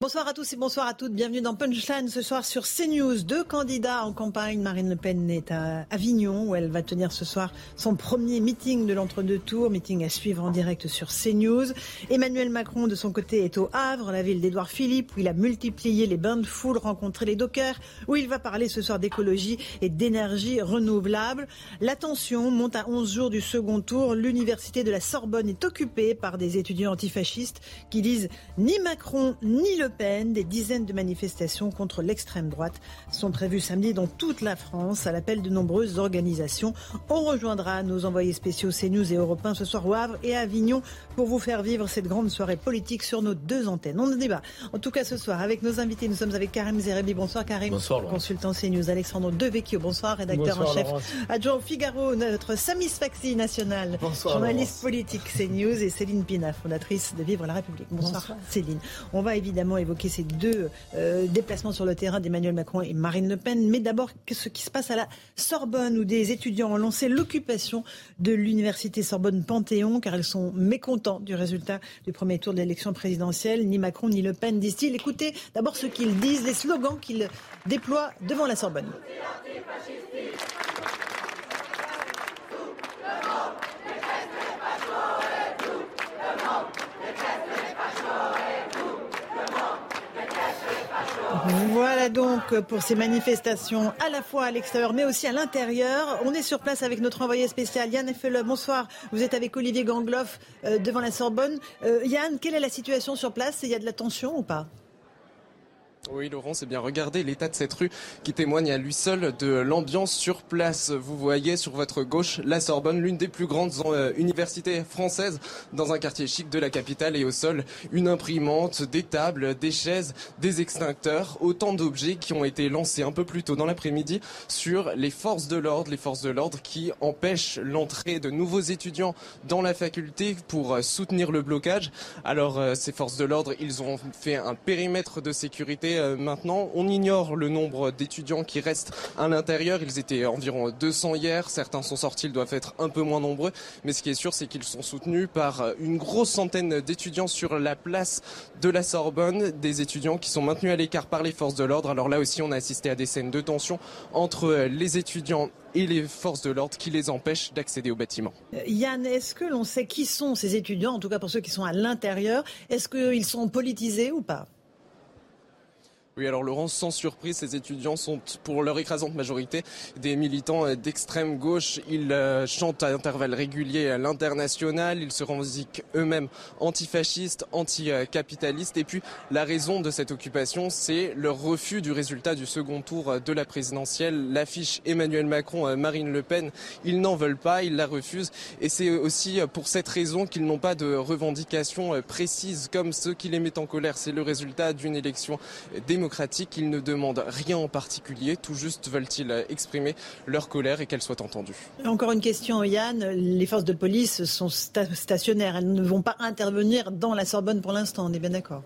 Bonsoir à tous et bonsoir à toutes. Bienvenue dans Punchline ce soir sur CNews. Deux candidats en campagne. Marine Le Pen est à Avignon où elle va tenir ce soir son premier meeting de l'entre-deux tours, meeting à suivre en direct sur CNews. Emmanuel Macron de son côté est au Havre, la ville d'Édouard Philippe où il a multiplié les bains de foule, rencontré les dockers, où il va parler ce soir d'écologie et d'énergie renouvelable. La tension monte à 11 jours du second tour. L'université de la Sorbonne est occupée par des étudiants antifascistes qui disent ni Macron ni Le Pen. Des dizaines de manifestations contre l'extrême droite sont prévues samedi dans toute la France à l'appel de nombreuses organisations. On rejoindra nos envoyés spéciaux CNews et Européens ce soir au Havre et à Avignon pour vous faire vivre cette grande soirée politique sur nos deux antennes. On débat. En tout cas, ce soir, avec nos invités, nous sommes avec Karim Zerebi. Bonsoir Karim. Bonsoir, Laurent. Consultant CNews. Alexandre Devecchio. Bonsoir, rédacteur Bonsoir, en chef. Laurent. Adjoint au Figaro, notre Samis Faxi national. Bonsoir, Journaliste politique CNews et Céline Pina, fondatrice de Vivre la République. Bonsoir, Bonsoir. Céline. On va évidemment évoquer ces deux euh, déplacements sur le terrain d'Emmanuel Macron et Marine Le Pen. Mais d'abord, qu'est-ce qui se passe à la Sorbonne où des étudiants ont lancé l'occupation de l'université Sorbonne Panthéon car ils sont mécontents du résultat du premier tour de l'élection présidentielle. Ni Macron ni Le Pen disent-ils. Écoutez d'abord ce qu'ils disent, les slogans qu'ils déploient devant la Sorbonne. Voilà donc pour ces manifestations à la fois à l'extérieur mais aussi à l'intérieur. On est sur place avec notre envoyé spécial Yann Effele. Bonsoir. Vous êtes avec Olivier Gangloff euh, devant la Sorbonne. Euh, Yann, quelle est la situation sur place? Il y a de la tension ou pas? Oui, Laurent, c'est bien. Regardez l'état de cette rue qui témoigne à lui seul de l'ambiance sur place. Vous voyez sur votre gauche la Sorbonne, l'une des plus grandes euh, universités françaises dans un quartier chic de la capitale et au sol une imprimante, des tables, des chaises, des extincteurs, autant d'objets qui ont été lancés un peu plus tôt dans l'après-midi sur les forces de l'ordre, les forces de l'ordre qui empêchent l'entrée de nouveaux étudiants dans la faculté pour euh, soutenir le blocage. Alors euh, ces forces de l'ordre, ils ont fait un périmètre de sécurité euh, maintenant. On ignore le nombre d'étudiants qui restent à l'intérieur. Ils étaient environ 200 hier. Certains sont sortis, ils doivent être un peu moins nombreux. Mais ce qui est sûr, c'est qu'ils sont soutenus par euh, une grosse centaine d'étudiants sur la place de la Sorbonne. Des étudiants qui sont maintenus à l'écart par les forces de l'ordre. Alors là aussi, on a assisté à des scènes de tension entre euh, les étudiants et les forces de l'ordre qui les empêchent d'accéder au bâtiment. Yann, est-ce que l'on sait qui sont ces étudiants, en tout cas pour ceux qui sont à l'intérieur? Est-ce qu'ils sont politisés ou pas? Oui, alors Laurent, sans surprise, ces étudiants sont pour leur écrasante majorité des militants euh, d'extrême gauche. Ils euh, chantent à intervalles réguliers à l'international, ils se revendiquent eux-mêmes antifascistes, anticapitalistes. Et puis la raison de cette occupation, c'est leur refus du résultat du second tour euh, de la présidentielle. L'affiche Emmanuel Macron, Marine Le Pen, ils n'en veulent pas, ils la refusent. Et c'est aussi pour cette raison qu'ils n'ont pas de revendications précises comme ceux qui les mettent en colère. C'est le résultat d'une élection euh, démocratique. Ils ne demandent rien en particulier, tout juste veulent-ils exprimer leur colère et qu'elle soit entendue. Encore une question, Yann. Les forces de police sont sta- stationnaires. Elles ne vont pas intervenir dans la Sorbonne pour l'instant. On est bien d'accord.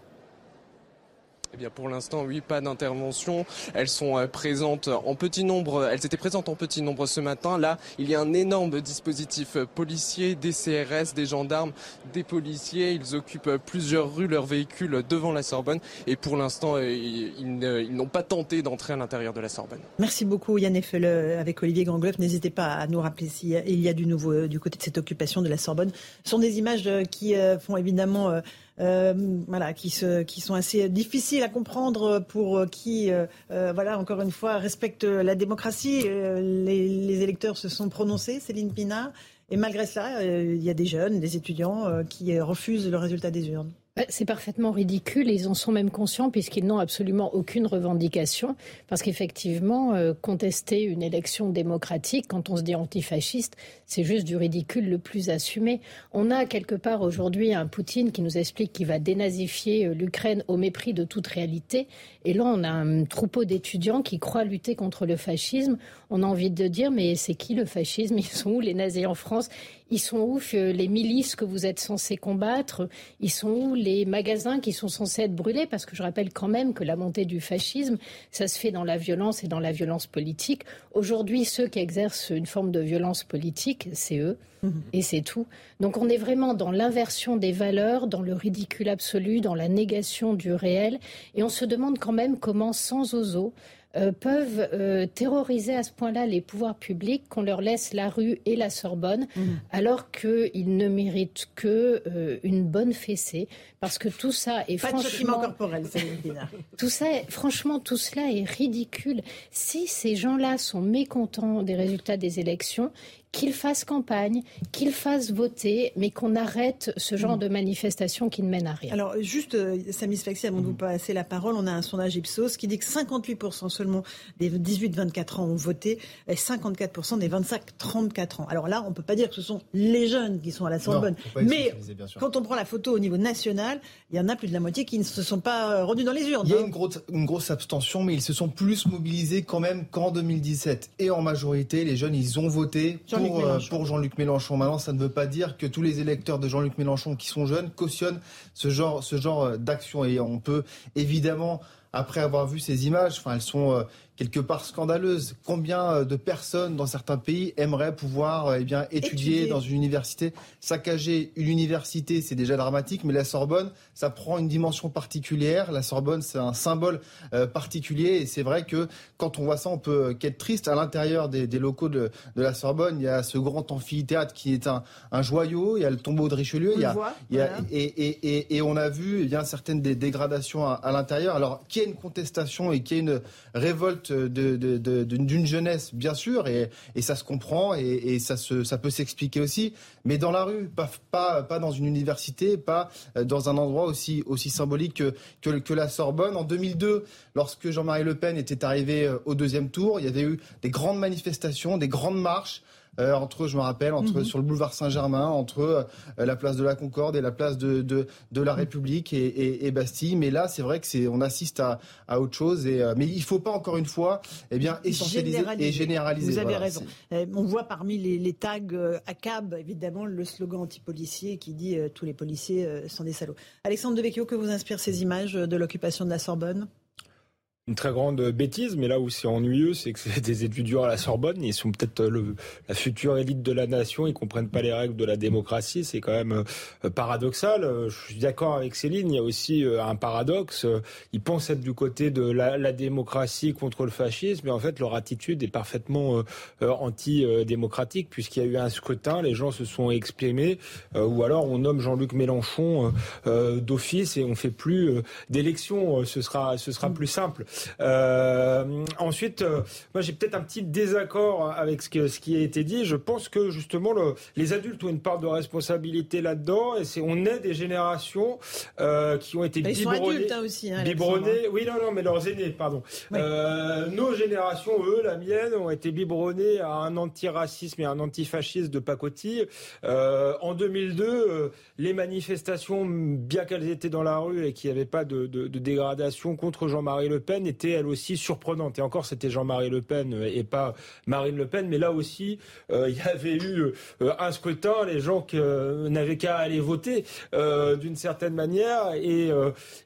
Eh bien, pour l'instant, oui, pas d'intervention. Elles sont euh, présentes en petit nombre. Elles étaient présentes en petit nombre ce matin. Là, il y a un énorme dispositif euh, policier, des CRS, des gendarmes, des policiers. Ils occupent euh, plusieurs rues, leurs véhicules devant la Sorbonne. Et pour l'instant, ils, n'ont pas tenté d'entrer à l'intérieur de la Sorbonne. Merci beaucoup Yann Effele avec Olivier Gangloff. N'hésitez pas à nous rappeler s'il y a- du nouveau du côté de cette occupation de la Sorbonne. Ce sont des images qui font évidemment, euh, voilà, qui, se, qui sont assez difficiles à comprendre pour euh, qui, euh, voilà, encore une fois, respectent la démocratie. Les, les électeurs se sont prononcés, Céline Pina. Et malgré cela, il y a des jeunes, des étudiants qui refusent le résultat des urnes. Bah, c'est parfaitement ridicule ils en sont même conscients puisqu'ils n'ont absolument aucune revendication. Parce qu'effectivement, euh, contester une élection démocratique, quand on se dit antifasciste, c'est juste du ridicule le plus assumé. On a quelque part aujourd'hui un Poutine qui nous explique qu'il va dénazifier euh, l'Ukraine au mépris de toute réalité. Et là, on a un troupeau d'étudiants qui croient lutter contre le fascisme. On a envie de dire, mais c'est qui le fascisme? Ils sont où les nazis en France? Ils sont où euh, les milices que vous êtes censés combattre? Ils sont où les magasins qui sont censés être brûlés? Parce que je rappelle quand même que la montée du fascisme, ça se fait dans la violence et dans la violence politique. Aujourd'hui, ceux qui exercent une forme de violence politique, c'est eux. Mhm. Et c'est tout. Donc on est vraiment dans l'inversion des valeurs, dans le ridicule absolu, dans la négation du réel. Et on se demande quand même comment, sans ozo, euh, peuvent euh, terroriser à ce point-là les pouvoirs publics qu'on leur laisse la rue et la Sorbonne, mmh. alors qu'ils ne méritent que euh, une bonne fessée, parce que tout ça est franchement corporel, tout ça, franchement, tout cela est ridicule. Si ces gens-là sont mécontents des résultats des élections, qu'ils fassent campagne, qu'ils fassent voter, mais qu'on arrête ce genre mm. de manifestation qui ne mène à rien. Alors, juste, euh, Samy Sfaxi, avant de vous mm. passer la parole, on a un sondage Ipsos qui dit que 58% seulement des 18-24 ans ont voté et 54% des 25-34 ans. Alors là, on ne peut pas dire que ce sont les jeunes qui sont à la Sorbonne. mais quand on prend la photo au niveau national, il y en a plus de la moitié qui ne se sont pas euh, rendus dans les urnes. Il y a hein. une grosse, une grosse abstention, mais ils se sont plus mobilisés quand même qu'en 2017. Et en majorité, les jeunes, ils ont voté euh, pour, Jean-Luc Mélenchon. Maintenant, ça ne veut pas dire que tous les électeurs de Jean-Luc Mélenchon qui sont jeunes cautionnent ce genre, ce genre euh, d'action. Et on peut évidemment après avoir vu ces images, enfin, elles sont euh, quelque part scandaleuse. Combien euh, de personnes dans certains pays aimeraient pouvoir euh, eh bien, étudier, dans une université? Saccager une université, c'est déjà dramatique, mais la Sorbonne, ça prend une dimension particulière. La Sorbonne, c'est un symbole euh, particulier. Et c'est vrai que quand on voit ça, on peut qu'être triste. À l'intérieur des, locaux de, la Sorbonne, il y a ce grand amphithéâtre qui est un, joyau. Il y a le tombeau de Richelieu. il y a, et, on a vu eh bien, certaines des dégradations à, à l'intérieur. Alors, qu'il y ait une contestation et qu'il y ait une révolte d'une jeunesse, bien sûr, et, ça se comprend et, ça, peut s'expliquer aussi, mais dans la rue, pas, pas, dans une université, pas euh, dans un endroit aussi, symbolique que, que, que la Sorbonne. En 2002, lorsque Jean-Marie Le Pen était arrivé euh, au deuxième tour, il y avait eu des grandes manifestations, des grandes marches. Euh, entre, je me rappelle, entre mhm. sur le boulevard Saint-Germain, entre euh, la place de la Concorde et la place de, de, de la République et, et, Bastille. Mais là, c'est vrai que c'est, on assiste à, à autre chose. Et, euh, mais il ne faut pas encore une fois, eh bien, essentialiser et généraliser. Vous avez raison. on voit parmi les, les tags à cab, évidemment, le slogan anti-policier qui dit tous les policiers sont des salauds. Alexandre Devecchio, que vous inspire ces images de l'occupation de la Sorbonne? Une très grande bêtise, mais là où c'est ennuyeux, c'est que c'est des étudiants à la Sorbonne, ils sont peut-être euh, la future élite de la nation, ils comprennent pas les règles de la démocratie, c'est quand même euh, paradoxal. Euh, je suis d'accord avec Céline, il y a aussi un paradoxe. Ils pensent être du côté de la, démocratie contre le fascisme, mais en fait leur attitude est parfaitement anti-démocratique, puisqu'il y a eu un scrutin, les gens se sont exprimés, ou alors on nomme Jean-Luc Mélenchon d'office et on fait plus d'élections. Ce sera, ce sera plus simple. Euh, ensuite, euh, moi j'ai peut-être un petit désaccord avec ce, que, ce qui a été dit. Je pense que justement le, les adultes ont une part de responsabilité là-dedans et c'est on est des générations euh, qui ont été biberonnées, hein, aussi, hein, oui non non mais leurs aînés pardon. Nos générations, eux, la mienne, ont été biberonnées à un antiracisme et un antifascisme de pacotille. En 2002, les manifestations, bien qu'elles étaient dans la rue et qu'il n'y avait pas de, de, de dégradation contre Jean-Marie Le Pen était elle aussi surprenante. Et encore, c'était Jean-Marie Le Pen euh, et pas Marine Le Pen. Mais là aussi, euh, il y avait eu euh, un scrutin, les gens n'avaient qu'à aller voter d'une certaine manière et,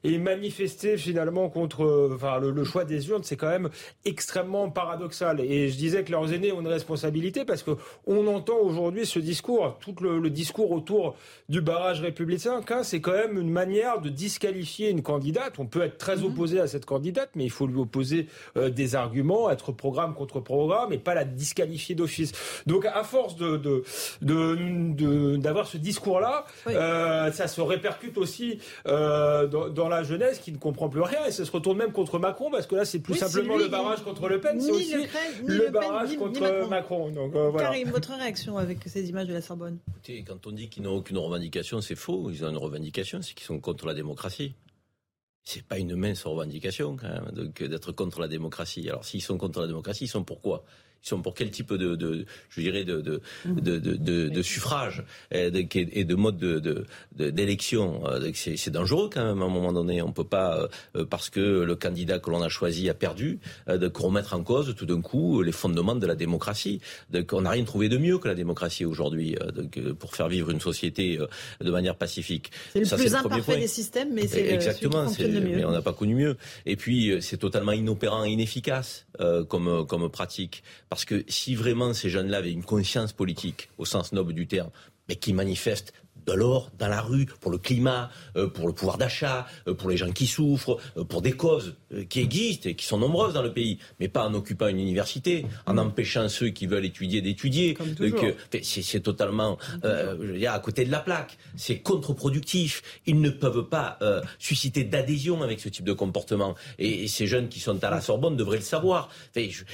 et manifester finalement contre enfin, le, choix des urnes. C'est quand même extrêmement paradoxal. Et je disais que leurs aînés ont une responsabilité parce que on entend aujourd'hui ce discours, tout le, discours autour du barrage républicain, c'est quand même une manière de disqualifier une candidate. On peut être très mhm. opposé à cette candidate, mais il faut lui opposer euh, des arguments, être programme contre programme et pas la disqualifier d'office. Donc à force de d'avoir de, ce discours-là, euh, ça se répercute aussi euh, dans, la jeunesse qui ne comprend plus rien et ça se retourne même contre Macron parce que là c'est plus simplement le barrage contre Le Pen, c'est aussi le, barrage contre Macron. Donc, voilà. Karim, votre réaction avec ces images de la Sorbonne? Écoutez, quand on dit qu'ils n'ont aucune revendication, c'est faux. Ils ont une revendication, c'est qu'ils sont contre la démocratie c'est pas une mince revendication quand même, d'être contre la démocratie. Alors s'ils sont contre la démocratie, ils sont pourquoi? Ils sont pour quel type de, de je dirais, de, de, de, de suffrage et de, mode d'élection. Euh, c'est dangereux quand même à un moment donné. On peut pas, euh, parce que le candidat que l'on a choisi a perdu, euh, de remettre en cause tout d'un coup les fondements de la démocratie. On n'a rien trouvé de mieux que la démocratie aujourd'hui pour faire vivre une société de manière pacifique. C'est le plus imparfait des systèmes, mais c'est exactement. Le mieux. Mais on n'a pas connu mieux. Et puis c'est totalement inopérant et inefficace comme comme pratique. Parce que si vraiment ces jeunes-là avaient une conscience politique, au sens noble du terme, mais qui manifestent de l'or dans la rue, pour le climat, euh, pour le pouvoir d'achat, euh, pour les gens qui souffrent, euh, pour des causes qui existent et qui sont nombreuses dans le pays, mais pas en occupant une université, en mm. empêchant ceux qui veulent étudier d'étudier. C'est totalement à côté de la plaque. C'est contre-productif. Ils ne peuvent pas susciter d'adhésion avec ce type de comportement. Et, ces jeunes qui sont à la Sorbonne devraient le savoir.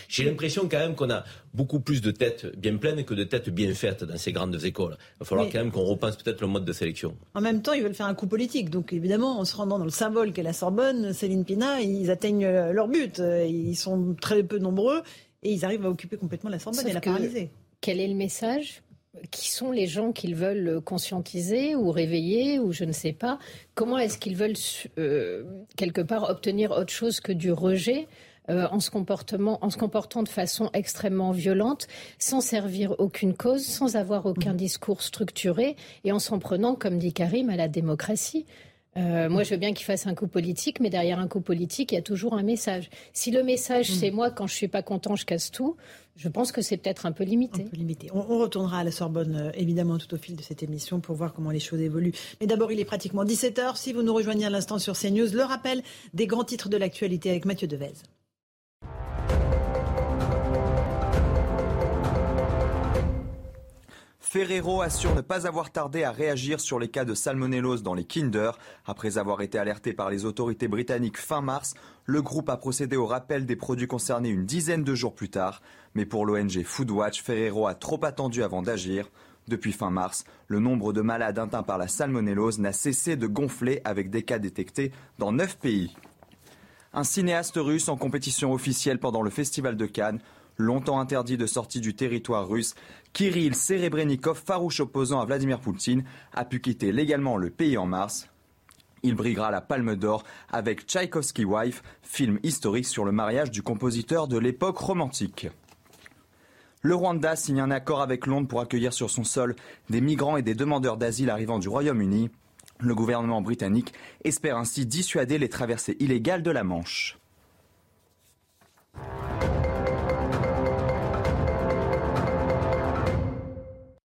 J'ai l'impression quand même qu'on a beaucoup plus de têtes bien pleines que de têtes bien faites dans ces grandes écoles. Il va falloir quand même qu'on repense peut-être le mode de sélection. En même temps, ils veulent faire un coup politique. Donc évidemment, en se rendant dans le symbole qu'est la Sorbonne, Céline Pina, ils atteignent leur but. Ils sont très peu nombreux et ils arrivent à occuper complètement la Sorbonne et la paralyser. Quel est le message? Qui sont les gens qu'ils veulent conscientiser ou réveiller ou je ne sais pas? Comment est-ce qu'ils veulent euh, quelque part obtenir autre chose que du rejet? Euh, en, se en se comportant de façon extrêmement violente, sans servir aucune cause, sans avoir aucun discours structuré et en s'en prenant, comme dit Karim, à la démocratie. Euh, moi, je veux bien qu'il fasse un coup politique, mais derrière un coup politique, il y a toujours un message. Si le message, mmh. c'est moi, quand je suis pas content, je casse tout, je pense que c'est peut-être un peu limité. limité. On, retournera à la Sorbonne, euh, évidemment, tout au fil de cette émission pour voir comment les choses évoluent. Mais d'abord, il est pratiquement 17h. Si vous nous rejoignez à l'instant sur CNews, le rappel des grands titres de l'actualité avec Mathieu Devez. Ferrero assure ne pas avoir tardé à réagir sur les cas de salmonellose dans les Kinder. Après avoir été alerté par les autorités britanniques fin mars, le groupe a procédé au rappel des produits concernés une dizaine de jours plus tard. Mais pour l'ONG Foodwatch, Ferrero a trop attendu avant d'agir. Depuis fin mars, le nombre de malades atteints par la salmonellose n'a cessé de gonfler avec des cas détectés dans neuf pays. Un cinéaste russe en compétition officielle pendant le Festival de Cannes longtemps interdit de sortie du territoire russe, Kirill Serebrennikov, farouche opposant à Vladimir Poutine, a pu quitter légalement le pays en mars. Il briguera la Palme d'Or avec Tchaïkovsky Wife, film historique sur le mariage du compositeur de l'époque romantique. Le Rwanda signe un accord avec Londres pour accueillir sur son sol des migrants et des demandeurs d'asile arrivant du Royaume-Uni. Le gouvernement britannique espère ainsi dissuader les traversées illégales de la Manche.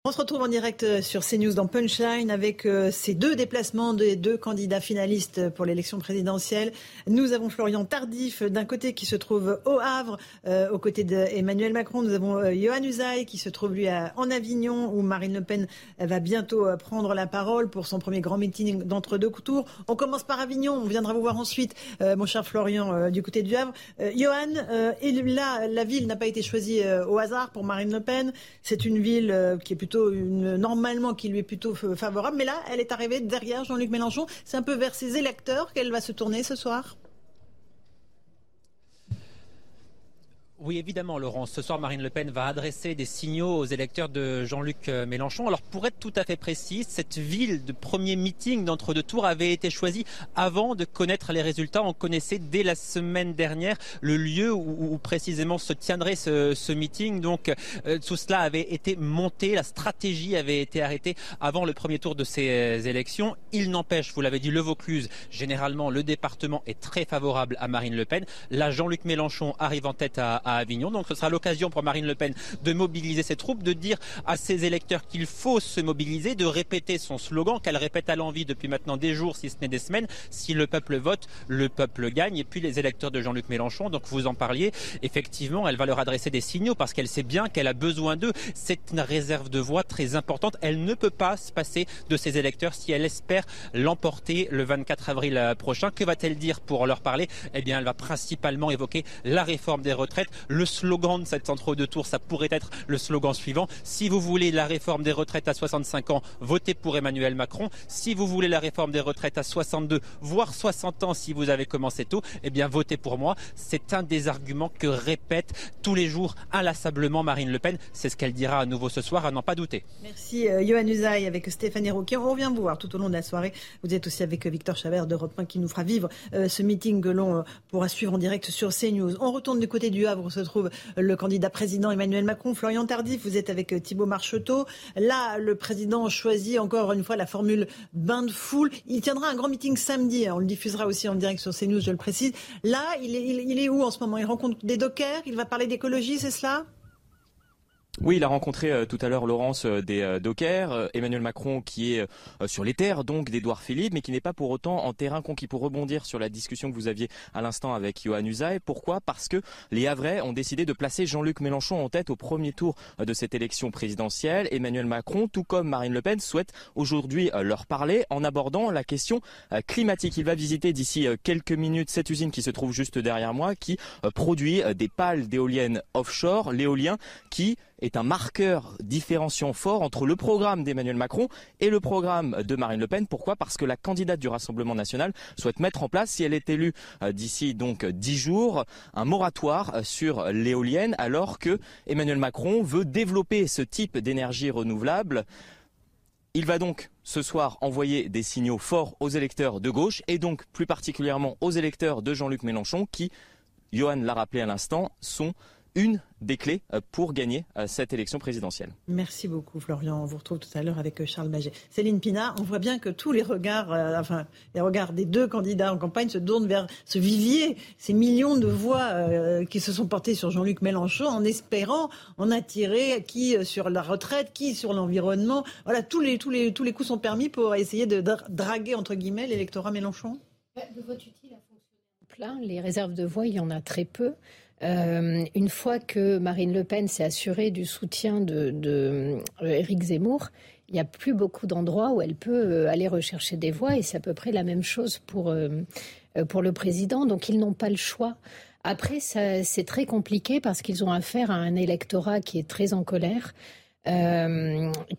On se retrouve en direct euh, sur CNews dans Punchline avec euh, ces deux déplacements des deux candidats finalistes pour l'élection présidentielle. Nous avons Florian Tardif d'un côté qui se trouve au Havre, euh, aux côtés d'Emmanuel Macron. Nous avons Johan Usaï qui se trouve lui en Avignon où Marine Le Pen va bientôt prendre la parole pour son premier grand meeting d'entre-deux tours. On commence par Avignon, on viendra vous voir ensuite, mon cher Florian, du côté du Havre. Johan, là, la ville n'a pas été choisie au hasard pour Marine Le Pen. C'est une ville qui est plutôt normalement qui lui est plutôt favorable. Mais là, elle est arrivée derrière Jean-Luc Mélenchon. C'est un peu vers ses électeurs qu'elle va se tourner ce soir. Oui, évidemment, Laurent. Ce soir, Marine Le Pen va adresser des signaux aux électeurs de Jean-Luc euh, Mélenchon. Alors, pour être tout à fait précis, cette ville de premier meeting d'entre-deux tours avait été choisie avant de connaître les résultats. On connaissait dès la semaine dernière le lieu où, précisément se tiendrait ce, meeting. Donc, euh, tout cela avait été monté, la stratégie avait été arrêtée avant le premier tour de ces euh, élections. Il n'empêche, vous l'avez dit, le Vaucluse, généralement, le département est très favorable à Marine Le Pen. Là, Jean-Luc Mélenchon arrive en tête à à Avignon. Donc ce sera l'occasion pour Marine Le Pen de mobiliser ses troupes, de dire à ses électeurs qu'il faut se mobiliser, de répéter son slogan qu'elle répète à l'envie depuis maintenant des jours, si ce n'est des semaines. Si le peuple vote, le peuple gagne. Et puis les électeurs de Jean-Luc Mélenchon, donc vous en parliez, effectivement, elle va leur adresser des signaux parce qu'elle sait bien qu'elle a besoin d'eux. C'est une réserve de voix très importante. Elle ne peut pas se passer de ses électeurs si elle espère l'emporter le 24 avril prochain. Que va-t-elle dire pour leur parler? Eh bien, elle va principalement évoquer la réforme des retraites. Le slogan de cette entre-deux tours, ça pourrait être le slogan suivant. Si vous voulez la réforme des retraites à 65 ans, votez pour Emmanuel Macron. Si vous voulez la réforme des retraites à 62, voire 60 ans si vous avez commencé tôt, eh bien, votez pour moi. C'est un des arguments que répète tous les jours inlassablement Marine Le Pen. C'est ce qu'elle dira à nouveau ce soir, à n'en pas douter. Merci, euh, Johan Usaï, avec Stéphanie Rouquet. On revient vous voir tout au long de la soirée. Vous êtes aussi avec euh, Victor Chabert d'Europe 1 qui nous fera vivre euh, ce meeting que l'on pourra suivre en direct sur CNews. On retourne du côté du Havre où se trouve le candidat président Emmanuel Macron. Florian Tardif, vous êtes avec Thibault Marcheteau. Là, le président choisit encore une fois la formule bain de foule. Il tiendra un grand meeting samedi. On le diffusera aussi en direct sur CNews, je le précise. Là, il est, il est où en ce moment? Il rencontre des dockers? Il va parler d'écologie, c'est cela? Oui, il a rencontré euh, tout à l'heure Laurence euh, des euh, Dockers, Emmanuel Macron qui est sur les terres donc d'Edouard Philippe, mais qui n'est pas pour autant en terrain conquis. Pour rebondir sur la discussion que vous aviez à l'instant avec Johan Usaï, pourquoi? Parce que les Havrais ont décidé de placer Jean-Luc Mélenchon en tête au premier tour de cette élection présidentielle. Emmanuel Macron, tout comme Marine Le Pen, souhaite aujourd'hui leur parler en abordant la question climatique. Il va visiter d'ici quelques minutes cette usine qui se trouve juste derrière moi, qui produit des pales d'éoliennes offshore, l'éolien qui est un marqueur différenciant fort entre le programme d'Emmanuel Macron et le programme de Marine Le Pen. Pourquoi? Parce que la candidate du Rassemblement national souhaite mettre en place, si elle est élue euh, d'ici donc dix jours, un moratoire euh, sur l'éolienne, alors que Emmanuel Macron veut développer ce type d'énergie renouvelable. Il va donc ce soir envoyer des signaux forts aux électeurs de gauche et donc plus particulièrement aux électeurs de Jean-Luc Mélenchon qui, Johan l'a rappelé à l'instant, sont une des clés euh, pour gagner euh, cette élection présidentielle. Merci beaucoup Florian. On vous retrouve tout à l'heure avec euh, Charles Maget. Céline Pina, on voit bien que tous les regards, enfin les regards des deux candidats en campagne se tournent vers ce vivier, ces millions de voix qui se sont portées sur Jean-Luc Mélenchon en espérant en attirer qui sur la retraite, qui sur l'environnement. Voilà, tous les, tous, les, tous les coups sont permis pour essayer de draguer entre guillemets l'électorat Mélenchon. Le vote utile a fonctionné plein. Les réserves de voix, il y en a très peu. Euh, une fois que Marine Le Pen s'est assurée du soutien de, de euh, Zemmour, il n'y a plus beaucoup d'endroits où elle peut euh, aller rechercher des voix et c'est à peu près la même chose pour, pour le président. Donc ils n'ont pas le choix. Après, c'est très compliqué parce qu'ils ont affaire à un électorat qui est très en colère.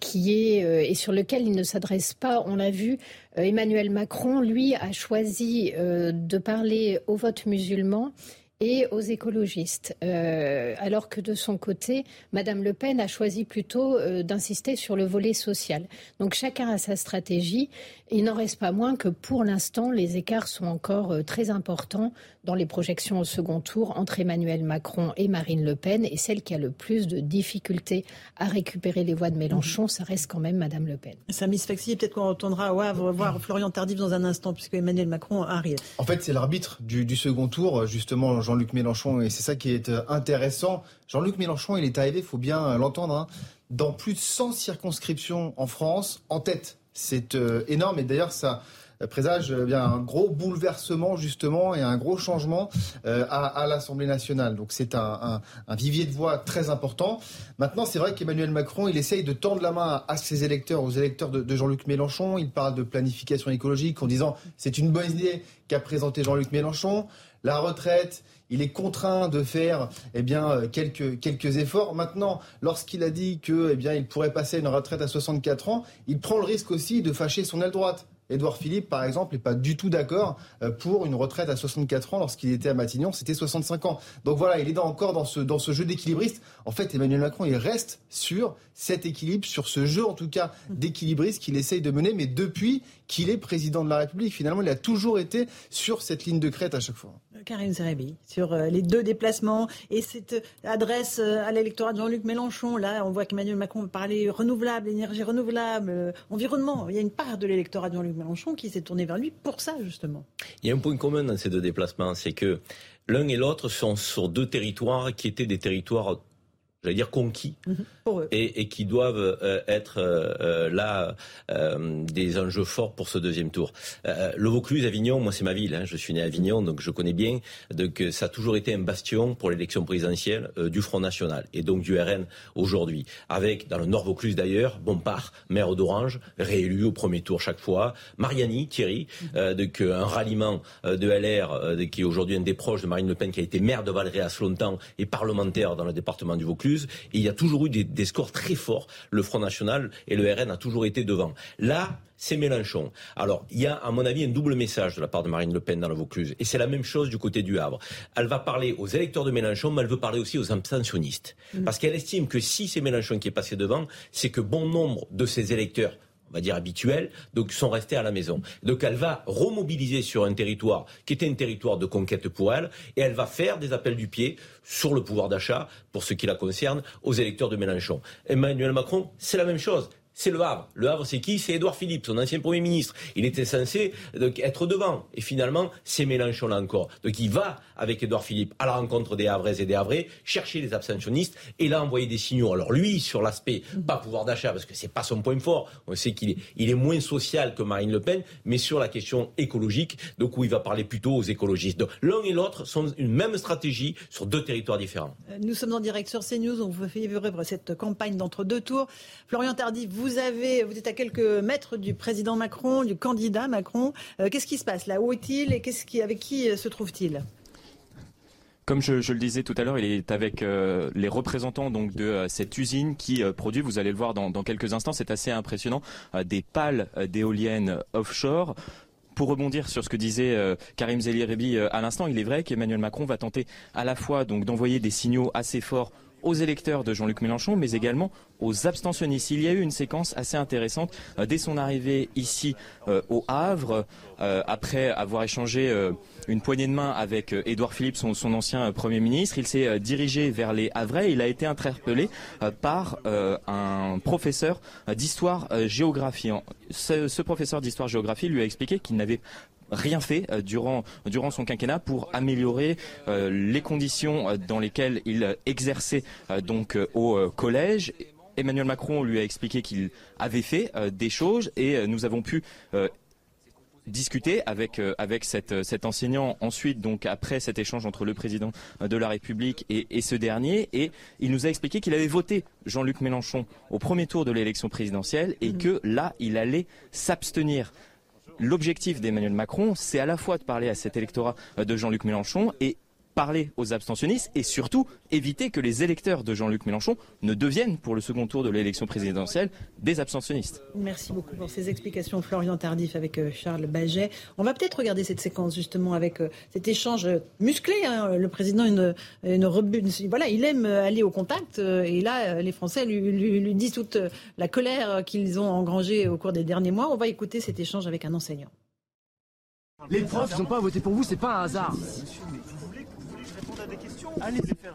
qui est et sur lequel il ne s'adresse pas. On l'a vu, Emmanuel Macron, lui, a choisi de parler au vote musulman et aux écologistes. Euh, alors que de son côté, Madame Le Pen a choisi plutôt euh, d'insister sur le volet social. Donc chacun a sa stratégie. Il n'en reste pas moins que pour l'instant, les écarts sont encore euh, très importants dans les projections au second tour entre Emmanuel Macron et Marine Le Pen. Et celle qui a le plus de difficultés à récupérer les voix de Mélenchon, ça reste quand même Madame Le Pen. Samy Sfaxi, peut-être qu'on retournera au Havre voir Florian Tardif dans un instant, puisque Emmanuel Macron arrive. En fait, c'est l'arbitre du, du second tour, justement, Jean-Luc Mélenchon, et c'est ça qui est euh, intéressant. Jean-Luc Mélenchon, il est arrivé, il faut bien euh, l'entendre, hein, dans plus de 100 circonscriptions en France, en tête. C'est euh, énorme, et d'ailleurs, ça présage bien un gros bouleversement justement et un gros changement à, l'Assemblée nationale. Donc c'est un, vivier de voix très important. Maintenant, c'est vrai qu'Emmanuel Macron, il essaye de tendre la main à, ses électeurs, aux électeurs de, Jean-Luc Mélenchon. Il parle de planification écologique en disant c'est une bonne idée qu'a présenté Jean-Luc Mélenchon. La retraite, il est contraint de faire eh bien, euh, quelques, quelques efforts. Maintenant, lorsqu'il a dit que, eh pourrait passer une retraite à 64 ans, il prend le risque aussi de fâcher son aile droite. Édouard Philippe, par exemple, n'est pas du tout d'accord euh, pour une retraite à 64 ans. Lorsqu'il était à Matignon, c'était 65 ans. Donc voilà, il est encore dans ce, dans ce jeu d'équilibriste. En fait, Emmanuel Macron, il reste sur cet équilibre, sur ce jeu, en tout cas, d'équilibriste qu'il essaye de mener. Mais depuis qu'il est président de la République, finalement, il a toujours été sur cette ligne de crête à chaque fois. Karim Zerebi, sur euh, les deux déplacements et cette adresse euh, à l'électorat de Jean-Luc Mélenchon. Là, on voit qu'Emmanuel Macron parlait renouvelable, énergie renouvelable, euh, environnement. Il y a une part de l'électorat de Jean-Luc Mélenchon qui s'est tournée vers lui pour ça, justement. Il y a un point commun dans ces deux déplacements, c'est que l'un et l'autre sont sur deux territoires qui étaient des territoires j'allais dire conquis, mhm. Et, et, qui doivent euh, être euh, euh, là des enjeux forts pour ce deuxième tour. le Vaucluse, Avignon, moi c'est ma ville, hein, je suis né à Avignon, donc je connais bien, donc ça a toujours été un bastion pour l'élection présidentielle du Front National et donc du RN aujourd'hui, avec dans le Nord Vaucluse d'ailleurs, Bompard, maire d'Orange, réélu au premier tour chaque fois, Mariani, Thierry, mhm. donc un ralliement de LR qui est aujourd'hui un des proches de Marine Le Pen, qui a été maire de Valréas longtemps et parlementaire dans le département du Vaucluse il y a toujours eu des, scores très forts. Le Front National et le RN a toujours été devant. Là, c'est Mélenchon. Alors, il y a, à mon avis, un double message de la part de Marine Le Pen dans le Vaucluse. Et c'est la même chose du côté du Havre. Elle va parler aux électeurs de Mélenchon, mais elle veut parler aussi aux abstentionnistes. Mm. Parce qu'elle estime que si c'est Mélenchon qui est passé devant, c'est que bon nombre de ses électeurs on va dire habituels, donc sont restés à la maison. Donc elle va remobiliser sur un territoire qui était un territoire de conquête pour elle, et elle va faire des appels du pied sur le pouvoir d'achat, pour ce qui la concerne, aux électeurs de Mélenchon. Emmanuel Macron, c'est la même chose c'est le Havre. Le Havre, c'est qui? C'est Édouard Philippe, son ancien Premier ministre. Il était censé donc, être devant. Et finalement, c'est Mélenchon là encore. Donc il va, avec Édouard Philippe, à la rencontre des Havraises et des Havrais, chercher les abstentionnistes et là envoyer des signaux. Alors lui, sur l'aspect, pas pouvoir d'achat, parce que c'est pas son point fort. On sait qu'il est, moins social que Marine Le Pen, mais sur la question écologique, donc où il va parler plutôt aux écologistes. Donc l'un et l'autre sont une même stratégie sur deux territoires différents. Euh, nous sommes en direct sur CNews. On vous fait vivre cette campagne d'entre deux tours. Florian Tardy, vous êtes à quelques mètres du président Macron, du candidat Macron. Euh, qu'est-ce qui se passe là? Où est-il et avec qui euh, se trouve-t-il? Comme je, le disais tout à l'heure, il est avec euh, les représentants de cette usine qui produit, vous allez le voir dans, quelques instants, c'est assez impressionnant, des pales d'éoliennes offshore. Pour rebondir sur ce que disait Karim Zelirebi à l'instant, il est vrai qu'Emmanuel Macron va tenter à la fois d'envoyer des signaux assez forts aux électeurs de Jean-Luc Mélenchon, mais également aux abstentionnistes. Il y a eu une séquence assez intéressante euh, dès son arrivée ici euh, au Havre, euh, après avoir échangé une poignée de main avec Édouard Philippe, son, ancien Premier ministre. Il s'est dirigé vers les Havrais. Il a été interpellé par un professeur d'histoire-géographie. Ce, ce professeur d'histoire-géographie lui a expliqué qu'il n'avait rien fait euh, durant, durant son quinquennat pour améliorer euh, les conditions euh, dans lesquelles il exerçait donc au collège. Emmanuel Macron lui a expliqué qu'il avait fait des choses et nous avons pu discuter avec avec cet, cet enseignant ensuite donc après cet échange entre le président de la République et, et ce dernier et il nous a expliqué qu'il avait voté Jean-Luc Mélenchon au premier tour de l'élection présidentielle et mmh. que là il allait s'abstenir l'objectif d'Emmanuel Macron, c'est à la fois de parler à cet électorat de Jean-Luc Mélenchon et parler aux abstentionnistes et surtout éviter que les électeurs de Jean-Luc Mélenchon ne deviennent, pour le second tour de l'élection présidentielle, des abstentionnistes. Merci beaucoup pour ces explications, Florian Tardif, avec euh, Charles Baget. On va peut-être regarder cette séquence justement avec euh, cet échange musclé. Hein. Le président, une, voilà, il aime aller au contact euh, et là, les Français lui, lui disent toute la colère qu'ils ont engrangée au cours des derniers mois. On va écouter cet échange avec un enseignant. Les profs, ils n'ont pas voté pour vous, c'est pas un hasard. Allez les faire.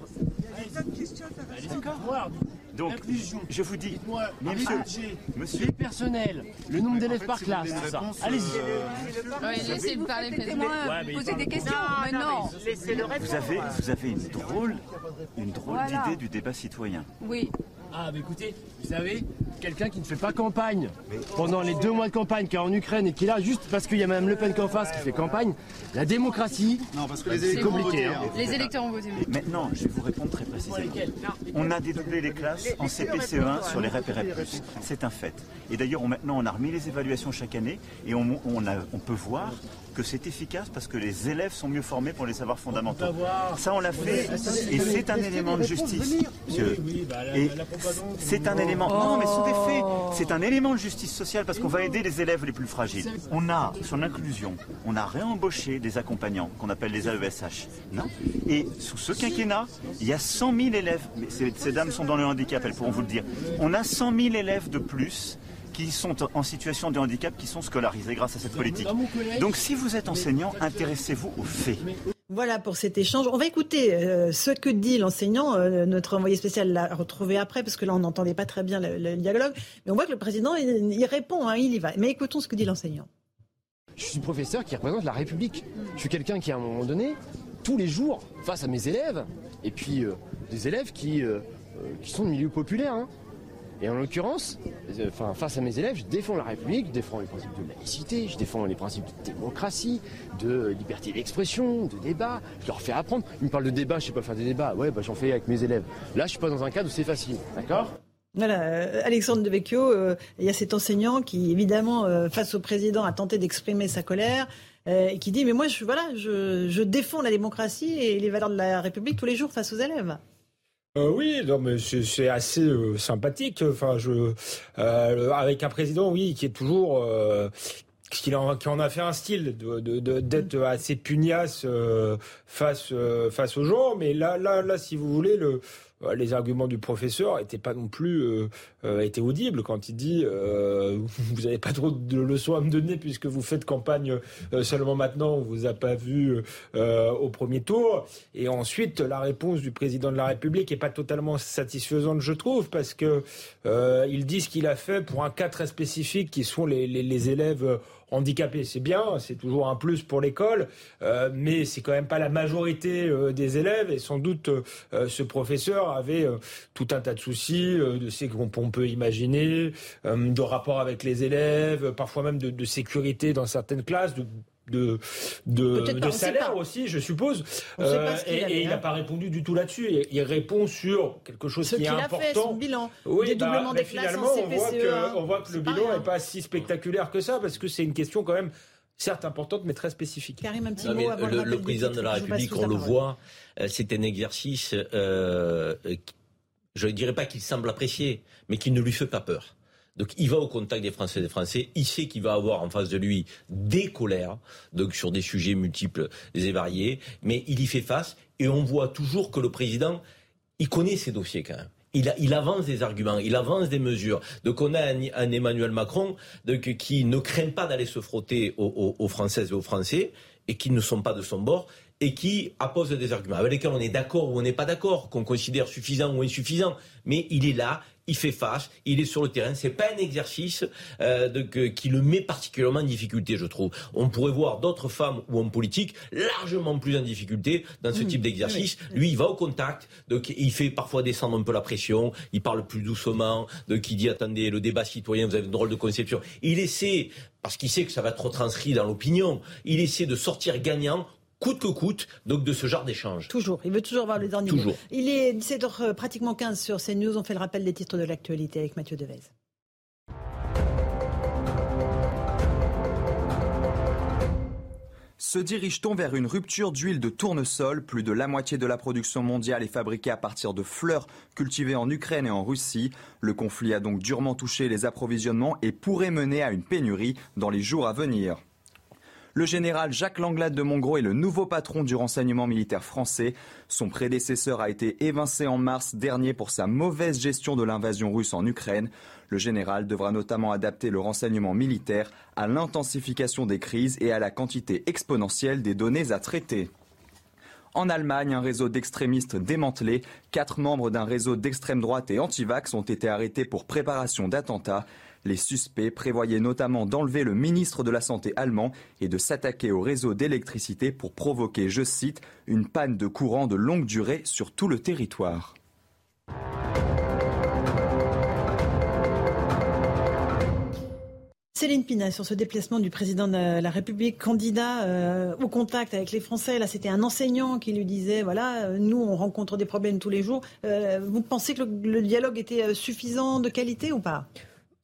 D'accord. Donc, je vous dis, monsieur, monsieur, les personnels, le nombre d'élèves par classe, Allez-y. laissez me parler peut poser des questions. mais non. Vous avez, vous avez une drôle, une drôle d'idée du débat citoyen. Oui. Ah, mais écoutez, vous savez, quelqu'un qui ne fait pas campagne pendant les deux mois de campagne qui est en Ukraine et qui est là juste parce qu'il y a Mme Le Pen qui en face qui fait campagne, la démocratie, non, parce que les électeurs ont voté. Hein. Les électeurs ont voté. Maintenant, je vais vous répondre très précisément. On a dédoublé les classes en CPCE1 sur les REP et REP+. C'est un fait. Et d'ailleurs, maintenant, on a remis les évaluations chaque année et on, on peut voir que c'est efficace parce que les élèves sont mieux formés pour les savoirs fondamentaux. Ça, on l'a fait et c'est un élément de justice, Et c'est un élément. Non, mais sous des faits, c'est un élément de justice sociale parce qu'on va aider les élèves les plus fragiles. On a, sur l'inclusion, on a réembauché des accompagnants qu'on appelle les AESH. Non? Et sous ce quinquennat, il y a 100 000 élèves. Ces, ces dames sont dans le handicap, elles pourront vous le dire. On a 100 000 élèves de plus qui sont en situation de handicap qui sont scolarisés grâce à cette politique. Donc si vous êtes enseignant, intéressez-vous aux faits. Voilà pour cet échange. On va écouter euh, ce que dit l'enseignant. Euh, notre envoyé spécial l'a retrouvé après, parce que là, on n'entendait pas très bien le, dialogue. Mais on voit que le président, il, répond, hein, il y va. Mais écoutons ce que dit l'enseignant. Je suis professeur qui représente la République. Je suis quelqu'un qui, à un moment donné, tous les jours, face à mes élèves, et puis euh, des élèves qui, qui sont de milieu populaire, hein, et en l'occurrence, euh, enfin, face à mes élèves, je défends la République, je défends les principes de laïcité, je défends les principes de démocratie, de liberté d'expression, de débat. Je leur fais apprendre. Ils me parlent de débat, je sais pas faire des débats. Ouais, bah, j'en fais avec mes élèves. Là, je suis pas dans un cadre où c'est facile. D'accord? Voilà, euh, Alexandre Devecchio, euh, il y a cet enseignant qui, évidemment, face au président, a tenté d'exprimer sa colère et qui dit mais moi, je, voilà, je défends la démocratie et les valeurs de la République tous les jours face aux élèves. Euh, oui, non, mais c'est assez euh, sympathique. Enfin, je euh, avec un président, oui, qui est toujours qui en, qui en a fait un style de d'être assez pugnace face face aux gens. Mais là, là, là, si vous voulez, le les arguments du professeur n'étaient pas non plus euh, euh, étaient audibles quand il dit vous n'avez pas trop de leçons à me donner puisque vous faites campagne seulement maintenant, on vous a pas vu au premier tour. Et ensuite, la réponse du président de la République est pas totalement satisfaisante, je trouve, parce que il dit ce qu'il a fait pour un cas très spécifique qui sont les élèves handicapés. C'est bien, c'est toujours un plus pour l'école, euh, mais c'est quand même pas la majorité euh, des élèves. Et sans doute, euh, ce professeur avait tout un tas de soucis, de ce qu'on peut imaginer, de rapport avec les élèves, parfois même de, sécurité dans certaines classes, de, de, salaire aussi, je suppose. Euh, et, il n'a pas répondu du tout là-dessus. Il, répond sur quelque chose qui est important. Fait, son bilan. Oui, bah, des finalement, on voit que, on voit que le bilan n'est pas si spectaculaire que ça, parce que c'est une question quand même certes importante, mais très spécifique. Karim, un petit mot avant le, le président de la République, on le voit, euh, c'est un exercice, euh, je ne dirais pas qu'il semble apprécier, mais qui ne lui fait pas peur. Donc il va au contact des Français et des Français. Il sait qu'il va avoir en face de lui des colères, donc sur des sujets multiples et variés, mais il y fait face et on voit toujours que le président, il connaît ses dossiers quand même. Il, avance des arguments, il avance des mesures. Donc on a un, Emmanuel Macron donc, qui ne craint pas d'aller se frotter aux, aux, Françaises et aux Français et qui ne sont pas de son bord et qui appose des arguments avec lesquels on est d'accord ou on n'est pas d'accord, qu'on considère suffisants ou insuffisants. Mais il est là, il fait face, il est sur le terrain. C'est pas un exercice euh, de, qui le met particulièrement en difficulté, je trouve. On pourrait voir d'autres femmes ou hommes politiques largement plus en difficulté dans ce mmh. type d'exercice. Lui, il va au contact, donc il fait parfois descendre un peu la pression, il parle plus doucement, donc il dit attendez, le débat citoyen, vous avez une drôle de conception. Il essaie parce qu'il sait que ça va être retranscrit dans l'opinion, il essaie de sortir gagnant coûte que coûte, donc de ce genre d'échange. Toujours, il veut toujours avoir les derniers toujours. Il est 17h euh, pratiquement 15 sur CNews, on fait le rappel des titres de l'actualité avec Mathieu Devez. Se dirige-t-on vers une rupture d'huile de tournesol? Plus de la moitié de la production mondiale est fabriquée à partir de fleurs cultivées en Ukraine et en Russie. Le conflit a donc durement touché les approvisionnements et pourrait mener à une pénurie dans les jours à venir. Le général Jacques Langlade de Montgros est le nouveau patron du renseignement militaire français. Son prédécesseur a été évincé en mars dernier pour sa mauvaise gestion de l'invasion russe en Ukraine. Le général devra notamment adapter le renseignement militaire à l'intensification des crises et à la quantité exponentielle des données à traiter. En Allemagne, un réseau d'extrémistes démantelé. Quatre membres d'un réseau d'extrême droite et anti-vax ont été arrêtés pour préparation d'attentats. Les suspects prévoyaient notamment d'enlever le ministre de la Santé allemand et de s'attaquer au réseau d'électricité pour provoquer, je cite, une panne de courant de longue durée sur tout le territoire. Céline Pina, sur ce déplacement du président de la République, candidat euh, au contact avec les Français, là c'était un enseignant qui lui disait, voilà, euh, nous on rencontre des problèmes tous les jours. Euh, vous pensez que le dialogue était suffisant, de qualité ou pas?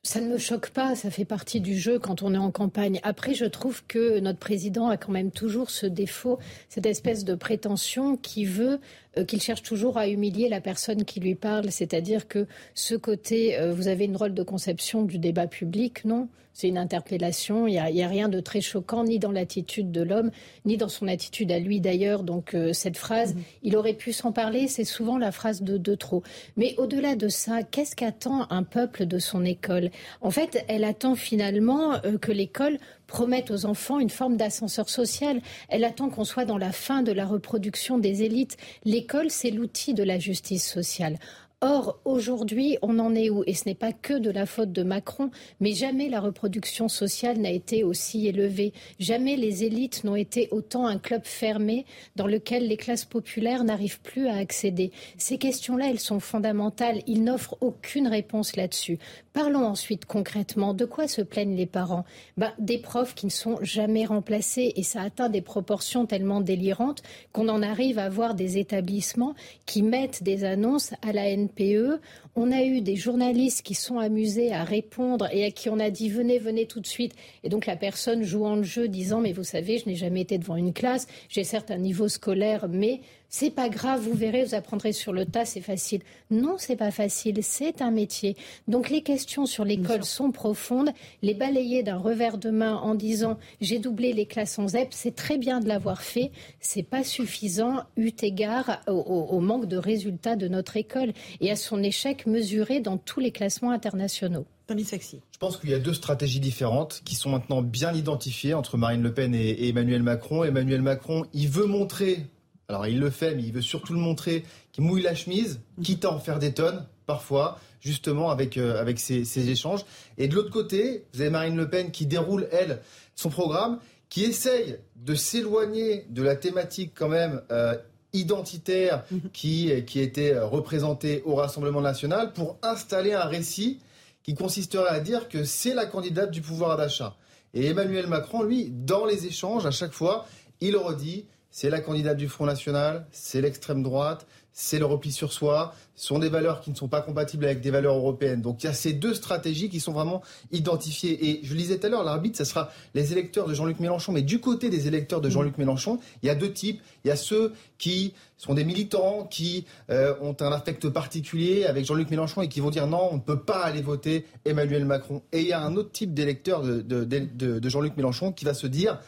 Ça ne me choque pas, ça fait partie du jeu quand on est en campagne. Après, je trouve que notre président a quand même toujours ce défaut, cette espèce de prétention qui veut qu'il cherche toujours à humilier la personne qui lui parle. C'est-à-dire que ce côté, euh, vous avez une drôle de conception du débat public, non c'est une interpellation. Il n'y a, rien de très choquant, ni dans l'attitude de l'homme, ni dans son attitude à lui d'ailleurs. Donc euh, cette phrase, mhm. il aurait pu s'en parler, c'est souvent la phrase de, de trop. Mais au-delà de ça, qu'est-ce qu'attend un peuple de son école? En fait, elle attend finalement euh, que l'école promettent aux enfants une forme d'ascenseur social. Elle attend qu'on soit dans la fin de la reproduction des élites. L'école, c'est l'outil de la justice sociale. Or, aujourd'hui, on en est où? Et ce n'est pas que de la faute de Macron, mais jamais la reproduction sociale n'a été aussi élevée. Jamais les élites n'ont été autant un club fermé dans lequel les classes populaires n'arrivent plus à accéder. Ces questions-là, elles sont fondamentales. Ils n'offrent aucune réponse là-dessus. Parlons ensuite concrètement. De quoi se plaignent les parents? Ben, Des profs qui ne sont jamais remplacés et ça atteint des proportions tellement délirantes qu'on en arrive à voir des établissements qui mettent des annonces à la haine NPE. On a eu des journalistes qui sont amusés à répondre et à qui on a dit venez, venez tout de suite. Et donc la personne jouant le jeu disant mais vous savez, je n'ai jamais été devant une classe, j'ai certes un niveau scolaire, mais c'est pas grave, vous verrez, vous apprendrez sur le tas, c'est facile. Non, c'est pas facile, c'est un métier. Donc les questions sur l'école sont profondes. Les balayer d'un revers de main en disant j'ai doublé les classes en ZEP, c'est très bien de l'avoir fait, c'est pas suffisant eu égard au, manque de résultats de notre école et à son échec mesuré dans tous les classements internationaux. Je pense qu'il y a deux stratégies différentes qui sont maintenant bien identifiées entre Marine Le Pen et Emmanuel Macron. Emmanuel Macron, il veut montrer alors il le fait, mais il veut surtout le montrer qu'il mouille la chemise, quitte à en faire des tonnes, parfois, justement avec, euh, avec ces, échanges. Et de l'autre côté, vous avez Marine Le Pen qui déroule, elle, son programme, qui essaye de s'éloigner de la thématique quand même euh, identitaire mhm. qui, qui était représentée au Rassemblement national pour installer un récit qui consisterait à dire que c'est la candidate du pouvoir d'achat. Et Emmanuel Macron, lui, dans les échanges, à chaque fois, il redit c'est la candidate du Front National, c'est l'extrême droite, c'est le repli sur soi, ce sont des valeurs qui ne sont pas compatibles avec des valeurs européennes. Donc il y a ces deux stratégies qui sont vraiment identifiées. Et je le disais tout à l'heure, l'arbitre, ce sera les électeurs de Jean-Luc Mélenchon. Mais du côté des électeurs de Jean-Luc Mélenchon, il y a deux types. Il y a ceux qui sont des militants, qui euh, ont un affect particulier avec Jean-Luc Mélenchon et qui vont dire non, on ne peut pas aller voter Emmanuel Macron. Et il y a un autre type d'électeurs de, de Jean-Luc Mélenchon qui va se dire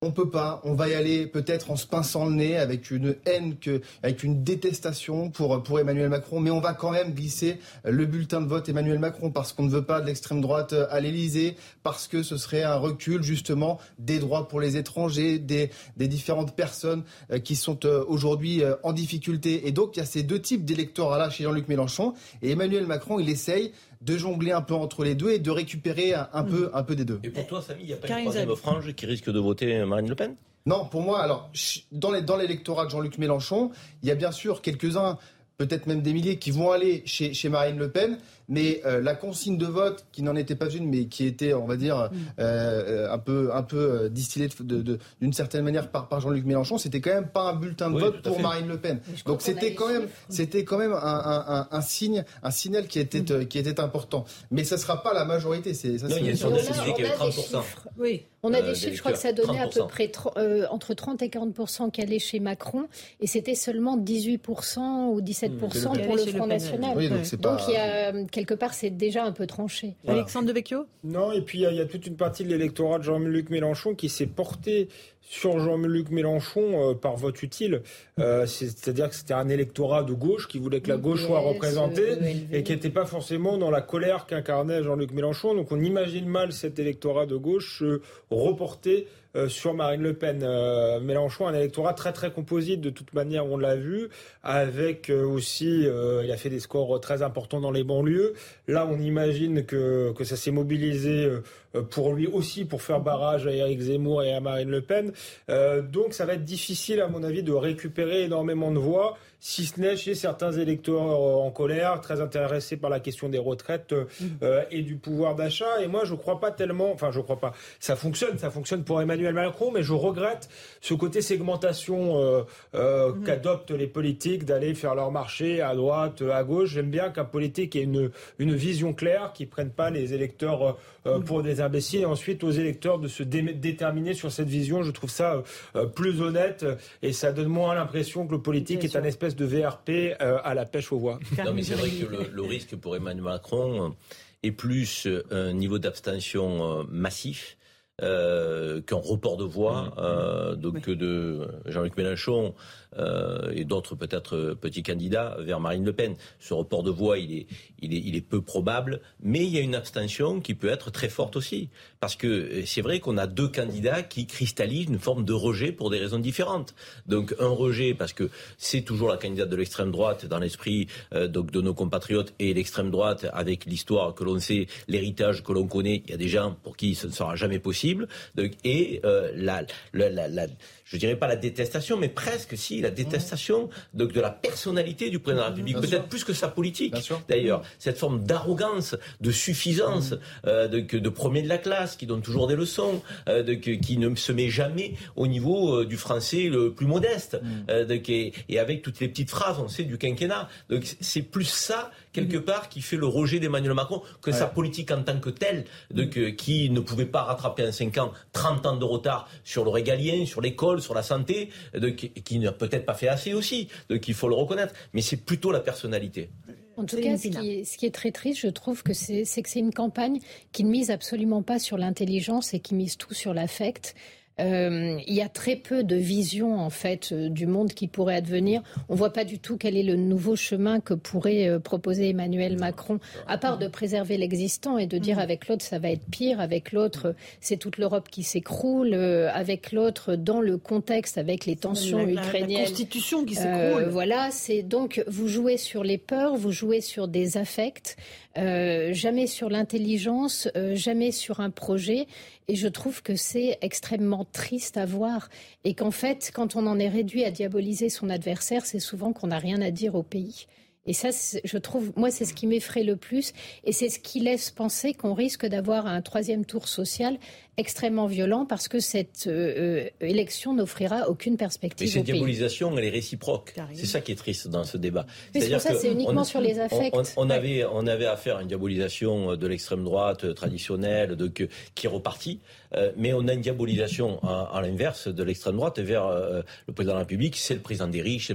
on peut pas, on va y aller peut-être en se pinçant le nez avec une haine, que, avec une détestation pour, pour Emmanuel Macron, mais on va quand même glisser le bulletin de vote Emmanuel Macron parce qu'on ne veut pas de l'extrême droite à l'Elysée, parce que ce serait un recul justement des droits pour les étrangers, des, des différentes personnes euh, qui sont euh, aujourd'hui euh, en difficulté. Et donc il y a ces deux types d'électorats là chez Jean-Luc Mélenchon, et Emmanuel Macron, il essaye de jongler un peu entre les deux et de récupérer un, peu, mm. un peu des deux. Et pour toi, Samy, il n'y a pas une troisième frange qui risque de voter Marine Le Pen? Non, pour moi, alors, dans l'électorat de Jean-Luc Mélenchon, il y a bien sûr quelques-uns, peut-être même des milliers, qui vont aller chez, chez Marine Le Pen mais euh, la consigne de vote, qui n'en était pas une, mais qui était, on va dire, mm. euh, un peu, un peu euh, distillée d'une certaine manière par, par Jean-Luc Mélenchon, c'était quand même pas un bulletin de vote pour Marine Le Pen. Donc c'était quand même, c'était quand même un, un, un, signe, un signal qui était, mm. qui était important. Mais ça sera pas la majorité. C'est ça. Non, il y a sur qui avait 30 Oui. On a des chiffres, je crois que ça donnait à peu près entre 30 et 40% qui allaient chez Macron, et c'était seulement 18% ou 17 mm. pour le Front National. donc, il y a quelque part, c'est déjà un peu tranché. Alexandre Devecchio Non, et puis il y, a toute une partie de l'électorat de Jean-Luc Mélenchon qui s'est porté sur Jean-Luc Mélenchon euh, par vote utile. Euh, c'est-à-dire que c'était un électorat de gauche qui voulait que la gauche soit représentée et qui n'était pas forcément dans la colère qu'incarnait Jean-Luc Mélenchon. Donc on imagine mal cet électorat de gauche se reporter euh, sur Marine Le Pen. Euh, Mélenchon, un électorat très très composite de toute manière, on l'a vu, avec euh, aussi, il a fait des scores très importants dans les banlieues. Là, on imagine que, que ça s'est mobilisé pour lui aussi pour faire barrage à Éric Zemmour et à Marine Le Pen. donc ça va être difficile, à mon avis, de récupérer énormément de voix si ce n'est chez certains électeurs en colère, très intéressés par la question des retraites mmh. et du pouvoir d'achat. Et moi, je ne crois pas tellement, enfin, je crois pas, ça fonctionne, ça fonctionne pour Emmanuel Macron, mais je regrette ce côté segmentation euh, euh, mhm. qu'adoptent les politiques d'aller faire leur marché à droite, à gauche. J'aime bien qu'un politique ait une, une vision claire, qui ne prenne pas les électeurs euh, mhm. pour des imbéciles, et ensuite aux électeurs de se déterminer sur cette vision. Je trouve ça plus honnête et ça donne moins l'impression que le politique est un espèce de VRP à la pêche aux voix. Non, mais c'est vrai que le, le, risque pour Emmanuel Macron est plus un niveau d'abstention massif euh, qu'un report de voix euh, donc de Jean-Luc Mélenchon euh, et d'autres peut-être petits candidats vers Marine Le Pen. Ce report de voix, il est, il est, il est peu probable, mais il y a une abstention qui peut être très forte aussi, parce que c'est vrai qu'on a deux candidats qui cristallisent une forme de rejet pour des raisons différentes. Donc un rejet parce que c'est toujours la candidate de l'extrême droite dans l'esprit donc de nos compatriotes et l'extrême droite avec l'histoire que l'on sait, l'héritage que l'on connaît. Il y a des gens pour qui ce ne sera jamais possible. et euh, la, la, la, je dirais pas la détestation, mais presque si la détestation de, de la personnalité du président de la République, peut-être plus que sa politique. D'ailleurs, cette forme d'arrogance, de suffisance, euh, de, de, premier de la classe, qui donne toujours des leçons, euh, de, qui ne se met jamais au niveau du français le plus modeste, mm. et, et, avec toutes les petites phrases, on sait du quinquennat. Donc c'est plus ça quelque part qui fait le rejet d'Emmanuel Macron que sa politique en tant que telle, de, que, qui ne pouvait pas rattraper en 5 ans 30 ans de retard sur le régalien, sur l'école, sur la santé, de, qui, qui n'a peut-être pas fait assez aussi, qu'il faut le reconnaître. Mais c'est plutôt la personnalité. En tout cas, ce qui, est, ce qui, est, très triste, je trouve que c'est que c'est une campagne qui ne mise absolument pas sur l'intelligence et qui mise tout sur l'affect. Euh, il y a très peu de vision en fait euh, du monde qui pourrait advenir. On ne voit pas du tout quel est le nouveau chemin que pourrait euh, proposer Emmanuel Macron, à part de préserver l'existant et de dire avec l'autre ça va être pire, avec l'autre c'est toute l'Europe qui s'écroule, avec l'autre dans le contexte avec les tensions ukrainiennes. La constitution qui s'écroule. voilà, c'est donc vous jouez sur les peurs, vous jouez sur des affects. Euh, jamais sur l'intelligence, euh, jamais sur un projet. Et je trouve que c'est extrêmement triste à voir. Et qu'en fait, quand on en est réduit à diaboliser son adversaire, c'est souvent qu'on n'a rien à dire au pays. Et ça, je trouve, moi, c'est ce qui m'effraie le plus. Et c'est ce qui laisse penser qu'on risque d'avoir un troisième tour social extrêmement violent parce que cette euh, euh, élection n'offrira aucune perspective. Mais cette diabolisation, elle est réciproque. C'est ça qui est triste dans ce débat. Mais c'est pour ça, c'est uniquement sur les affects. On, avait, on avait affaire à une diabolisation de l'extrême droite traditionnelle, de, qui est repartie. Euh, mais on a une diabolisation à, l'inverse de l'extrême droite vers le président de la République, c'est le président des riches.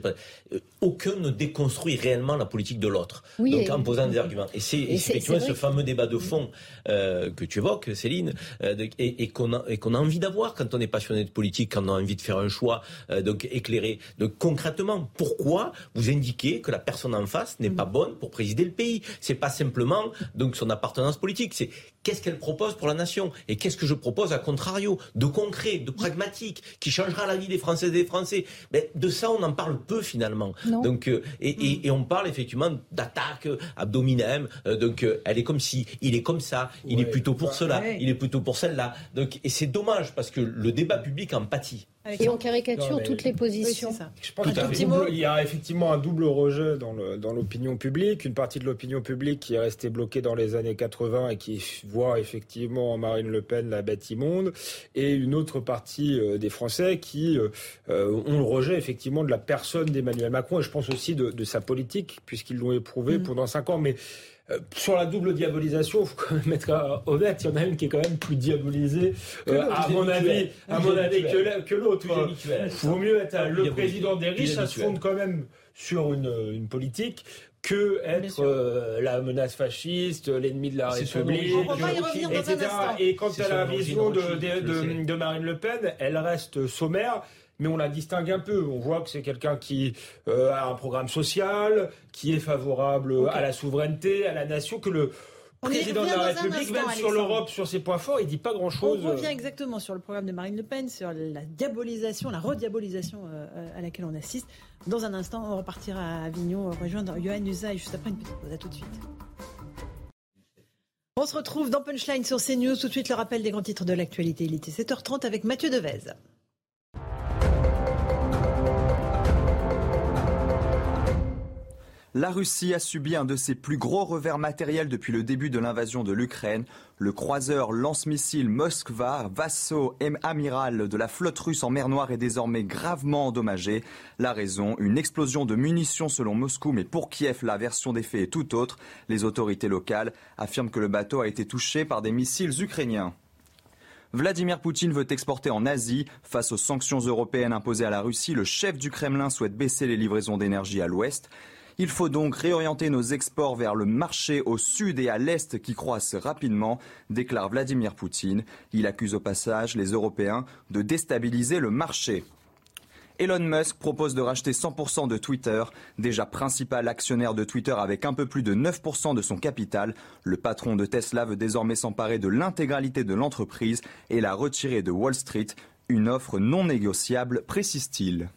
aucun ne déconstruit réellement la politique de l'autre. donc en posant des arguments. Et c'est effectivement ce fameux débat de fond que tu évoques, Céline, et, et, qu'on a, a, envie d'avoir quand on est passionné de politique, quand on a envie de faire un choix euh, donc éclairé. Donc concrètement, pourquoi vous indiquez que la personne en face n'est pas bonne pour présider le pays? C'est pas simplement donc son appartenance politique, c'est qu'est-ce qu'elle propose pour la nation et qu'est-ce que je propose à contrario de concret, de pragmatique, qui changera la vie des Françaises et des Français? Mais de ça, on en parle peu finalement. Donc euh, et, et, on parle effectivement d'attaque abdominale. Euh, donc elle est comme si, il est comme ça, il est plutôt pour cela, il est plutôt pour celle-là. Donc, et c'est dommage parce que le débat public en pâtit. Et on caricature toutes les positions. je pense qu'il y a effectivement un double rejet dans l'opinion publique. Une partie de l'opinion publique qui est restée bloquée dans les années 80 et qui voit effectivement en Marine Le Pen la bête immonde. Et une autre partie euh, des Français qui euh, euh, ont le rejet effectivement de la personne d'Emmanuel Macron et je pense aussi de, sa politique puisqu'ils l'ont éprouvé mm. pendant cinq ans. Mais euh, sur la double diabolisation, il faut quand même être honnête, il y en a une qui est quand même plus diabolisée, euh, à mon avis, à mon avis que l'autre. Il vaut mieux être le président des riches, ça se fonde quand même sur une, une politique que être euh, la menace fasciste, l'ennemi de la République, etc. Et quant à la vision de, de, de, Marine Le Pen, elle reste sommaire mais on la distingue un peu. On voit que c'est quelqu'un qui euh, a un programme social, qui est favorable à la souveraineté, à la nation, que le président de la République, même sur l'Europe, sur ses points forts, il dit pas grand-chose. On revient exactement sur le programme de Marine Le Pen, sur la diabolisation, la rediabolisation euh, à laquelle on assiste. Dans un instant, on repartira à Avignon, rejoindre Johan Usa juste après une petite pause. À tout de suite. On se retrouve dans Punchline sur CNews. Tout de suite, le rappel des grands titres de l'actualité. Il était 7h30 avec Mathieu Devez. La Russie a subi un de ses plus gros revers matériels depuis le début de l'invasion de l'Ukraine. Le croiseur lance-missile Moskva, vassau amiral de la flotte russe en mer Noire, est désormais gravement endommagé. La raison, une explosion de munitions selon Moscou, mais pour Kiev, la version des faits est tout autre. Les autorités locales affirment que le bateau a été touché par des missiles ukrainiens. Vladimir Poutine veut exporter en Asie. Face aux sanctions européennes imposées à la Russie, le chef du Kremlin souhaite baisser les livraisons d'énergie à l'Ouest. Il faut donc réorienter nos exports vers le marché au sud et à l'est qui croissent rapidement, déclare Vladimir Poutine. Il accuse au passage les Européens de déstabiliser le marché. Elon Musk propose de racheter 100% de Twitter, déjà principal actionnaire de Twitter avec un peu plus de 9% de son capital. Le patron de Tesla veut désormais s'emparer de l'intégralité de l'entreprise et la retirer de Wall Street. Une offre non négociable, précise-t-il.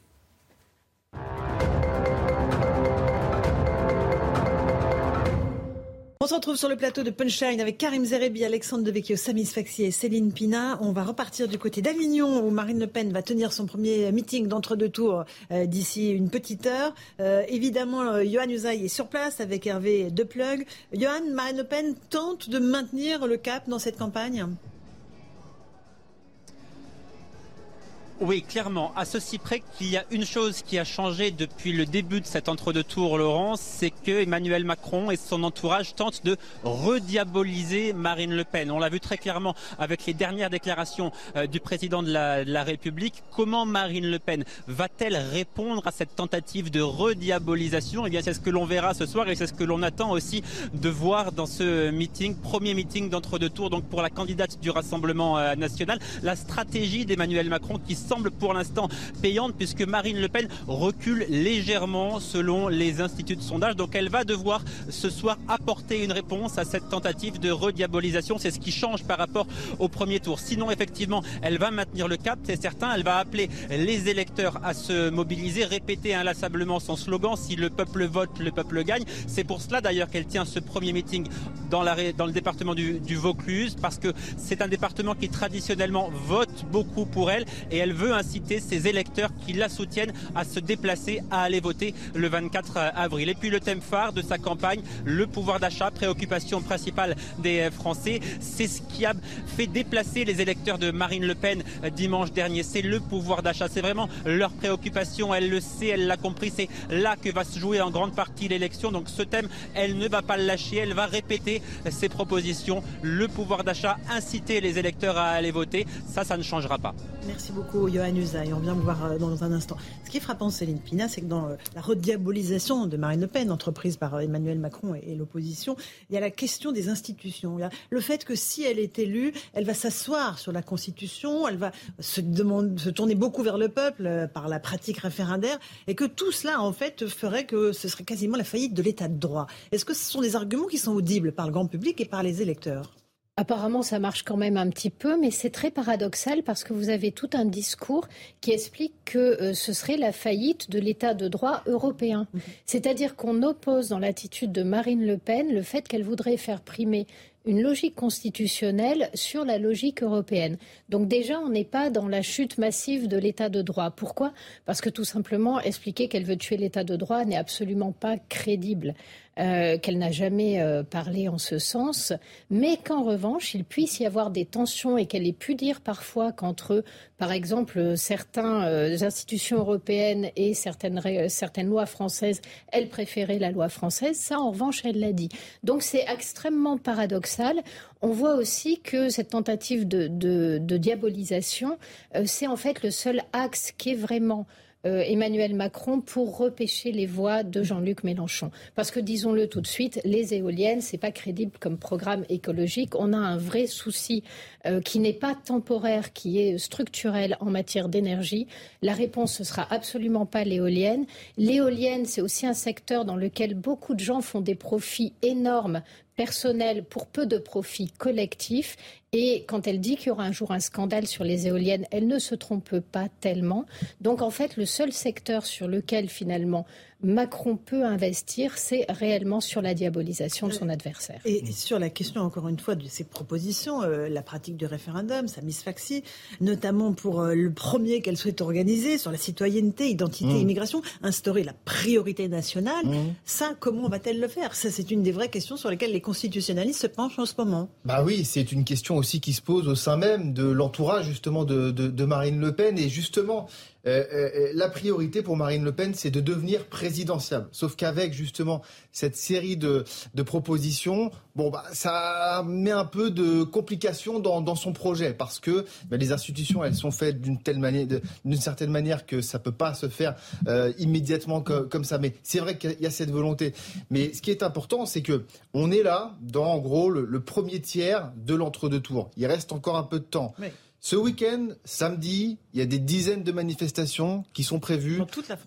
On se retrouve sur le plateau de Punchline avec Karim Zerebi, Alexandre Devecchio, Samis Faxi et Céline Pina. On va repartir du côté d'Avignon où Marine Le Pen va tenir son premier meeting d'entre-deux tours euh, d'ici une petite heure. Euh, évidemment, euh, Johan Usaï est sur place avec Hervé Deplug. Johan, Marine Le Pen tente de maintenir le cap dans cette campagne? Oui, clairement. À ceci près qu'il y a une chose qui a changé depuis le début de cet entre-deux tours, Laurence, c'est que Emmanuel Macron et son entourage tentent de rediaboliser Marine Le Pen. On l'a vu très clairement avec les dernières déclarations euh, du président de la, République. Comment Marine Le Pen va-t-elle répondre à cette tentative de rediabolisation? Eh bien, c'est ce que l'on verra ce soir et c'est ce que l'on attend aussi de voir dans ce meeting, premier meeting d'entre-deux tours, donc pour la candidate du Rassemblement euh, national, la stratégie d'Emmanuel Macron qui semble pour l'instant payante puisque Marine Le Pen recule légèrement selon les instituts de sondage. Donc elle va devoir ce soir apporter une réponse à cette tentative de rediabolisation. C'est ce qui change par rapport au premier tour. Sinon, effectivement, elle va maintenir le cap, c'est certain. Elle va appeler les électeurs à se mobiliser, répéter inlassablement son slogan si le peuple vote, le peuple gagne. C'est pour cela d'ailleurs qu'elle tient ce premier meeting dans, la, dans le département du, du Vaucluse parce que c'est un département qui traditionnellement vote beaucoup pour elle et elle veut inciter ses électeurs qui la soutiennent à se déplacer, à aller voter le 24 avril. Et puis le thème phare de sa campagne, le pouvoir d'achat, préoccupation principale des Français. C'est ce qui a fait déplacer les électeurs de Marine Le Pen dimanche dernier. C'est le pouvoir d'achat. C'est vraiment leur préoccupation. Elle le sait, elle l'a compris. C'est là que va se jouer en grande partie l'élection. Donc ce thème, elle ne va pas le lâcher. Elle va répéter ses propositions. Le pouvoir d'achat, inciter les électeurs à aller voter. Ça, ça ne changera pas. Merci beaucoup. Johan Usaï. On vient vous voir euh, dans un instant. Ce qui est frappant, Céline Pina, c'est que dans euh, la rediabolisation de Marine Le Pen, entreprise par euh, Emmanuel Macron et l'opposition, il y a la question des institutions. Il y a le fait que si elle est élue, elle va s'asseoir sur la Constitution, elle va se, se tourner beaucoup vers le peuple par la pratique référendaire, et que tout cela, en fait, ferait que ce serait quasiment la faillite de l'État de droit. Est-ce que ce sont des arguments qui sont audibles par le grand public et par les électeurs? Apparemment, ça marche quand même un petit peu, mais c'est très paradoxal parce que vous avez tout un discours qui explique que euh, ce serait la faillite de l'état de droit européen. Mhm. C'est-à-dire qu'on oppose dans l'attitude de Marine Le Pen le fait qu'elle voudrait faire primer une logique constitutionnelle sur la logique européenne. Donc déjà, on n'est pas dans la chute massive de l'état de droit. Pourquoi? Parce que tout simplement, expliquer qu'elle veut tuer l'état de droit n'est absolument pas crédible. Euh, qu'elle n'a jamais euh, parlé en ce sens, mais qu'en revanche, il puisse y avoir des tensions et qu'elle ait pu dire parfois qu'entre, par exemple, certaines euh, institutions européennes et certaines, certaines lois françaises, elle préférait la loi française. Ça, en revanche, elle l'a dit. Donc c'est extrêmement paradoxal. On voit aussi que cette tentative de, de diabolisation, c'est en fait le seul axe qui est vraiment euh, Emmanuel Macron pour repêcher les voix de Jean-Luc Mélenchon. Parce que disons-le tout de suite, les éoliennes, c'est pas crédible comme programme écologique. On a un vrai souci euh, qui n'est pas temporaire, qui est structurel en matière d'énergie. La réponse ce sera absolument pas l'éolienne. L'éolienne, c'est aussi un secteur dans lequel beaucoup de gens font des profits énormes personnels pour peu de profits collectifs. Et quand elle dit qu'il y aura un jour un scandale sur les éoliennes, elle ne se trompe pas tellement. Donc en fait, le seul secteur sur lequel finalement Macron peut investir, c'est réellement sur la diabolisation de son adversaire. Et sur la question, encore une fois, de ses propositions, euh, la pratique du référendum, sa misfaxie, notamment pour euh, le premier qu'elle souhaite organiser sur la citoyenneté, identité, mmh. immigration, instaurer la priorité nationale, mmh. ça, comment va-t-elle le faire? Ça, c'est une des vraies questions sur lesquelles les constitutionnalistes se penchent en ce moment. Bah oui, c'est une question aussi qui se pose au sein même de l'entourage justement de, de Marine Le Pen et justement la priorité pour Marine Le Pen, c'est de devenir présidentiable. Sauf qu'avec justement cette série de, propositions, bon, bah, ça met un peu de complications dans, son projet parce que bah, les institutions, elles sont faites d'une telle manière, d'une certaine manière que ça peut pas se faire euh, immédiatement comme ça. Mais c'est vrai qu'il y a cette volonté. Mais ce qui est important, c'est que on est là dans en gros le, premier tiers de l'entre-deux tours. Il reste encore un peu de temps. Ce week-end, samedi, il y a des dizaines de manifestations qui sont prévues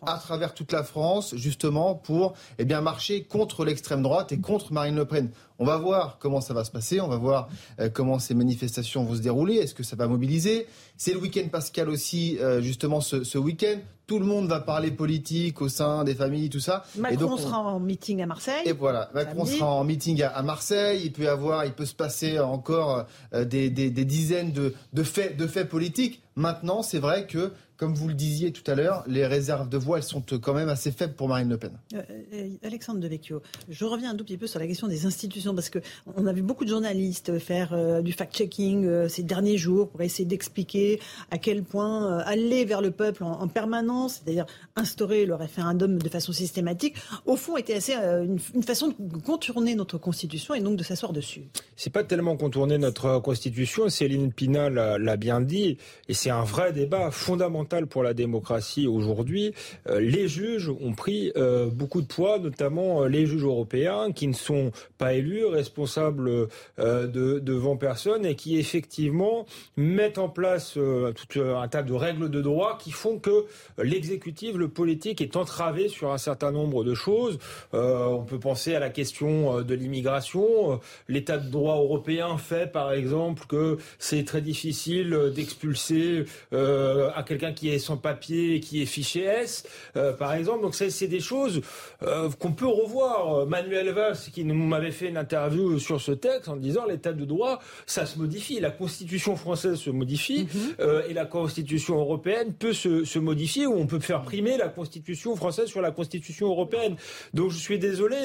à travers toute la France, justement pour eh bien, marcher contre l'extrême droite et contre Marine Le Pen. On va voir comment ça va se passer, on va voir euh, comment ces manifestations vont se dérouler, est-ce que ça va mobiliser. C'est le week-end pascal aussi, euh, justement, ce, ce week-end tout le monde va parler politique au sein des familles, tout ça. Macron sera en meeting à Marseille. Et voilà, Macron sera en meeting à, Marseille. Il peut avoir, il peut se passer encore euh, des, dizaines de, faits, de faits politiques. Maintenant, c'est vrai que comme vous le disiez tout à l'heure, les réserves de voix, elles sont quand même assez faibles pour Marine Le Pen. Euh, euh, Alexandre Devecchio, je reviens un tout petit peu sur la question des institutions, parce qu'on a vu beaucoup de journalistes faire euh, du fact-checking ces derniers jours pour essayer d'expliquer à quel point aller vers le peuple en, permanence, c'est-à-dire instaurer le référendum de façon systématique, au fond était assez une, façon de contourner notre Constitution et donc de s'asseoir dessus. C'est pas tellement contourner notre Constitution, Céline Pina l'a bien dit, et c'est un vrai débat fondamental pour la démocratie aujourd'hui. Euh, les juges ont pris euh, beaucoup de poids, notamment euh, les juges européens qui ne sont pas élus, responsables de, devant personne et qui effectivement mettent en place tout un tas de règles de droit qui font que l'exécutif, le politique est entravé sur un certain nombre de choses. on peut penser à la question de l'immigration. L'état de droit européen fait par exemple que c'est très difficile d'expulser à quelqu'un qui est sans papier, qui est fiché S, euh, par exemple. Donc c'est des choses euh, qu'on peut revoir. Manuel Valls, qui m'avait fait une interview sur ce texte en disant l'état de droit, ça se modifie. La Constitution française se modifie mhm. euh, et la Constitution européenne peut se, se, modifier ou on peut faire primer la Constitution française sur la Constitution européenne. Donc je suis désolé.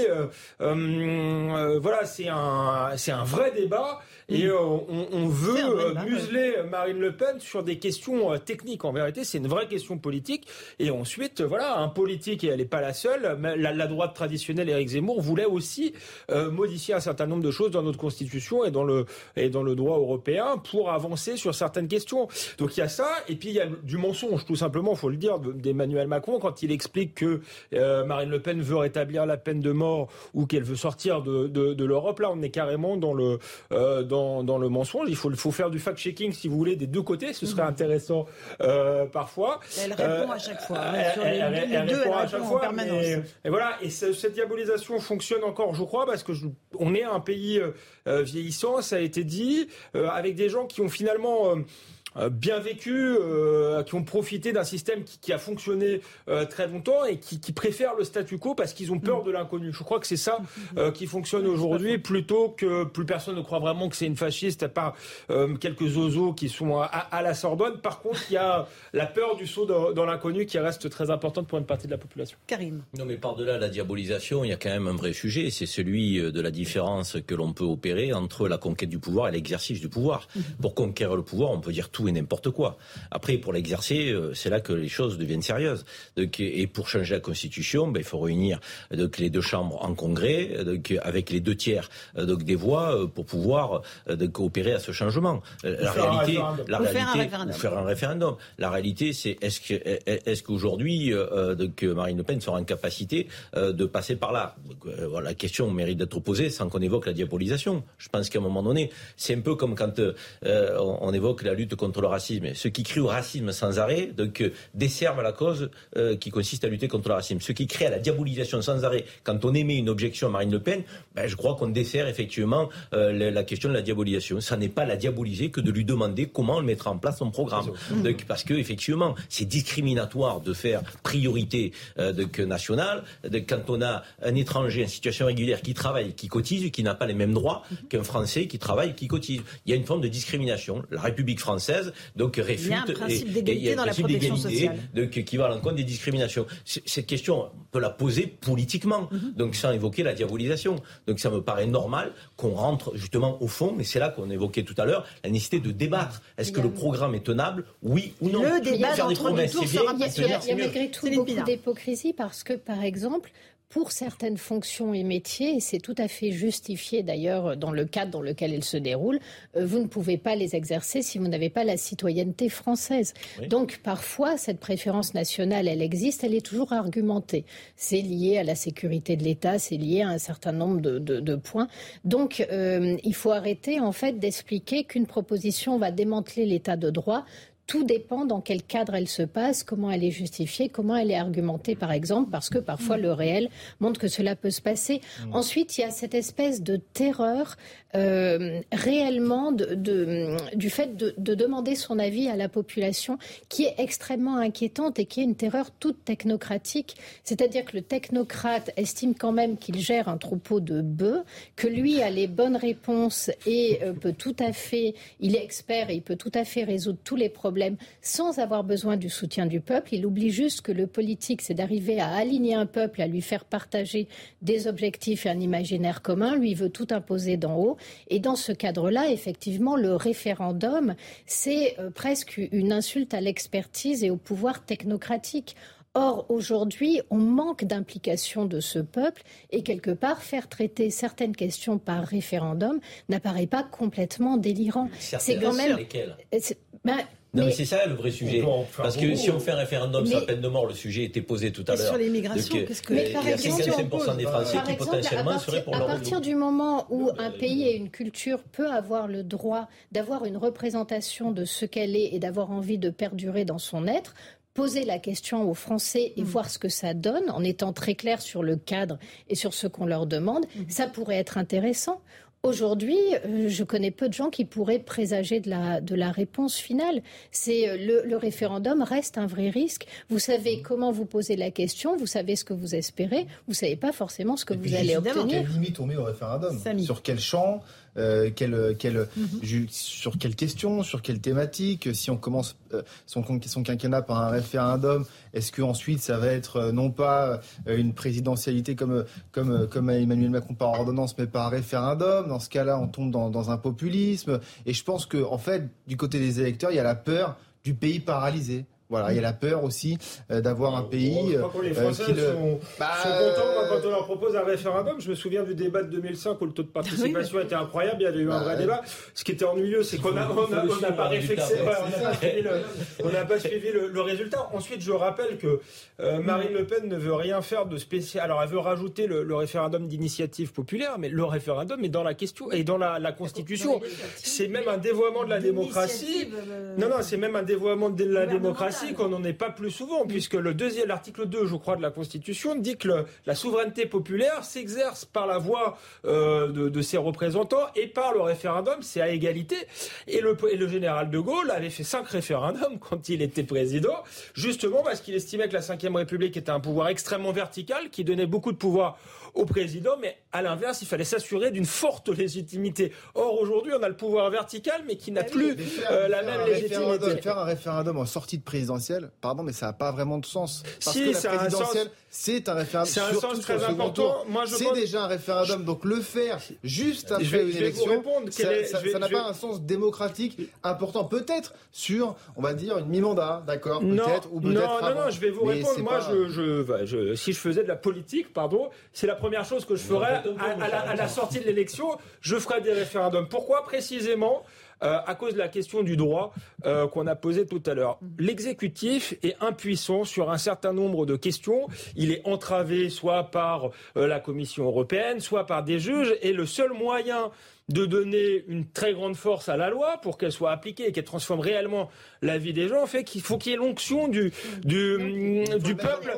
voilà, c'est un, c'est un vrai débat et on, on, veut museler Marine Le Pen sur des questions techniques. En vérité, c'est une vraie question politique. Et ensuite, voilà, un politique, et elle n'est pas la seule, la, droite traditionnelle, Éric Zemmour, voulait aussi euh, modifier un certain nombre de choses dans notre Constitution et dans le, et dans le droit européen pour avancer sur certaines questions. Donc il y a ça, et puis il y a du mensonge, tout simplement, il faut le dire, d'Emmanuel Macron, quand il explique que euh, Marine Le Pen veut rétablir la peine de mort ou qu'elle veut sortir de, de, l'Europe. Là, on est carrément dans le, euh, dans, dans, le mensonge. Il faut, faut faire du fact-checking, si vous voulez, des deux côtés. Ce serait intéressant parfois. Elle répond à chaque fois. Hein, sur les, elle, deux, répond à chaque fois. En permanence. et voilà. Et cette diabolisation fonctionne encore, je crois, parce que on est un pays euh, euh, vieillissant, ça a été dit, euh, avec des gens qui ont finalement euh, bien vécu, euh, qui ont profité d'un système qui, qui, a fonctionné euh, très longtemps et qui, qui, préfèrent le statu quo parce qu'ils ont peur de l'inconnu. Je crois que c'est ça qui fonctionne aujourd'hui plutôt que plus personne ne croit vraiment que c'est une fasciste à part quelques oiseaux qui sont à, à, la Sorbonne. Par contre, il y a la peur du saut dans, dans l'inconnu qui reste très importante pour une partie de la population. Karim. Non, mais par-delà la diabolisation, il y a quand même un vrai sujet. C'est celui de la différence que l'on peut opérer entre la conquête du pouvoir et l'exercice du pouvoir. Pour conquérir le pouvoir, on peut dire tout et n'importe quoi. Après, pour l'exercer, euh, c'est là que les choses deviennent sérieuses. et pour changer la Constitution, ben, il faut réunir donc, les deux chambres en congrès, avec les deux tiers donc, des voix euh, pour pouvoir coopérer à ce changement. Euh, la réalité, la réalité, faire un référendum. Faire un référendum. La réalité, c'est est-ce que est-ce qu'aujourd'hui donc Marine Le Pen sera en capacité de passer par là? Voilà, La question mérite d'être posée sans qu'on évoque la diabolisation. Je pense qu'à un moment donné, c'est un peu comme quand on, on évoque la lutte contre le racisme. Ceux qui crient au racisme sans arrêt, donc euh, desservent la cause euh, qui consiste à lutter contre le racisme. Ceux qui crient à la diabolisation sans arrêt, quand on émet une objection à Marine Le Pen, ben, je crois qu'on dessert effectivement euh, la, question de la diabolisation. Ça n'est pas la diaboliser que de lui demander comment elle mettra en place son programme. Donc, parce que effectivement, c'est discriminatoire de faire priorité donc, nationale quand on a un étranger en situation régulière qui travaille, qui cotise, qui n'a pas les mêmes droits qu'un Français qui travaille, qui cotise. Il y a une forme de discrimination. La République française française, donc réfute. Il y a un principe d'égalité dans la protection sociale. Donc, qui va à l'encontre des discriminations. Cette question, on peut la poser politiquement, mhm. donc sans évoquer la diabolisation. Donc ça me paraît normal qu'on rentre justement au fond, et c'est là qu'on évoquait tout à l'heure, la nécessité de débattre. Est-ce que le programme est tenable? Oui ou non? Le débat d'entre deux tours sera Il y a malgré tout beaucoup d'hypocrisie parce que, par exemple, pour certaines fonctions et métiers, et c'est tout à fait justifié d'ailleurs dans le cadre dans lequel elles se déroulent, euh, vous ne pouvez pas les exercer si vous n'avez pas la citoyenneté française. Donc parfois, cette préférence nationale, elle existe, elle est toujours argumentée. C'est lié à la sécurité de l'État, c'est lié à un certain nombre de, points. Donc euh, il faut arrêter en fait d'expliquer qu'une proposition va démanteler l'État de droit tout dépend dans quel cadre elle se passe, comment elle est justifiée, comment elle est argumentée, par exemple, parce que parfois le réel montre que cela peut se passer. Mmh. Ensuite, il y a cette espèce de terreur euh, réellement de, du fait de, demander son avis à la population qui est extrêmement inquiétante et qui est une terreur toute technocratique. C'est-à-dire que le technocrate estime quand même qu'il gère un troupeau de bœufs, que lui a les bonnes réponses et euh, peut tout à fait, il est expert et il peut tout à fait résoudre tous les problèmes sans avoir besoin du soutien du peuple. Il oublie juste que le politique, c'est d'arriver à aligner un peuple, à lui faire partager des objectifs et un imaginaire commun. Lui, il veut tout imposer d'en haut. Et dans ce cadre-là, effectivement, le référendum, c'est euh, presque une insulte à l'expertise et au pouvoir technocratique. Or, aujourd'hui, on manque d'implication de ce peuple et quelque part, faire traiter certaines questions par référendum n'apparaît pas complètement délirant. C'est quand même. Non, mais, c'est ça le vrai sujet. Parce que si on fait un référendum sur la peine de mort, le sujet était posé tout à l'heure. Sur l'immigration, qu'est-ce que. Il y a 55% des Français qui potentiellement seraient pour À partir du moment où un pays et une culture peut avoir le droit d'avoir une représentation de ce qu'elle est et d'avoir envie de perdurer dans son être, poser la question aux Français et mm. voir ce que ça donne en étant très clair sur le cadre et sur ce qu'on leur demande, mm. ça pourrait être intéressant. Aujourd'hui, euh, je connais peu de gens qui pourraient présager de la, de la réponse finale. C'est euh, le, référendum reste un vrai risque. Vous savez comment vous posez la question, vous savez ce que vous espérez, vous savez pas forcément ce que vous allez obtenir. Quelle limite on met au référendum? Sur quel champ? Euh, quelle, quelle, mhm. sur quelle question, sur quelle thématique. Si on commence euh, son, son, quinquennat par un référendum, est-ce que ensuite ça va être euh, non pas une présidentialité comme, comme, comme Emmanuel Macron par ordonnance, mais par référendum? Dans ce cas-là, on tombe dans, dans un populisme. Et je pense que, en fait, du côté des électeurs, il y a la peur du pays paralysé. Voilà, il y a la peur aussi euh, d'avoir un pays. je crois que les euh, Français sont, bah, contents quand on leur propose un référendum. Je me souviens du débat de 2005 où le taux de participation était incroyable. Il y avait eu un vrai débat. Ce qui était ennuyeux, c'est qu'on n'a pas réfléchi, on n'a pas suivi le, résultat. Ensuite, je rappelle que euh, Marine Le Pen ne veut rien faire de spécial. Alors, elle veut rajouter le, référendum d'initiative populaire, mais le référendum est dans la question et dans la, Constitution. C'est même un dévoiement de la démocratie. Non, non, c'est même un dévoiement de la démocratie qu'on n'en est pas plus souvent, puisque le deuxième, l'article 2, je crois, de la Constitution dit que la souveraineté populaire s'exerce par la voix euh, de, ses représentants et par le référendum, c'est à égalité. Et le, et le général de Gaulle avait fait cinq référendums quand il était président, justement parce qu'il estimait que la Ve République était un pouvoir extrêmement vertical, qui donnait beaucoup de pouvoir au président, mais à l'inverse, il fallait s'assurer d'une forte légitimité. Or, aujourd'hui, on a le pouvoir vertical, mais qui n'a eh plus euh, la même légitimité. Faire un référendum en sortie de présidentielle, pardon, mais ça n'a pas vraiment de sens. Parce si, que la présidentielle, c'est un référendum. C'est un sens très important. c'est déjà un référendum, donc le faire juste après une élection, ça n'a pas un sens démocratique important. Peut-être sur, on va dire, une mi-mandat, d'accord Peut-être ou peut-être Non, non, non, je vais vous répondre. Moi, je, je, si je faisais de la politique, pardon, c'est la première chose que je ferais à, la, sortie de l'élection. Je ferai des référendums. Pourquoi précisément? Euh, à cause de la question du droit euh, qu'on a posée tout à l'heure. L'exécutif est impuissant sur un certain nombre de questions. Il est entravé soit par euh, la Commission européenne, soit par des juges, et le seul moyen de donner une très grande force à la loi pour qu'elle soit appliquée et qu'elle transforme réellement la vie des gens, fait qu'il faut qu'il y ait l'onction du, du, du peuple.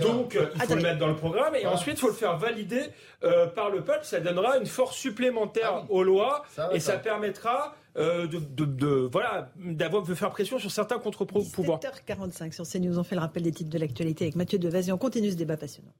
Donc, il faut le mettre dans le programme et ensuite, il faut le faire valider euh, par le peuple. Ça donnera une force supplémentaire ah aux lois et ça permettra euh, de, de, de, voilà, d'avoir de faire pression sur certains contre-pouvoirs. 7h45 sur CNews, on fait le rappel des titres de l'actualité avec Mathieu Devaz et on continue ce débat passionnant.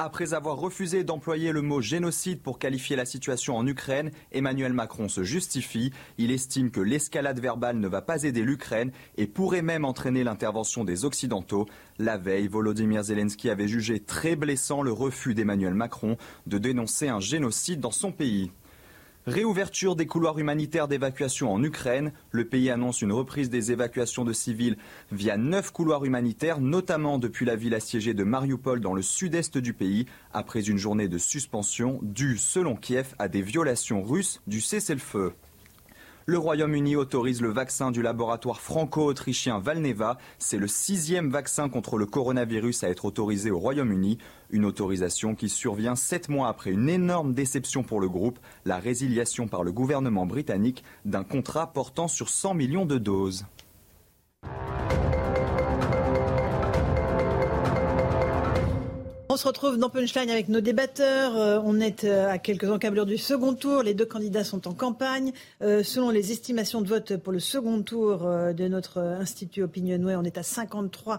Après avoir refusé d'employer le mot génocide pour qualifier la situation en Ukraine, Emmanuel Macron se justifie. Il estime que l'escalade verbale ne va pas aider l'Ukraine et pourrait même entraîner l'intervention des Occidentaux. La veille, Volodymyr Zelensky avait jugé très blessant le refus d'Emmanuel Macron de dénoncer un génocide dans son pays. Réouverture des couloirs humanitaires d'évacuation en Ukraine. Le pays annonce une reprise des évacuations de civils via neuf couloirs humanitaires, notamment depuis la ville assiégée de Mariupol dans le sud-est du pays, après une journée de suspension due, selon Kiev, à des violations russes du cessez-le-feu. Le Royaume-Uni autorise le vaccin du laboratoire franco-autrichien Valneva. C'est le sixième vaccin contre le coronavirus à être autorisé au Royaume-Uni. Une autorisation qui survient sept mois après une énorme déception pour le groupe, la résiliation par le gouvernement britannique d'un contrat portant sur 100 millions de doses. On se retrouve dans Punchline avec nos débatteurs. Euh, on est euh, à quelques encablures du second tour. Les deux candidats sont en campagne. Euh, selon les estimations de vote pour le second tour de notre institut Opinionway, on est à 53%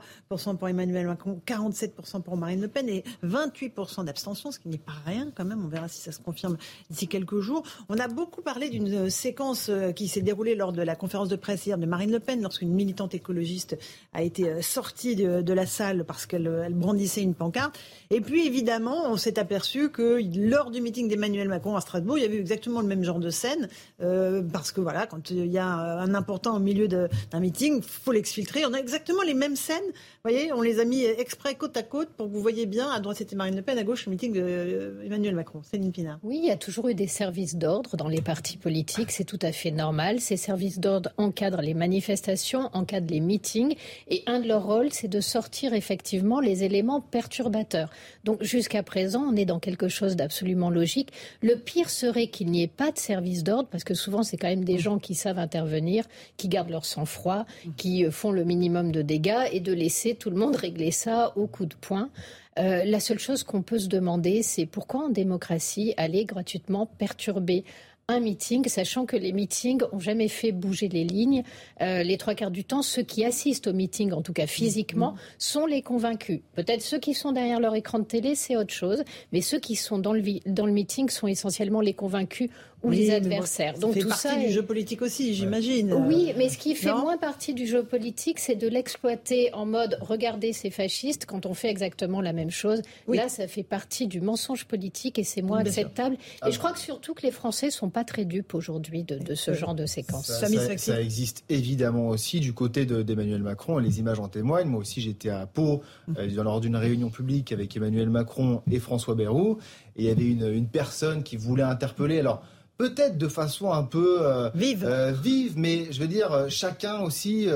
pour Emmanuel Macron, 47% pour Marine Le Pen et 28% d'abstention, ce qui n'est pas rien quand même. On verra si ça se confirme d'ici quelques jours. On a beaucoup parlé d'une séquence qui s'est déroulée lors de la conférence de presse hier de Marine Le Pen, lorsqu'une militante écologiste a été sortie de, de la salle parce qu'elle brandissait une pancarte. Et puis évidemment, on s'est aperçu que lors du meeting d'Emmanuel Macron à Strasbourg, il y avait eu exactement le même genre de scène, euh, parce que voilà, quand il y a un important au milieu d'un meeting, il faut l'exfiltrer. On a exactement les mêmes scènes. Vous voyez, on les a mis exprès côte à côte pour que vous voyez bien. À droite, c'était Marine Le Pen, à gauche, le meeting d'Emmanuel Macron. Céline Pinard. Oui, il y a toujours eu des services d'ordre dans les partis politiques. C'est tout à fait normal. Ces services d'ordre encadrent les manifestations, encadrent les meetings. Et un de leurs rôles, c'est de sortir effectivement les éléments perturbateurs. Donc jusqu'à présent, on est dans quelque chose d'absolument logique. Le pire serait qu'il n'y ait pas de service d'ordre, parce que souvent, c'est quand même des gens qui savent intervenir, qui gardent leur sang-froid, qui euh, font le minimum de dégâts, et de laisser tout le monde régler ça au coup de poing. Euh, la seule chose qu'on peut se demander, c'est pourquoi en démocratie aller gratuitement perturber un meeting, sachant que les meetings ont jamais fait bouger les lignes. Euh, les trois quarts du temps, ceux qui assistent au meeting, en tout cas physiquement, sont les convaincus. Peut-être ceux qui sont derrière leur écran de télé, c'est autre chose, mais ceux qui sont dans le, dans le meeting sont essentiellement les convaincus ou les adversaires. Donc fait tout partie ça du jeu politique aussi, j'imagine. Oui, mais ce qui fait moins partie du jeu politique, c'est de l'exploiter en mode regardez ces fascistes quand on fait exactement la même chose. Là, ça fait partie du mensonge politique et c'est moins acceptable. Et je crois que surtout que les Français sont pas très dupes aujourd'hui de, ce genre de séquence. Ça, ça, existe évidemment aussi du côté d'Emmanuel Macron et les images en témoignent. Moi aussi, j'étais à Pau mmh. euh, lors d'une réunion publique avec Emmanuel Macron et François Bayrou et il y avait une, une personne qui voulait interpeller. Alors peut-être de façon un peu euh, vive. Euh, vive, mais je veux dire, euh, chacun aussi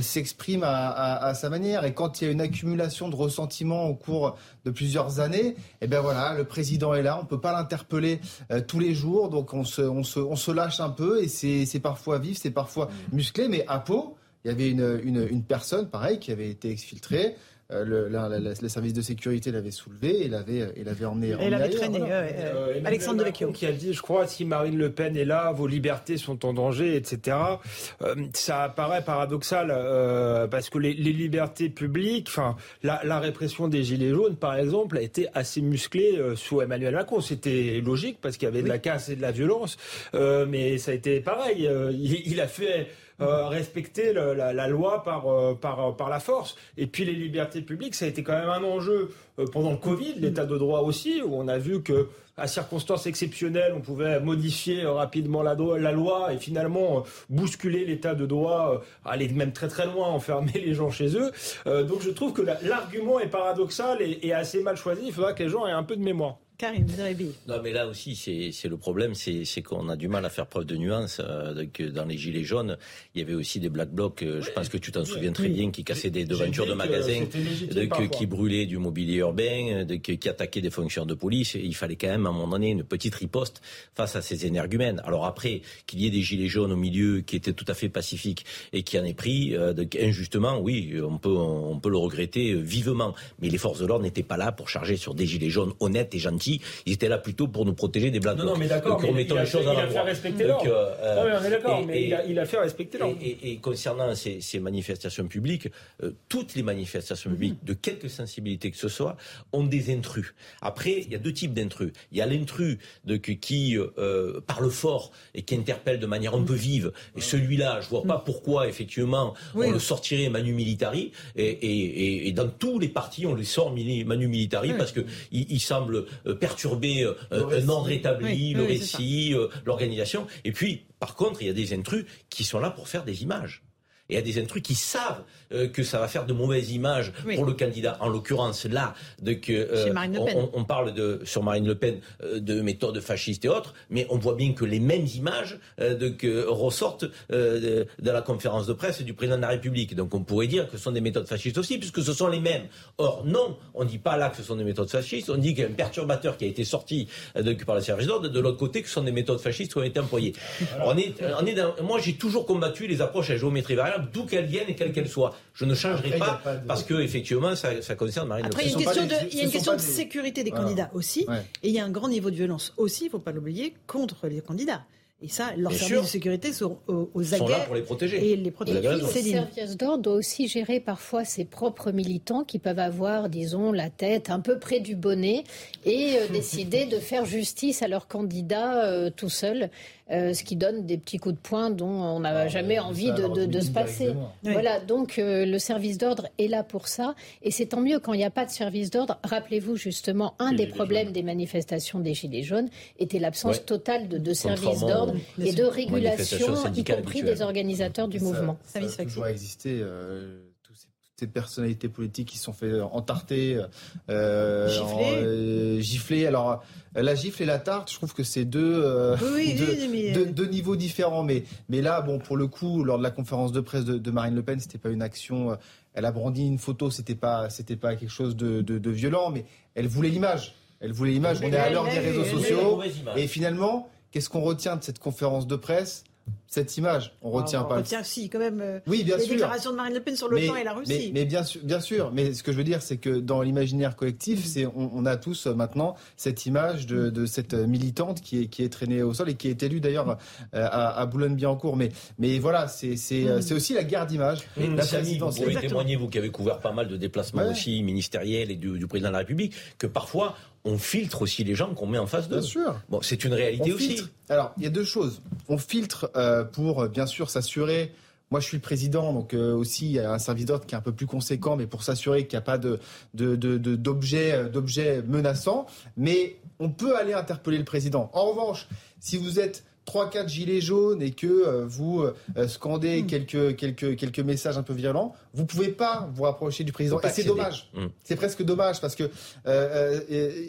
s'exprime à, sa manière. Et quand il y a une accumulation de ressentiments au cours de plusieurs années, eh ben voilà, le président est là, on peut pas l'interpeller tous les jours, donc on se, on se, on se lâche un peu et c'est parfois vif, c'est parfois musclé. Mais à Pau, il y avait une, une, une personne, pareil, qui avait été exfiltrée. Euh, le, les services de sécurité l'avaient soulevé et l'avait, et l'avait emmené. Et l'avait traîné. Euh, Alexandre Devecchio. Qui a dit, je crois, si Marine Le Pen est là, vos libertés sont en danger, etc. Euh, ça paraît paradoxal parce que les, libertés publiques, enfin, la, répression des gilets jaunes, par exemple, a été assez musclée sous Emmanuel Macron. C'était logique parce qu'il y avait de la casse et de la violence, mais ça a été pareil. il a fait euh, respecter la, loi par, euh, par, par la force. Et puis les libertés publiques, ça a été quand même un enjeu euh, pendant le Covid, l'état de droit aussi, où on a vu que à circonstances exceptionnelles, on pouvait modifier rapidement la, la loi et finalement bousculer l'état de droit, aller même très très loin, enfermer les gens chez eux. donc je trouve que l'argument est paradoxal et, et assez mal choisi. Il faudra que les gens aient un peu de mémoire. Non, mais là aussi, c'est le problème, c'est qu'on a du mal à faire preuve de nuance. Euh, dans les Gilets jaunes, il y avait aussi des black blocs, euh, je pense que tu t'en souviens très bien, qui cassaient des devantures de magasins, qui brûlaient du mobilier urbain, qui attaquaient des fonctionnaires de police. il fallait quand même, à un moment donné, une petite riposte face à ces énergumènes. Alors après, qu'il y ait des Gilets jaunes au milieu qui étaient tout à fait pacifiques et qui en aient pris, euh, injustement, oui, on peut, on peut le regretter vivement. Mais les forces de l'ordre n'étaient pas là pour charger sur des Gilets jaunes honnêtes et gentils ils étaient là plutôt pour nous protéger des blancs. Non, non, mais d'accord. Les choses à Il a fait respecter l'ordre. Euh, non, mais on est d'accord, mais il, a, fait respecter l'ordre. Et, concernant ces, manifestations publiques, euh, toutes les manifestations mhm. publiques, de quelque sensibilité que ce soit, ont des intrus. Après, il y a deux types d'intrus. Il y a l'intrus qui euh, parle fort et qui interpelle de manière un peu vive. Et celui-là, je vois pas pourquoi, effectivement, on le sortirait Manu Militari. Et, dans tous les partis, on le sort Manu Militari parce qu'il il semble perturber euh, un ordre établi, le récit, l'organisation. Et puis, par contre, il y a des intrus qui sont là pour faire des images. Et il y a des intrus qui savent euh, que ça va faire de mauvaises images pour le candidat. En l'occurrence, là, de que, euh, on, on, parle de, sur Marine Le Pen euh, de méthodes fascistes et autres, mais on voit bien que les mêmes images de, que ressortent de, de, la conférence de presse du président de la République. Donc on pourrait dire que ce sont des méthodes fascistes aussi, puisque ce sont les mêmes. Or, non, on ne dit pas là que ce sont des méthodes fascistes, on dit qu'il y a un perturbateur qui a été sorti par le service d'ordre, de l'autre côté que ce sont des méthodes fascistes qui ont été employées. On est, on est dans, moi, j'ai toujours combattu les approches à géométrie variable, d'où qu'elles viennent et quelles qu'elles soient. Je ne changerai pas, parce que effectivement, ça, concerne Marine Après, il y a une question de, il y a une question de sécurité des candidats aussi, et il y a un grand niveau de violence aussi, il ne faut pas l'oublier, contre les candidats. Et ça, leurs services de sécurité sont aux, aux sont là pour les protéger. Et les protéger. le service d'ordre doit aussi gérer parfois ses propres militants qui peuvent avoir, disons, la tête un peu près du bonnet et euh, décider de faire justice à leur candidat euh, tout seul. Euh, ce qui donne des petits coups de poing dont on n'a ah, jamais envie de, se passer. Voilà, donc le service d'ordre est là pour ça, et c'est tant mieux quand il n'y a pas de service d'ordre. Rappelez-vous justement, un des problèmes des manifestations des Gilets jaunes était l'absence totale de, de service d'ordre et de régulation, y compris des organisateurs du mouvement. Ça, ça, ça doit exister. Euh, toutes ces personnalités politiques qui sont fait entarter, euh, euh gifler. Alors, la gifle et la tarte, je trouve que c'est deux, euh, deux, niveaux différents. Mais, mais là, bon, pour le coup, lors de la conférence de presse de, Marine Le Pen, c'était pas une action. Elle a brandi une photo, c'était pas, c'était pas quelque chose de, de violent, mais elle voulait l'image. Elle voulait l'image. On est à l'heure des réseaux sociaux. Et finalement, Qu'est-ce qu'on retient de cette conférence de presse? Cette image. On ah, retient pas. On retient si quand même. Euh, oui, bien les sûr. déclarations de Marine Le Pen sur l'OTAN et la Russie. Mais, bien sûr, bien sûr. Mais ce que je veux dire, c'est que dans l'imaginaire collectif, mm. c'est on, a tous euh, maintenant cette image de, cette militante qui est qui est traînée au sol et qui est élue d'ailleurs euh, à, Boulogne-Billancourt. Mais mais voilà, c'est c'est aussi la guerre d'image. Mm. La vous pouvez témoigner vous qui avez couvert pas mal de déplacements aussi ministériels et du, du président de la République que parfois on filtre aussi les gens qu'on met en face d'eux. Bien sûr. Bon, c'est une réalité aussi. Alors, il y a deux choses. On filtre euh, pour, euh, bien sûr, s'assurer. Moi, je suis le président, donc euh, aussi, il y a un service d'ordre qui est un peu plus conséquent, mais pour s'assurer qu'il n'y a pas de, d'objets, d'objets menaçants. Mais on peut aller interpeller le président. En revanche, si vous êtes 3-4 gilets jaunes et que euh, vous euh, scandez hmm. quelques, quelques, quelques messages un peu violents, vous pouvez pas vous rapprocher du président. Et c'est dommage. Hmm. C'est presque dommage parce que euh,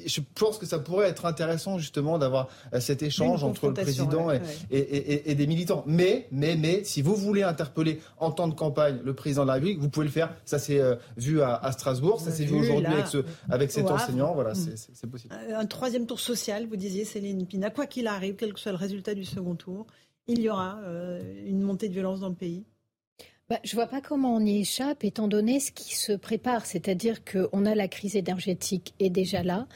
je pense que ça pourrait être intéressant justement d'avoir cet échange entre le président et, et, des militants. Mais, mais, mais, si vous voulez interpeller en temps de campagne le président de la République, vous pouvez le faire. Ça s'est vu à, Strasbourg, ça s'est vu aujourd'hui avec, ce, avec cet enseignant. Voilà, hmm. c'est possible. Un troisième tour social, vous disiez, Céline Pina. Quoi qu'il arrive, quel que soit le résultat du second tour, il y aura euh, une montée de violence dans le pays bah, je ne vois pas comment on y échappe, étant donné ce qui se prépare. C'est-à-dire qu'on a la crise énergétique est déjà là.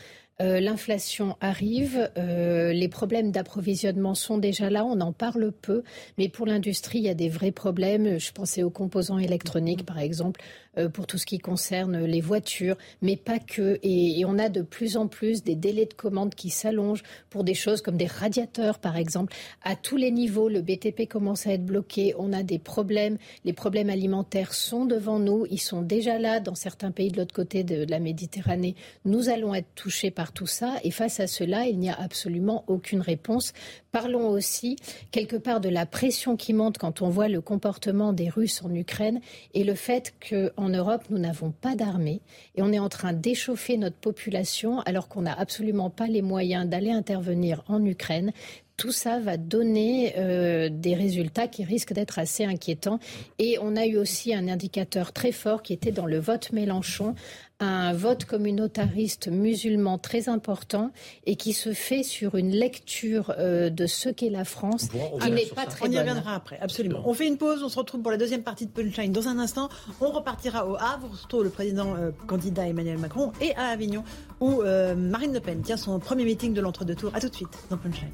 Euh, l'inflation arrive, euh, les problèmes d'approvisionnement sont déjà là, on en parle peu, mais pour l'industrie, il y a des vrais problèmes. Je pensais aux composants électroniques, par exemple, euh, pour tout ce qui concerne les voitures, mais pas que. Et, on a de plus en plus des délais de commande qui s'allongent pour des choses comme des radiateurs, par exemple. À tous les niveaux, le BTP commence à être bloqué, on a des problèmes, les problèmes alimentaires sont devant nous, ils sont déjà là dans certains pays de l'autre côté de la Méditerranée. Nous allons être touchés par tout ça. Et face à cela, il n'y a absolument aucune réponse. Parlons aussi quelque part de la pression qui monte quand on voit le comportement des Russes en Ukraine et le fait qu'en Europe, nous n'avons pas d'armée et on est en train d'échauffer notre population alors qu'on n'a absolument pas les moyens d'aller intervenir en Ukraine tout ça va donner euh, des résultats qui risquent d'être assez inquiétants. Et on a eu aussi un indicateur très fort qui était dans le vote Mélenchon, un vote communautariste musulman très important et qui se fait sur une lecture euh, de ce qu'est la France qui n'est pas très bonne. On y reviendra après, absolument. On fait une pause, on se retrouve pour la deuxième partie de Punchline dans un instant. On repartira au Havre, surtout le président euh, candidat Emmanuel Macron, et à Avignon, où Marine Le Pen tient son premier meeting de l'entre-deux tours. A tout de suite dans Punchline.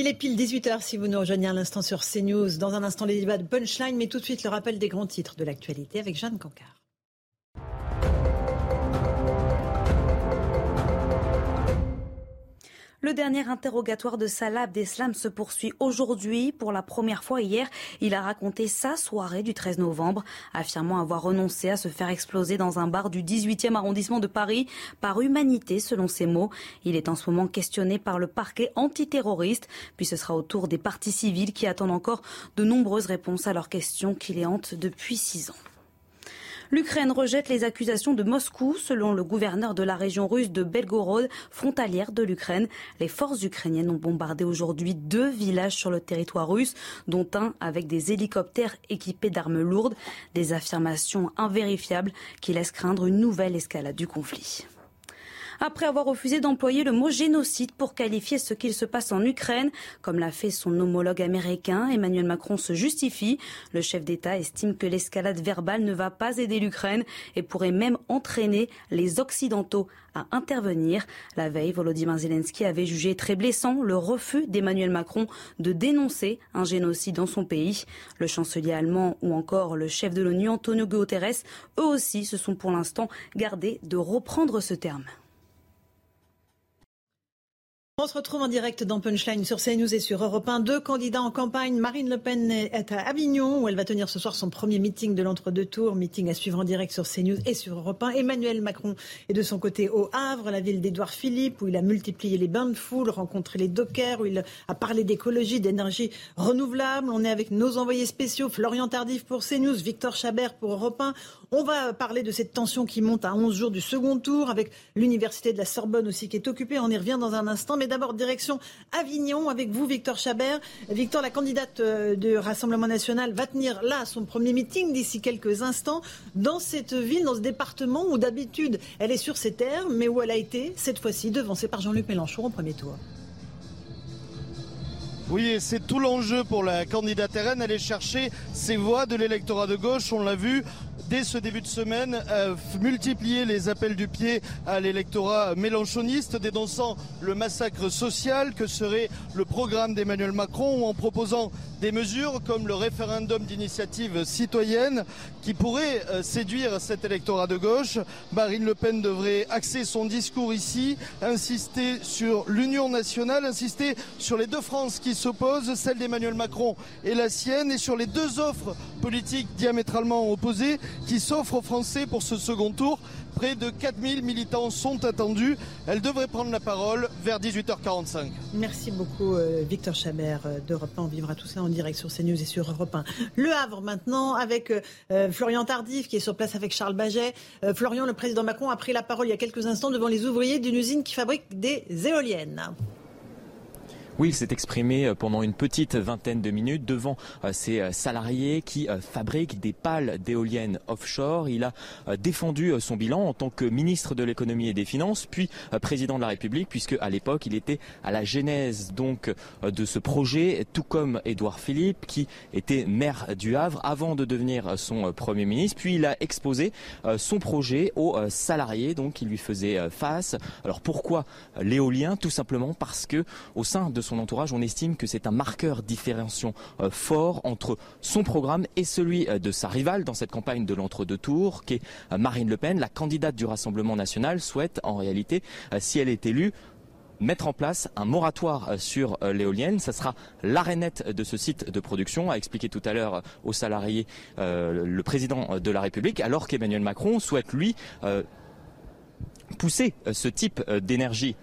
Il est pile 18h si vous nous rejoignez à l'instant sur CNews. Dans un instant, les débats de punchline, mais tout de suite le rappel des grands titres de l'actualité avec Jeanne Cancard. Le dernier interrogatoire de Salah Abdeslam se poursuit aujourd'hui. Pour la première fois hier, il a raconté sa soirée du 13 novembre, affirmant avoir renoncé à se faire exploser dans un bar du 18e arrondissement de Paris par humanité, selon ses mots. Il est en ce moment questionné par le parquet antiterroriste, puis ce sera au tour des partis civils qui attendent encore de nombreuses réponses à leurs questions qui les hantent depuis six ans. L'Ukraine rejette les accusations de Moscou. Selon le gouverneur de la région russe de Belgorod, frontalière de l'Ukraine, les forces ukrainiennes ont bombardé aujourd'hui deux villages sur le territoire russe, dont un avec des hélicoptères équipés d'armes lourdes. Des affirmations invérifiables qui laissent craindre une nouvelle escalade du conflit après avoir refusé d'employer le mot génocide pour qualifier ce qu'il se passe en Ukraine. Comme l'a fait son homologue américain, Emmanuel Macron se justifie. Le chef d'État estime que l'escalade verbale ne va pas aider l'Ukraine et pourrait même entraîner les Occidentaux à intervenir. La veille, Volodymyr Zelensky avait jugé très blessant le refus d'Emmanuel Macron de dénoncer un génocide dans son pays. Le chancelier allemand ou encore le chef de l'ONU, Antonio Guterres, eux aussi se sont pour l'instant gardés de reprendre ce terme. On se retrouve en direct dans Punchline sur CNews et sur Europe 1. Deux candidats en campagne. Marine Le Pen est à Avignon où elle va tenir ce soir son premier meeting de l'entre-deux tours. Meeting à suivre en direct sur CNews et sur Europe 1. Emmanuel Macron est de son côté au Havre, la ville d'Édouard Philippe, où il a multiplié les bains de foule, rencontré les dockers, où il a parlé d'écologie, d'énergie renouvelable. On est avec nos envoyés spéciaux, Florian Tardif pour CNews, Victor Chabert pour Europe 1. On va parler de cette tension qui monte à 11 jours du second tour avec l'université de la Sorbonne aussi qui est occupée. On y revient dans un instant. Mais d'abord, direction Avignon avec vous, Victor Chabert. Victor, la candidate euh, du Rassemblement national, va tenir là son premier meeting d'ici quelques instants dans cette ville, dans ce département où d'habitude elle est sur ses terres, mais où elle a été cette fois-ci devancée par Jean-Luc Mélenchon au premier tour. Oui, et c'est tout l'enjeu pour la candidate RN. Aller chercher ses voix de l'électorat de gauche. On l'a vu dès ce début de semaine, euh, multiplier les appels du pied à l'électorat mélenchoniste, dénonçant le massacre social que serait le programme d'Emmanuel Macron ou en proposant des mesures comme le référendum d'initiative citoyenne qui pourrait euh, séduire cet électorat de gauche. Marine Le Pen devrait axer son discours ici, insister sur l'union nationale, insister sur les deux France qui s'opposent, celle d'Emmanuel Macron et la sienne, et sur les deux offres politiques diamétralement opposées qui s'offrent aux Français pour ce second tour. Près de 4000 militants sont attendus. Elle devrait prendre la parole vers 18h45. Merci beaucoup euh, Victor Chabert euh, d'Europe 1. On vivra tout ça en direct sur CNews et sur Europe 1. Le Havre maintenant avec euh, Florian Tardif qui est sur place avec Charles Baget. Florian, le président Macron a pris la parole il y a quelques instants devant les ouvriers d'une usine qui fabrique des éoliennes. Oui, il s'est exprimé euh, pendant une petite vingtaine de minutes devant euh, ses euh, salariés qui fabriquent des pales d'éoliennes offshore. Il a défendu son bilan en tant que ministre de l'économie et des finances, puis président de la République, puisque à l'époque il était à la genèse donc de ce projet, tout comme Édouard Philippe, qui était maire du Havre avant de devenir son premier ministre. Puis il a exposé son projet aux salariés, donc qui lui faisaient face. Alors pourquoi l'éolien? Tout simplement parce que au sein de son entourage, on estime que c'est un marqueur différenciant euh, fort entre son programme et celui euh, de sa rivale dans cette campagne de l'entre-deux tours, qui est euh, Marine Le Pen. La candidate du Rassemblement national souhaite en réalité, si elle est élue, mettre en place un moratoire sur l'éolienne. Ça sera l'arénette de ce site de production, a expliqué tout à l'heure aux salariés le président de la République, alors qu'Emmanuel Macron souhaite, lui, pousser ce type d'énergie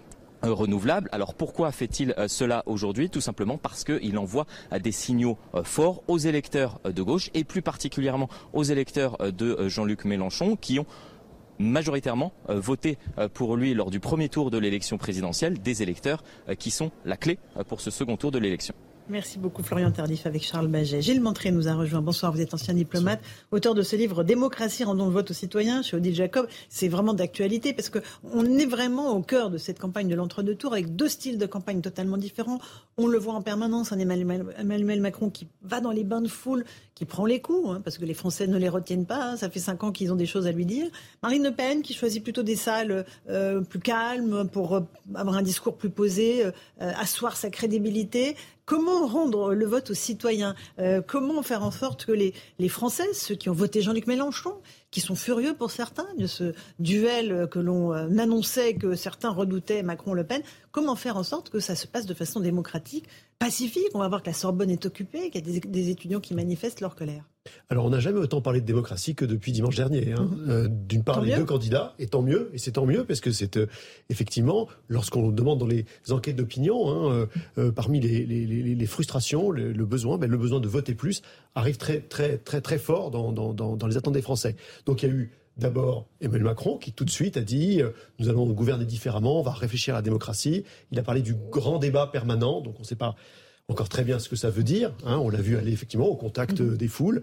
renouvelable. Alors pourquoi fait-il euh, cela aujourd'hui? Tout simplement parce qu'il envoie euh, des signaux forts aux électeurs de gauche et plus particulièrement aux électeurs de Jean-Luc Mélenchon qui ont majoritairement voté pour lui lors du premier tour de l'élection présidentielle, des électeurs qui sont la clé pour ce second tour de l'élection. Merci beaucoup Florian Tardif avec Charles Baget. Gilles Montré nous a rejoint. Bonsoir, vous êtes ancien diplomate, auteur de ce livre Démocratie, rendons le vote aux citoyens chez Odile Jacob. C'est vraiment d'actualité parce qu'on est vraiment au cœur de cette campagne de l'entre-deux tours avec deux styles de campagne totalement différents. On le voit en permanence, un Emmanuel Macron qui va dans les bains de foule, qui prend les coups, hein, parce que les Français ne les retiennent pas. Hein. Ça fait cinq ans qu'ils ont des choses à lui dire. Marine Le Pen qui choisit plutôt des salles euh, plus calmes pour euh, avoir un discours plus posé, euh, asseoir sa crédibilité. Comment rendre le vote aux citoyens Comment faire en sorte que les, les Français, ceux qui ont voté Jean-Luc Mélenchon, qui sont furieux pour certains de ce duel que l'on annonçait, que certains redoutaient Macron-Le Pen, comment faire en sorte que ça se passe de façon démocratique pacifique? On va voir que la Sorbonne est occupée, qu'il y a des, étudiants qui manifestent leur colère. Alors, on n'a jamais autant parlé de démocratie que depuis dimanche dernier. Hein. Mhm. Euh, d'une part, les deux candidats, et tant mieux, et c'est tant mieux, parce que c'est euh, effectivement, lorsqu'on demande dans les enquêtes d'opinion, hein, euh, parmi les, frustrations, le, besoin, ben, le besoin de voter plus arrive très, très, très, très fort dans, dans les attentes des Français. Donc, il y a eu D'abord, Emmanuel Macron, qui tout de suite a dit euh, nous allons gouverner différemment, on va réfléchir à la démocratie. Il a parlé du grand débat permanent, donc on ne sait pas encore très bien ce que ça veut dire. Hein. on l'a vu aller effectivement au contact mhm. des foules.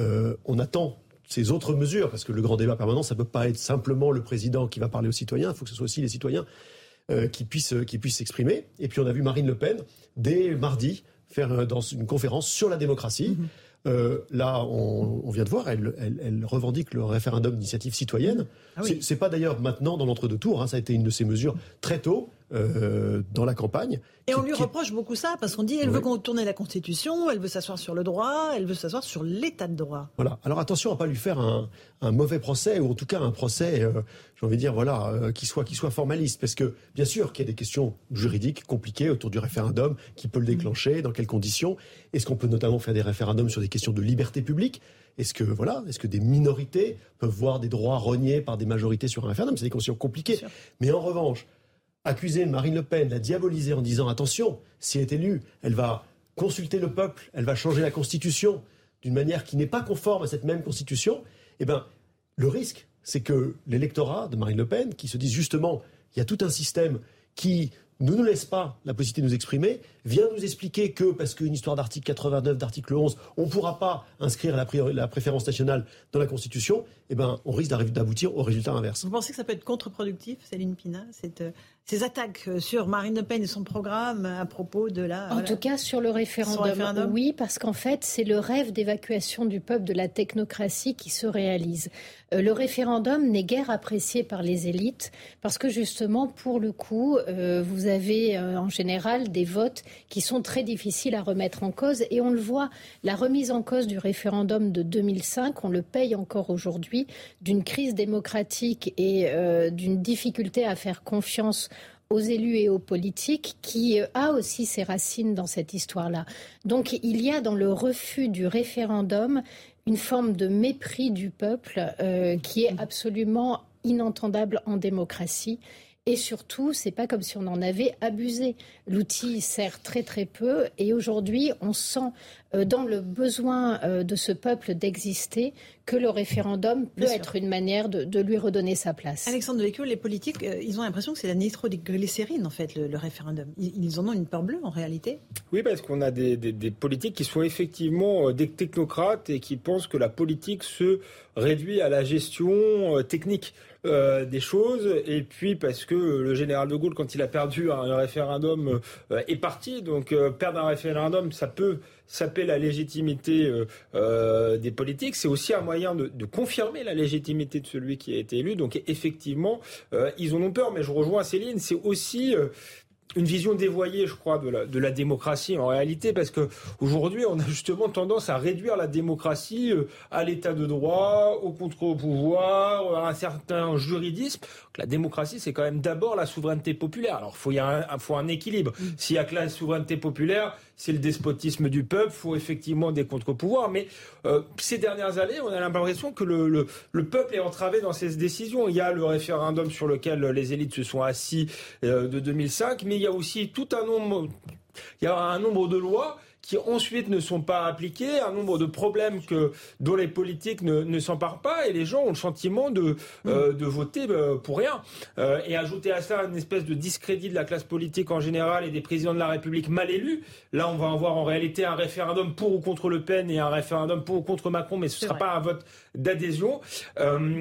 Euh, on attend ces autres mesures, parce que le grand débat permanent, ça ne peut pas être simplement le président qui va parler aux citoyens, il faut que ce soit aussi les citoyens euh, qui puissent s'exprimer. Et puis on a vu Marine Le Pen, dès mardi, faire dans une conférence sur la démocratie. Mhm. Euh, là, on, vient de voir, elle, revendique le référendum d'initiative citoyenne. Ah c'est pas d'ailleurs maintenant dans l'entre-deux tours, hein, ça a été une de ses mesures très tôt. Euh, dans la campagne. Et on lui reproche beaucoup ça, parce qu'on dit elle veut contourner la Constitution, elle veut s'asseoir sur le droit, elle veut s'asseoir sur l'état de droit. Voilà. Alors attention à pas lui faire un, mauvais procès, ou en tout cas un procès, euh, j'ai envie de dire, voilà, euh, qui, soit, qui soit formaliste. Parce que, bien sûr, qu'il y a des questions juridiques compliquées autour du référendum, qui peut le déclencher, dans quelles conditions. Est-ce qu'on peut notamment faire des référendums sur des questions de liberté publique? Est-ce que voilà, est-ce que des minorités peuvent voir des droits reniés par des majorités sur un référendum? C'est des questions compliquées. Mais en revanche, accuser Marine Le Pen, la diaboliser en disant attention, si elle est élue, elle va consulter le peuple, elle va changer la Constitution d'une manière qui n'est pas conforme à cette même Constitution, eh bien, le risque, c'est que l'électorat de Marine Le Pen, qui se dit justement, il y a tout un système qui ne nous laisse pas la possibilité de nous exprimer, vient nous expliquer que, parce qu'une histoire d'article 89, d'article 11, on ne pourra pas inscrire la, préférence nationale dans la Constitution, eh ben, on risque d'aboutir au résultat inverse. Vous pensez que ça peut être contre-productif, Céline Pina, cette, ces attaques sur Marine Le Pen et son programme à propos de la... En tout cas, sur le référendum, oui, parce qu'en fait, c'est le rêve d'évacuation du peuple de la technocratie qui se réalise. Euh, le référendum n'est guère apprécié par les élites, parce que justement, pour le coup, euh, vous avez euh, en général des votes qui sont très difficiles à remettre en cause, et on le voit, la remise en cause du référendum de 2005, on le paye encore aujourd'hui, d'une crise démocratique et d'une difficulté à faire confiance aux élus et aux politiques qui euh, a aussi ses racines dans cette histoire-là. Donc il y a dans le refus du référendum une forme de mépris du peuple euh, qui est absolument inentendable en démocratie et surtout, c'est pas comme si on en avait abusé. L'outil sert très très peu et aujourd'hui, on sent dans le besoin euh, de ce peuple d'exister que le référendum peut être une manière de, lui redonner sa place. Alexandre Devecchio, les politiques, euh, ils ont l'impression que c'est la nitroglycérine en fait, le, référendum. Ils, en ont une peur bleue en réalité Oui, parce qu'on a des, politiques qui sont effectivement des technocrates et qui pensent que la politique se réduit à la gestion technique. Euh, des choses, et puis parce que le général de Gaulle, quand il a perdu un, référendum, euh, est parti. Donc euh, perdre un référendum, ça peut saper la légitimité des politiques. C'est aussi un moyen de, de, confirmer la légitimité de celui qui a été élu. Donc effectivement, ils en ont peur. Mais je rejoins Céline, c'est aussi une vision dévoyée, je crois, de la, de la démocratie en réalité, parce que aujourd'hui, on a justement tendance à réduire la démocratie euh, à l'état de droit, au contre-pouvoir, à un certain juridisme. La démocratie, c'est quand même d'abord la souveraineté populaire. Alors, il faut, y a un, faut un équilibre. Mm. S'il y a que la souveraineté populaire, c'est le despotisme du peuple, faut effectivement des contre-pouvoirs. Mais euh, ces dernières années, on a l'impression que le, peuple est entravé dans ses décisions. Il y a le référendum sur lequel les élites se sont assis euh, de 2005, mais il y a aussi tout un nombre Il y a un nombre de lois qui ensuite ne sont pas appliquées, un nombre de problèmes que, dont les politiques ne, ne s'emparent pas et les gens ont le sentiment de, euh, de voter euh, pour rien. Euh, et ajouter à ça une espèce de discrédit de la classe politique en général et des présidents de la République mal élus. Là, on va avoir en réalité un référendum pour ou contre Le Pen et un référendum pour ou contre Macron, mais ce ne sera pas un vote d'adhésion.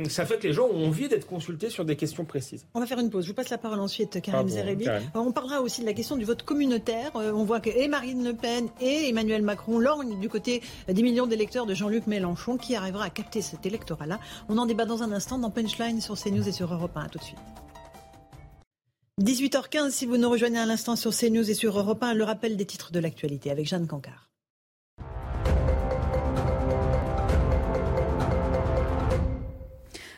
ça fait que les gens ont envie d'être consultés sur des questions précises. On va faire une pause. Je vous passe la parole ensuite, Karim Zerebi. On parlera aussi de la question du vote communautaire. on voit que et Marine Le Pen et Emmanuel Macron lorgne du côté des millions d'électeurs de Jean-Luc Mélenchon. Qui arrivera à capter cet électorat-là On en débat dans un instant dans Punchline sur CNews et sur Europe 1. A tout de suite. 18h15, si vous nous rejoignez à l'instant sur CNews et sur Europe 1, le rappel des titres de l'actualité avec Jeanne Cancard.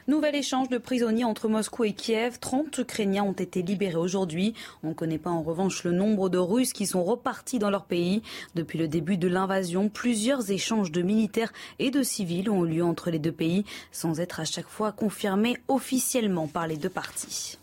Nouvel échange de prisonniers entre Moscou et Kiev. 30 Ukrainiens ont été libérés aujourd'hui. On ne connaît pas en revanche le nombre de Russes qui sont repartis dans leur pays. Depuis le début de l'invasion, plusieurs échanges de militaires et de civils ont eu lieu entre les deux pays, sans être à chaque fois confirmés officiellement par les deux parties.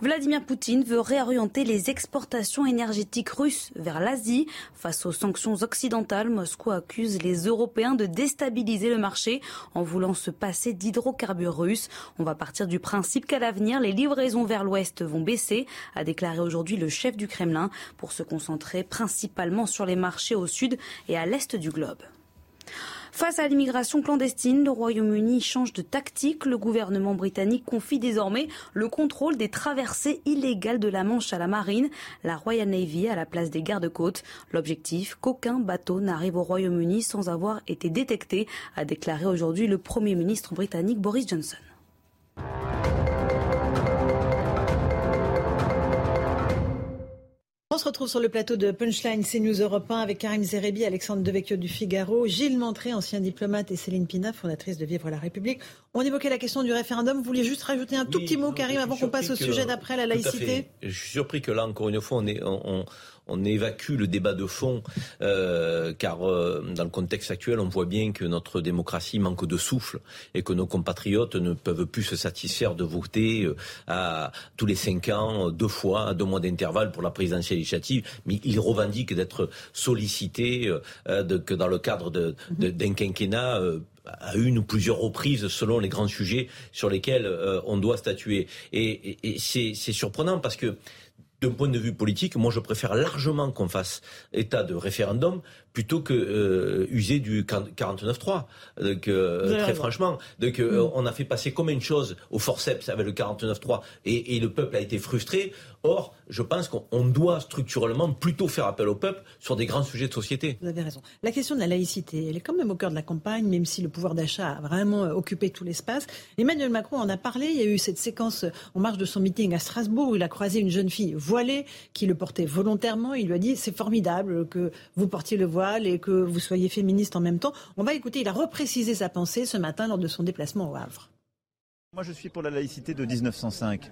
Vladimir Poutine veut réorienter les exportations énergétiques russes vers l'Asie. Face aux sanctions occidentales, Moscou accuse les Européens de déstabiliser le marché en voulant se passer d'hydrocarbures russes. On va partir du principe qu'à l'avenir, les livraisons vers l'Ouest vont baisser, a déclaré aujourd'hui le chef du Kremlin, pour se concentrer principalement sur les marchés au sud et à l'est du globe. Face à l'immigration clandestine, le Royaume-Uni change de tactique. Le gouvernement britannique confie désormais le contrôle des traversées illégales de la Manche à la marine, la Royal Navy à la place des gardes-côtes. L'objectif, qu'aucun bateau n'arrive au Royaume-Uni sans avoir été détecté, a déclaré aujourd'hui le Premier ministre britannique Boris Johnson. Se retrouve sur le plateau de Punchline CNews Europe 1 avec Karim Zerebi, Alexandre Devecchio du Figaro, Gilles Montré, ancien diplomate, et Céline Pina, fondatrice de Vivre la République. On évoquait la question du référendum. Vous vouliez juste rajouter un tout petit mot, Karim, avant qu'on passe au sujet d'après, la laïcité? Je suis surpris que là, encore une fois, on, est, on, on évacue le débat de fond, euh, car euh, dans le contexte actuel, on voit bien que notre démocratie manque de souffle et que nos compatriotes ne peuvent plus se satisfaire de voter euh, à tous les cinq ans, deux fois, à deux mois d'intervalle pour la présidentielle législative, mais ils revendiquent d'être sollicités que dans le cadre d'un quinquennat à une ou plusieurs reprises selon les grands sujets sur lesquels on doit statuer. et c'est surprenant parce que d'un point de vue politique, moi je préfère largement qu'on fasse état de référendum plutôt que euh, user du 49-3. Donc, euh, très franchement, donc, euh, mm. on a fait passer comme une chose au forceps avec le 49-3 et, et, le peuple a été frustré. Or, je pense qu'on doit structurellement plutôt faire appel au peuple sur des grands sujets de société. Vous avez raison. La question de la laïcité, elle est quand même au cœur de la campagne, même si le pouvoir d'achat a vraiment occupé tout l'espace. Emmanuel Macron en a parlé. Il y a eu cette séquence en marge de son meeting à Strasbourg où il a croisé une jeune fille voilée qui le portait volontairement. Il lui a dit c'est formidable que vous portiez le voile et que vous soyez féministe en même temps. On va écouter, il a reprécisé sa pensée ce matin lors de son déplacement au Havre. Moi, je suis pour la laïcité de 1905,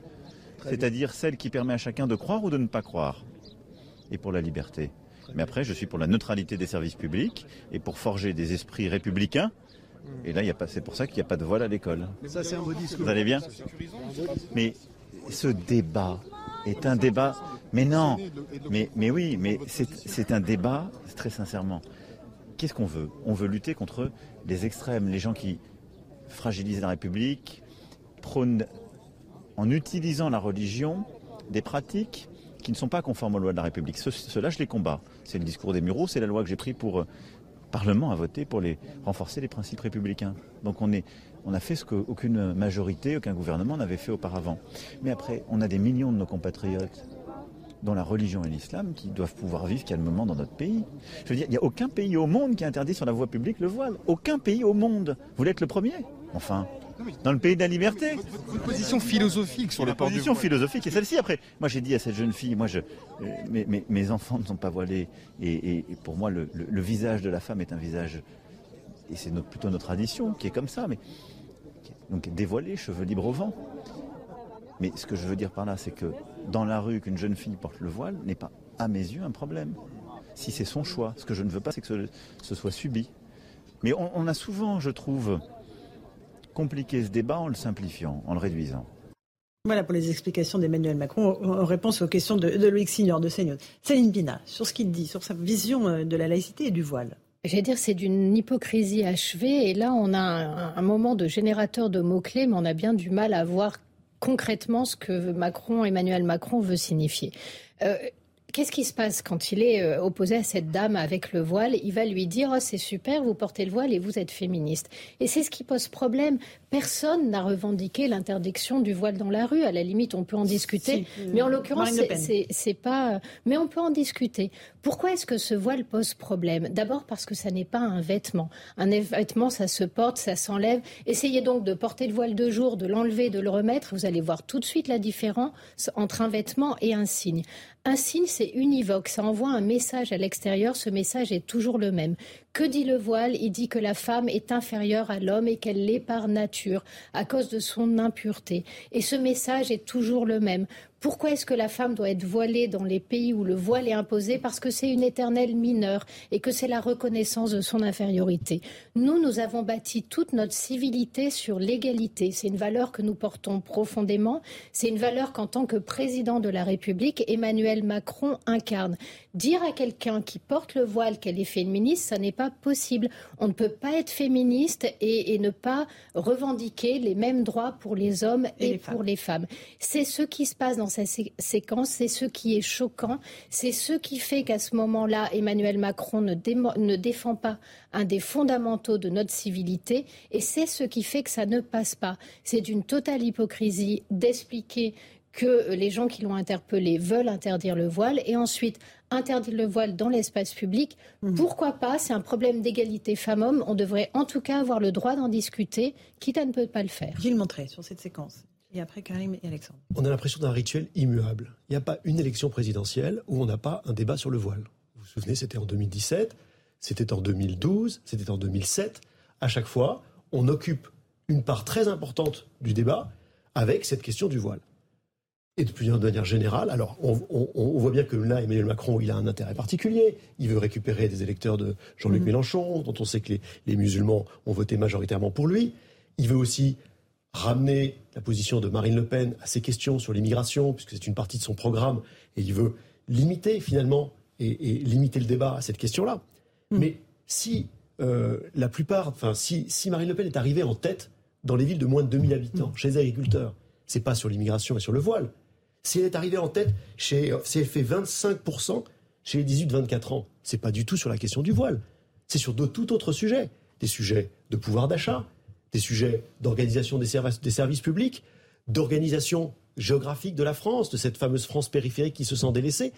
c'est-à-dire celle qui permet à chacun de croire ou de ne pas croire, et pour la liberté. Mais après, je suis pour la neutralité des services publics et pour forger des esprits républicains. Et là, c'est pour ça qu'il n'y a pas de voile à l'école. Ça, c'est un beau discours. Vous allez bien Mais ce débat est un débat mais non, mais, oui, mais c'est un débat, très sincèrement. Qu'est-ce qu'on veut? On veut lutter contre les extrêmes, les gens qui fragilisent la République, prônent, en utilisant la religion, des pratiques qui ne sont pas conformes aux lois de la République. Cela, je les combats. C'est le discours des Mureaux, c'est la loi que j'ai prise pour euh, Parlement à voter pour les, renforcer les principes républicains. Donc on, est, on a fait ce qu'aucune majorité, aucun gouvernement n'avait fait auparavant. Mais après, on a des millions de nos compatriotes dans la religion et l'islam qui doivent pouvoir vivre calmement dans notre pays. Je veux dire, il n'y a aucun pays au monde qui interdit sur la voie publique le voile. Aucun pays au monde. Vous voulez être le premier? Enfin, dans le pays de la liberté. Votre position philosophique sur le port position philosophique et celle-ci. Après, moi j'ai dit à cette jeune fille, moi je, euh, mes, enfants ne sont pas voilés et, pour moi le, visage de la femme est un visage et c'est plutôt notre tradition qui est comme ça. Mais donc dévoilé, cheveux libres au vent. Mais ce que je veux dire par là, c'est que dans la rue, qu'une jeune fille porte le voile n'est pas, à mes yeux, un problème. Si c'est son choix. Ce que je ne veux pas, c'est que ce, soit subi. Mais on, a souvent, je trouve, compliqué ce débat en le simplifiant, en le réduisant. Voilà pour les explications d'Emmanuel Macron en réponse aux questions de, Loïc Signor de CNews. Céline Pina, sur ce qu'il dit, sur sa vision euh, de la laïcité et du voile. J'allais dire, c'est d'une hypocrisie achevée. Et là, on a un, moment de générateur de mots-clés, mais on a bien du mal à voir concrètement ce que Macron, Emmanuel Macron veut signifier. Euh, Qu'est-ce qui se passe quand il est euh, opposé à cette dame avec le voile? Il va lui dire oh, c'est super, vous portez le voile et vous êtes féministe. Et c'est ce qui pose problème. Personne n'a revendiqué l'interdiction du voile dans la rue. À la limite, on peut en discuter. mais en l'occurrence, c'est pas. Mais on peut en discuter. Pourquoi est-ce que ce voile pose problème? D'abord parce que ça n'est pas un vêtement. Un vêtement, ça se porte, ça s'enlève. Essayez donc de porter le voile de jour, de l'enlever, de le remettre. Vous allez voir tout de suite la différence entre un vêtement et un signe. Un signe, c'est univoque, ça envoie un message à l'extérieur, ce message est toujours le même. Que dit le voile? Il dit que la femme est inférieure à l'homme et qu'elle l'est par nature, à cause de son impureté. Et ce message est toujours le même. Pourquoi est-ce que la femme doit être voilée dans les pays où le voile est imposé? Parce que c'est une éternelle mineure et que c'est la reconnaissance de son infériorité. Nous, nous avons bâti toute notre civilité sur l'égalité. C'est une valeur que nous portons profondément. C'est une valeur qu'en tant que président de la République, Emmanuel Macron incarne. Dire à quelqu'un qui porte le voile qu'elle est féministe, ça n'est pas possible. On ne peut pas être féministe et, ne pas revendiquer les mêmes droits pour les hommes et, pour les femmes. C'est ce qui se passe dans cette séquence, c'est ce qui est choquant, c'est ce qui fait qu'à ce moment-là, Emmanuel Macron ne, ne défend pas un des fondamentaux de notre civilité et c'est ce qui fait que ça ne passe pas. C'est d'une totale hypocrisie d'expliquer que les gens qui l'ont interpellé veulent interdire le voile et ensuite interdire le voile dans l'espace public. Mmh. Pourquoi pas? C'est un problème d'égalité femmes-hommes. On devrait en tout cas avoir le droit d'en discuter, quitte à ne pas le faire. Gilles Montré sur cette séquence. Et après Karim et Alexandre. On a l'impression d'un rituel immuable. Il n'y a pas une élection présidentielle où on n'a pas un débat sur le voile. Vous vous souvenez, c'était en 2017, c'était en 2012, c'était en 2007. À chaque fois, on occupe une part très importante du débat avec cette question du voile. Et de manière générale, alors on, voit bien que là, Emmanuel Macron, il a un intérêt particulier. Il veut récupérer des électeurs de Jean-Luc mhm. Mélenchon, dont on sait que les, musulmans ont voté majoritairement pour lui. Il veut aussi ramener la position de Marine Le Pen à ces questions sur l'immigration, puisque c'est une partie de son programme, et il veut limiter finalement et, limiter le débat à cette question-là. Mhm. Mais si euh, la plupart, enfin si, si Marine Le Pen est arrivée en tête dans les villes de moins de 2000 habitants, mhm. chez les agriculteurs, c'est pas sur l'immigration et sur le voile, si elle est arrivée en tête, chez, si fait 25% chez les 18-24 ans, c'est pas du tout sur la question du voile. C'est sur de tout autre sujet. Des sujets de pouvoir d'achat, des sujets d'organisation des services, publics, d'organisation géographique de la France, de cette fameuse France périphérique qui se sent délaissée.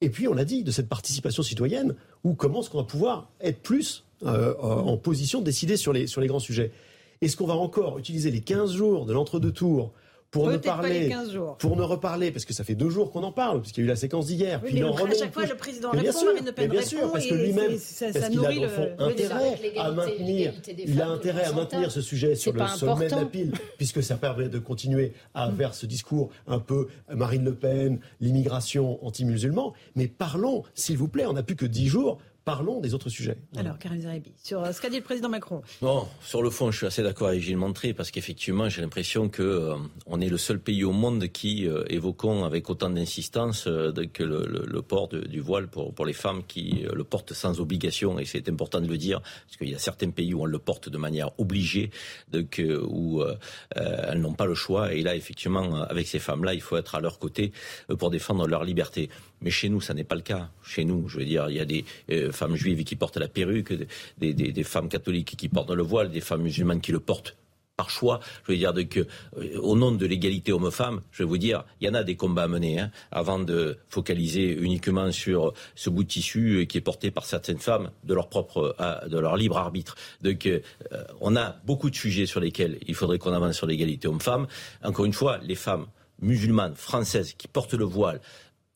Et puis, on l'a dit, de cette participation citoyenne, où comment est-ce qu'on va pouvoir être plus euh, en position de décider sur les, sur les grands sujets Est-ce qu'on va encore utiliser les 15 jours de l'entre-deux tours pour ne parler, pour ne reparler, parce que ça fait deux jours qu'on en parle, puisqu'il y a eu la séquence d'hier. puis mais à chaque fois, le président répond, sûr, Marine Le Pen bien sûr, parce que lui-même, parce qu'il a dans fond intérêt à maintenir, il a intérêt à maintenir ce sujet sur le sommet de la pile, puisque ça permet de continuer à faire ce discours un peu Marine Le Pen, l'immigration anti-musulman. Mais parlons, s'il vous plaît, on n'a plus que dix jours Parlons des autres sujets. Alors, Karim Zeribi, sur euh, ce qu'a dit le président Macron. Non, sur le fond, je suis assez d'accord avec Gilles Montré, parce qu'effectivement, j'ai l'impression que euh, on est le seul pays au monde qui euh, évoquons avec autant d'insistance que le, port du voile pour, pour les femmes qui le portent sans obligation, et c'est important de le dire, parce qu'il y a certains pays où on le porte de manière obligée, donc, où elles n'ont pas le choix, et là, effectivement, avec ces femmes-là, il faut être à leur côté pour défendre leur liberté. Mais chez nous, ça n'est pas le cas. Chez nous, je veux dire, il y a des euh, femmes juives qui portent la perruque, des, femmes catholiques qui portent le voile, des femmes musulmanes qui le portent par choix, je veux dire, que, euh, au nom de l'égalité homme-femme, je vais vous dire, il y en a des combats à mener, hein, avant de focaliser uniquement sur ce bout de tissu euh, qui est porté par certaines femmes de leur propre, de leur libre arbitre. Donc, on a beaucoup de sujets sur lesquels il faudrait qu'on avance sur l'égalité homme-femme. Encore une fois, les femmes musulmanes, françaises, qui portent le voile,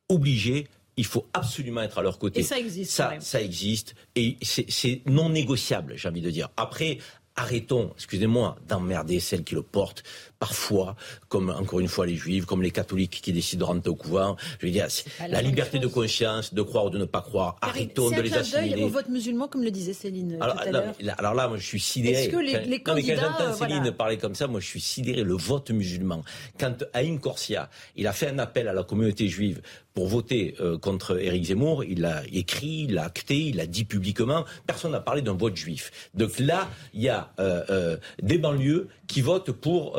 obligés. Il faut absolument être à leur côté. Et ça existe. Ça, ça existe. Et c'est non négociable, j'ai envie de dire. Après, arrêtons, excusez-moi, d'emmerder celles qui le portent parfois, comme encore une fois les juifs, comme les catholiques qui décident de rentrer au couvent. Je veux dire, la, liberté de conscience, de croire ou de ne pas croire, arrêtons de les assimiler. Au vote musulman, comme le disait Céline alors, tout à l'heure. Alors là, moi, je suis sidéré. Est-ce que les, les candidats, quand j'entends Céline parler comme ça, moi, je suis sidéré. Le vote musulman. Quand Haïm Corsia, il a fait un appel à la communauté juive pour voter euh, contre Éric Zemmour, il l'a écrit, il l'a acté, il l'a dit publiquement. Personne n'a parlé d'un vote juif. Donc là, il y a euh, euh, des banlieues qui votent pour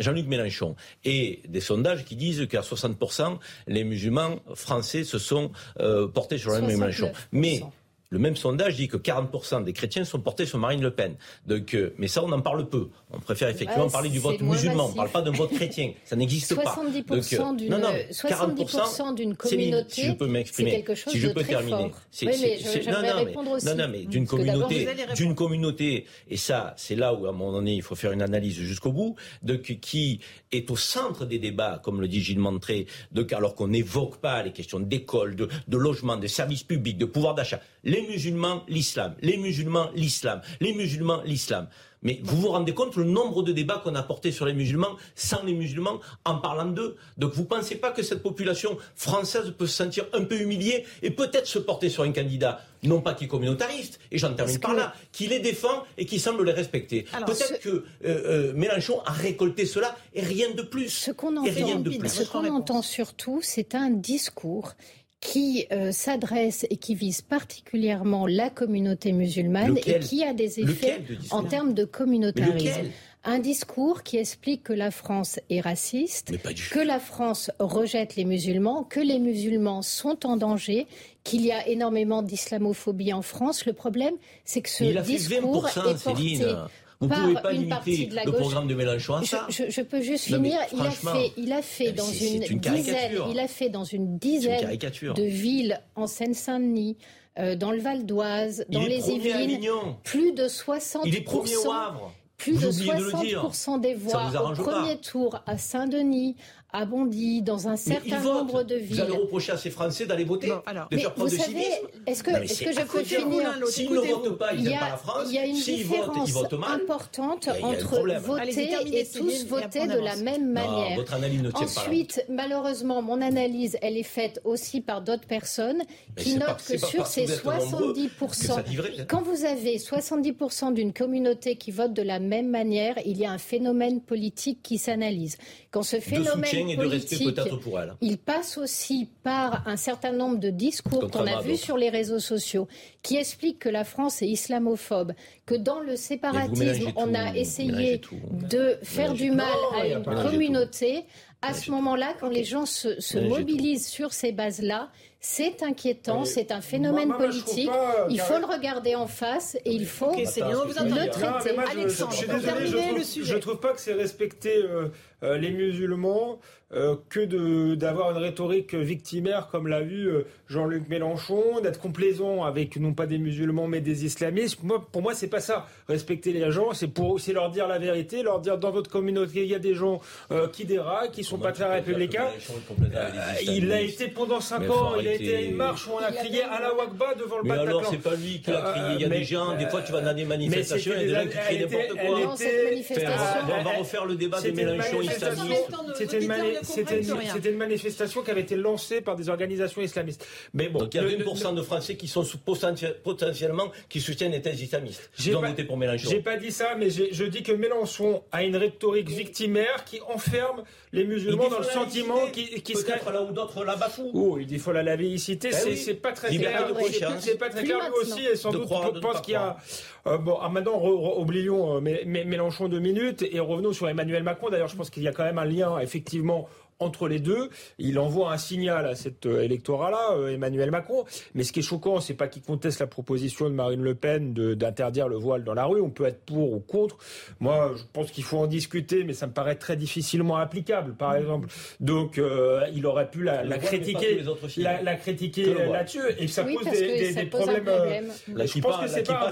Jean-Luc Mélenchon et des sondages qui disent qu'à 60%, les musulmans français se sont portés sur Jean-Luc Mélenchon. Mais le même sondage dit que 40% des chrétiens sont portés sur Marine Le Pen. Donc, euh, mais ça, on en parle peu. On préfère effectivement parler du vote musulman. On ne parle pas d'un vote chrétien. Ça n'existe pas. 70% euh, d'une, non, non, 70% d'une communauté. si je peux m'exprimer, si je peux terminer. C'est, oui, mais non, non, répondre aussi. Non, non, mais d'une communauté, d'une communauté, et ça, c'est là où à un moment donné, il faut faire une analyse jusqu'au bout, de qui est au centre des débats, comme le dit Gilles Montré, de, alors qu'on n'évoque pas les questions d'école, de, de logement, de services publics, de pouvoir d'achat. Les musulmans, l'islam. Les musulmans, l'islam. Les musulmans, l'islam. Mais vous vous rendez compte le nombre de débats qu'on a portés sur les musulmans sans les musulmans en parlant d'eux? Donc vous ne pensez pas que cette population française peut se sentir un peu humiliée et peut-être se porter sur un candidat, non pas qui est communautariste, et j'en termine par là, qui les défend et qui semble les respecter? Peut-être que euh, euh, Mélenchon a récolté cela et rien de plus. Ce qu'on entend, entend surtout, c'est un discours qui euh, s'adresse et qui vise particulièrement la communauté musulmane et qui a des effets en termes de communautarisme. Un discours qui explique que la France est raciste, que la France rejette les musulmans, que les musulmans sont en danger, qu'il y a énormément d'islamophobie en France. Le problème, c'est que ce discours est porté vous ne pouvez pas limiter le programme de Mélenchon à ça. Je, peux juste finir. Il a fait, il a fait dans une, dizaine, il a fait dans une dizaine de villes en Seine-Saint-Denis. Euh, dans le Val d'Oise, dans les Yvelines, plus de 60 Il est premier au Havre. Plus de 60% des voix au premier tour à Saint-Denis, a bondi dans un certain nombre de villes. Vous allez reprocher à ces Français d'aller voter, de faire preuve de civisme. Est-ce que, est que je peux finir S'ils ne votent pas, ils n'aiment pas la France. Il y a une différence importante entre voter et tous voter de la même manière. votre analyse ne tient Ensuite, malheureusement, mon analyse, elle est faite aussi par d'autres personnes qui notent que sur ces 70%, quand vous avez 70% d'une communauté qui vote de la même manière, il y a un phénomène politique qui s'analyse. Quand ce phénomène et de respect peut-être pour elle. Il passe aussi par un certain nombre de discours qu'on a vus sur les réseaux sociaux qui expliquent que la France est islamophobe, que dans le séparatisme, on a essayé de faire du mal à une communauté. À ce moment-là, quand les gens se, mobilisent sur ces bases-là, c'est inquiétant, c'est un phénomène politique. il faut le regarder en face et il faut le traiter. Alexandre, je, je, je, trouve, pas que c'est respecter euh, euh, les musulmans euh, que d'avoir une rhétorique victimaire comme l'a vu euh, Jean-Luc Mélenchon, d'être complaisant avec non pas des musulmans mais des islamistes. Moi, pour moi, c'est pas ça. Respecter les gens, c'est pour aussi leur dire la vérité, leur dire dans votre communauté il y a des gens qui déraillent, qui sont pas très républicains. il a été pendant 5 ans, il a été à une marche où on a crié à la Wakba devant le Bataclan. Mais alors, c'est pas lui qui a crié. Il y a des gens, des fois, tu vas dans des manifestations, il y a des gens qui crient n'importe quoi. On va refaire le débat des Mélenchon c'était une, une, manifestation qui avait été lancée par des organisations islamistes. Mais bon, Donc il y a 20% de Français qui sont potentiellement qui soutiennent les thèses islamistes. J'ai pas, voté pour Mélenchon. J'ai pas dit ça, mais je dis que Mélenchon a une rhétorique victimaire qui enferme les musulmans dans le sentiment qui, qui serait là où d'autres la bafouent. Oh, il dit faut la laïcité, ben c'est pas très clair. C'est pas très clair lui aussi, et sans doute pense qu'il y a. Euh, bon, ah, maintenant oublions euh, Mélenchon deux minutes et revenons sur Emmanuel Macron. D'ailleurs, je pense qu'il y a quand même un lien effectivement entre les deux. Il envoie un signal à cet euh, électorat-là, euh, Emmanuel Macron. Mais ce qui est choquant, c'est pas qu'il conteste la proposition de Marine Le Pen d'interdire le voile dans la rue. On peut être pour ou contre. Moi, je pense qu'il faut en discuter, mais ça me paraît très difficilement applicable, par exemple. Donc, euh, il aurait pu la, critiquer, la, critiquer là-dessus, et ça pose des, problèmes. je pense que c'est pas,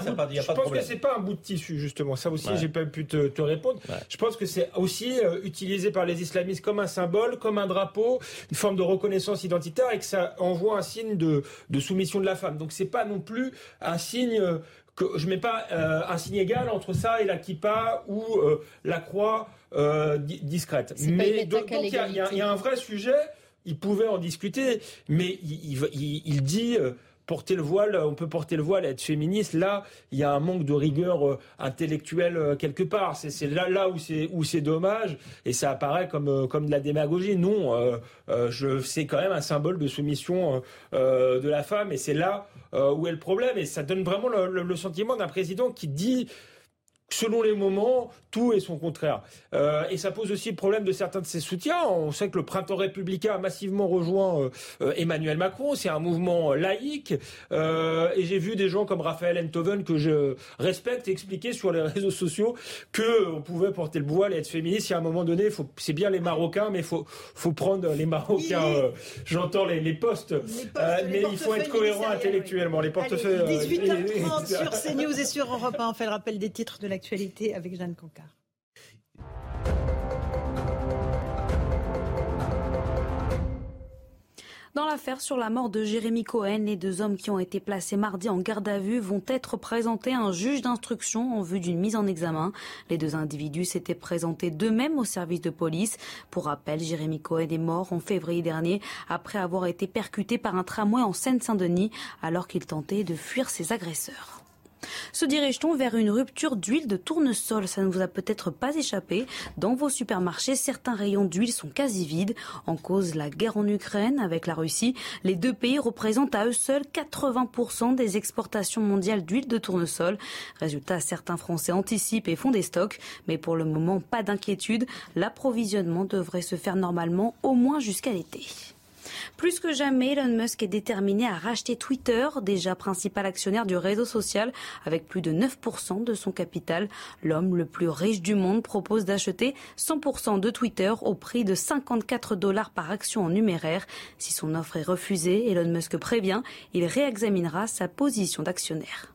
pas, un bout de tissu, justement. Ça aussi, j'ai pas pu te, répondre. Je pense que c'est aussi utilisé par les islamistes comme un symbole comme un drapeau, une forme de reconnaissance identitaire et que ça envoie un signe de, soumission de la femme. Donc c'est pas non plus un signe que je mets pas euh, un signe égal entre ça et la kippa ou euh, la croix euh, discrète. Mais donc il y, a un vrai sujet. Il pouvait en discuter, mais il dit porter le voile, on peut porter le voile, être féministe. Là, il y a un manque de rigueur euh, intellectuelle euh, quelque part. C'est là, où c'est dommage et ça apparaît comme euh, de la démagogie. Non, c'est quand même un symbole de soumission de la femme et c'est là où est le problème. Et ça donne vraiment le sentiment d'un président qui dit selon les moments, tout est son contraire. Euh, et ça pose aussi le problème de certains de ses soutiens. On sait que le printemps républicain a massivement rejoint euh, euh, Emmanuel Macron. C'est un mouvement laïque. et j'ai vu des gens comme Raphaël Enthoven, que je respecte, expliquer sur les réseaux sociaux qu'on pouvait porter le voile et être féministe. Si à un moment donné, c'est bien les Marocains, mais il faut, faut prendre les Marocains. J'entends les, les, postes, mais il faut être cohérent intellectuellement. Les portefeuilles. 18h30 sur CNews et sur Europe 1. On fait le rappel des titres de la avec Jeanne. Dans l'affaire sur la mort de Jérémy Cohen, les deux hommes qui ont été placés mardi en garde à vue vont être présentés à un juge d'instruction en vue d'une mise en examen. Les deux individus s'étaient présentés d'eux-mêmes au service de police. Pour rappel, Jérémy Cohen est mort en février dernier après avoir été percuté par un tramway en Seine-Saint-Denis alors qu'il tentait de fuir ses agresseurs. Se dirige-t-on vers une rupture d'huile de tournesol? Ça ne vous a peut-être pas échappé. Dans vos supermarchés, certains rayons d'huile sont quasi vides. En cause la guerre en Ukraine avec la Russie. Les deux pays représentent à eux seuls 80% des exportations mondiales d'huile de tournesol. Résultat, certains Français anticipent et font des stocks. Mais pour le moment, pas d'inquiétude. L'approvisionnement devrait se faire normalement au moins jusqu'à l'été. Plus que jamais, Elon Musk est déterminé à racheter Twitter, déjà principal actionnaire du réseau social, avec plus de 9% de son capital. L'homme le plus riche du monde propose d'acheter 100% de Twitter au prix de 54 dollars par action en numéraire. Si son offre est refusée, Elon Musk prévient, il réexaminera sa position d'actionnaire.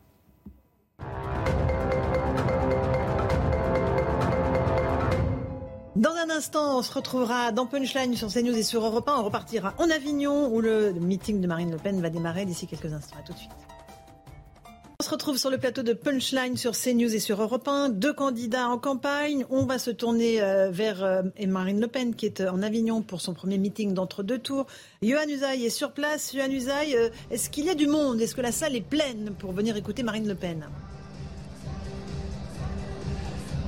Dans un instant, on se retrouvera dans Punchline sur CNews et sur Europe 1. On repartira en Avignon où le meeting de Marine Le Pen va démarrer d'ici quelques instants. À tout de suite. On se retrouve sur le plateau de Punchline sur CNews et sur Europe 1. Deux candidats en campagne. On va se tourner euh, vers euh, Marine Le Pen qui est euh, en Avignon pour son premier meeting d'entre-deux tours. Johan Usaï est sur place. Johan Usaï, est-ce qu'il y a du monde? Est-ce que la salle est pleine pour venir écouter Marine Le Pen?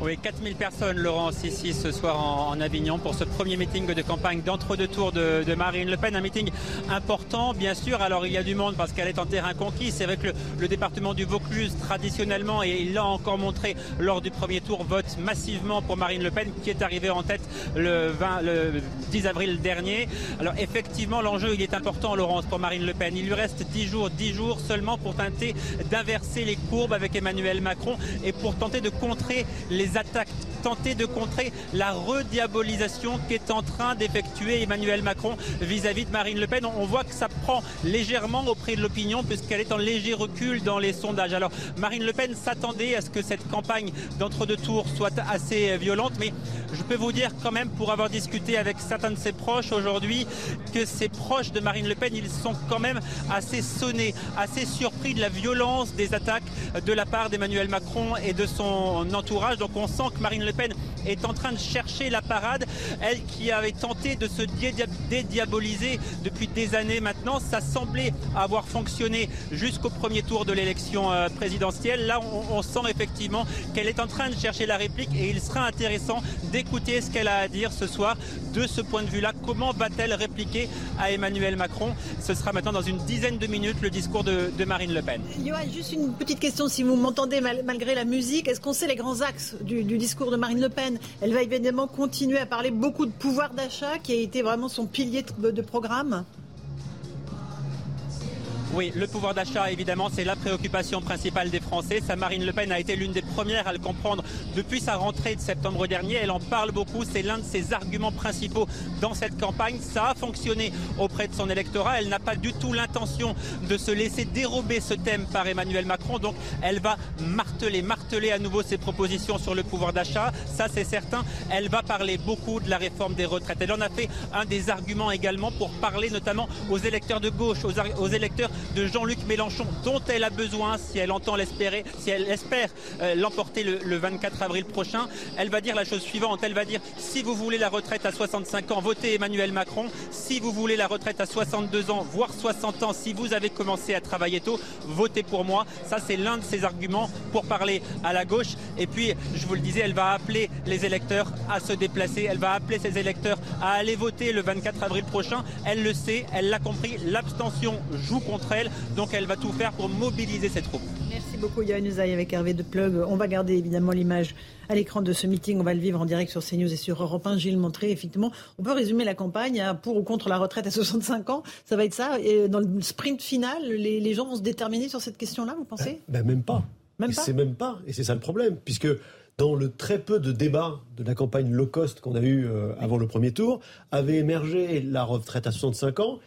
Oui, 4000 personnes, Laurence, ici ce soir en, Avignon pour ce premier meeting de campagne d'entre-deux tours de, Marine Le Pen. Un meeting important, bien sûr. Alors il y a du monde parce qu'elle est en terrain conquis. C'est vrai que le, département du Vaucluse, traditionnellement, et il l'a encore montré lors du premier tour, vote massivement pour Marine Le Pen qui est arrivée en tête le, 20, le 10 avril dernier. Alors effectivement, l'enjeu, il est important, Laurence, pour Marine Le Pen. Il lui reste 10 jours, 10 jours seulement pour tenter d'inverser les courbes avec Emmanuel Macron et pour tenter de contrer les attaques, tenter de contrer la rediabolisation qu'est en train d'effectuer Emmanuel Macron vis-à-vis de Marine Le Pen. On voit que ça prend légèrement auprès de l'opinion puisqu'elle est en léger recul dans les sondages. Alors Marine Le Pen s'attendait à ce que cette campagne d'entre-deux tours soit assez violente, mais je peux vous dire quand même, pour avoir discuté avec certains de ses proches aujourd'hui, que ses proches de Marine Le Pen, ils sont quand même assez sonnés, assez surpris de la violence des attaques de la part d'Emmanuel Macron et de son entourage. Donc on sent que Marine Le Pen est en train de chercher la parade. Elle qui avait tenté de se dédiaboliser depuis des années maintenant, ça semblait avoir fonctionné jusqu'au premier tour de l'élection euh, présidentielle. Là, on, sent effectivement qu'elle est en train de chercher la réplique et il sera intéressant d'écouter ce qu'elle a à dire ce soir de ce point de vue-là. Comment va-t-elle répliquer à Emmanuel Macron? Ce sera maintenant dans une dizaine de minutes le discours de, Marine Le Pen. Johan, juste une petite question, si vous m'entendez malgré la musique, est-ce qu'on sait les grands axes du, discours de Marine Le Pen? Elle va évidemment continuer à parler beaucoup de pouvoir d'achat qui a été vraiment son pilier de programme Oui, le pouvoir d'achat, évidemment, c'est la préoccupation principale des Français. Ça, Marine Le Pen a été l'une des premières à le comprendre depuis sa rentrée de septembre dernier. Elle en parle beaucoup. C'est l'un de ses arguments principaux dans cette campagne. Ça a fonctionné auprès de son électorat. Elle n'a pas du tout l'intention de se laisser dérober ce thème par Emmanuel Macron. Donc, elle va marteler, marteler à nouveau ses propositions sur le pouvoir d'achat. Ça, c'est certain. Elle va parler beaucoup de la réforme des retraites. Elle en a fait un des arguments également pour parler notamment aux électeurs de gauche, aux, aux électeurs de Jean-Luc Mélenchon, dont elle a besoin si elle entend l'espérer, si elle espère euh, l'emporter le, 24 avril prochain. Elle va dire la chose suivante. Elle va dire si vous voulez la retraite à 65 ans, votez Emmanuel Macron. Si vous voulez la retraite à 62 ans, voire 60 ans, si vous avez commencé à travailler tôt, votez pour moi. Ça, c'est l'un de ses arguments pour parler à la gauche. Et puis, je vous le disais, elle va appeler les électeurs à se déplacer. Elle va appeler ses électeurs à aller voter le 24 avril prochain. Elle le sait, elle l'a compris. L'abstention joue contre elle. Donc elle va tout faire pour mobiliser ses troupes. Merci beaucoup Yann Usaï avec Hervé de Plug. On va garder évidemment l'image à l'écran de ce meeting. On va le vivre en direct sur CNews et sur Europe 1. Gilles Montré, effectivement, on peut résumer la campagne hein, pour ou contre la retraite à 65 ans. Ça va être ça. Et dans le sprint final, les, gens vont se déterminer sur cette question-là, vous pensez? Ben, Même pas. Même pas? C'est même pas. Et c'est ça le problème, puisque dans le très peu de débats de la campagne low cost qu'on a eu euh, avant le premier tour, avait émergé la retraite à 65 ans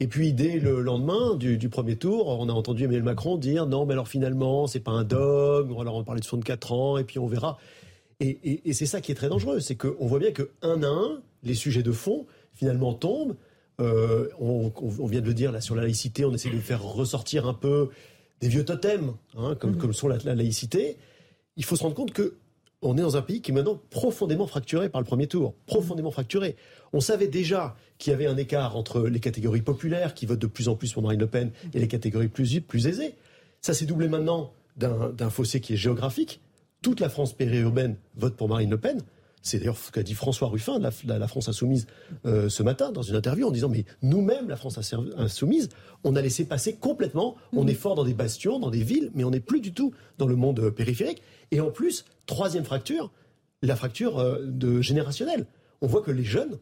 et puis dès le lendemain du, premier tour, on a entendu Emmanuel Macron dire non, mais alors finalement, c'est pas un dogme, on va leur parler de 64 ans, et puis on verra. Et, c'est ça qui est très dangereux, c'est qu'on voit bien que un à un, les sujets de fond finalement tombent. Euh, on, vient de le dire là sur la laïcité, on essaie de faire ressortir un peu des vieux totems, hein, comme, mmh. comme sont la, la, laïcité. Il faut se rendre compte que on est dans un pays qui est maintenant profondément fracturé par le premier tour, profondément fracturé. On savait déjà qu'il y avait un écart entre les catégories populaires qui votent de plus en plus pour Marine Le Pen et les catégories plus, plus aisées. Ça s'est doublé maintenant d'un fossé qui est géographique. Toute la France périurbaine vote pour Marine Le Pen. C'est d'ailleurs ce qu'a dit François Ruffin de la, France Insoumise euh, ce matin dans une interview en disant mais nous-mêmes, la France Insoumise, on a laissé passer complètement. On est fort dans des bastions, dans des villes, mais on n'est plus du tout dans le monde périphérique. Et en plus, troisième fracture, la fracture euh, de générationnelle. On voit que les jeunes,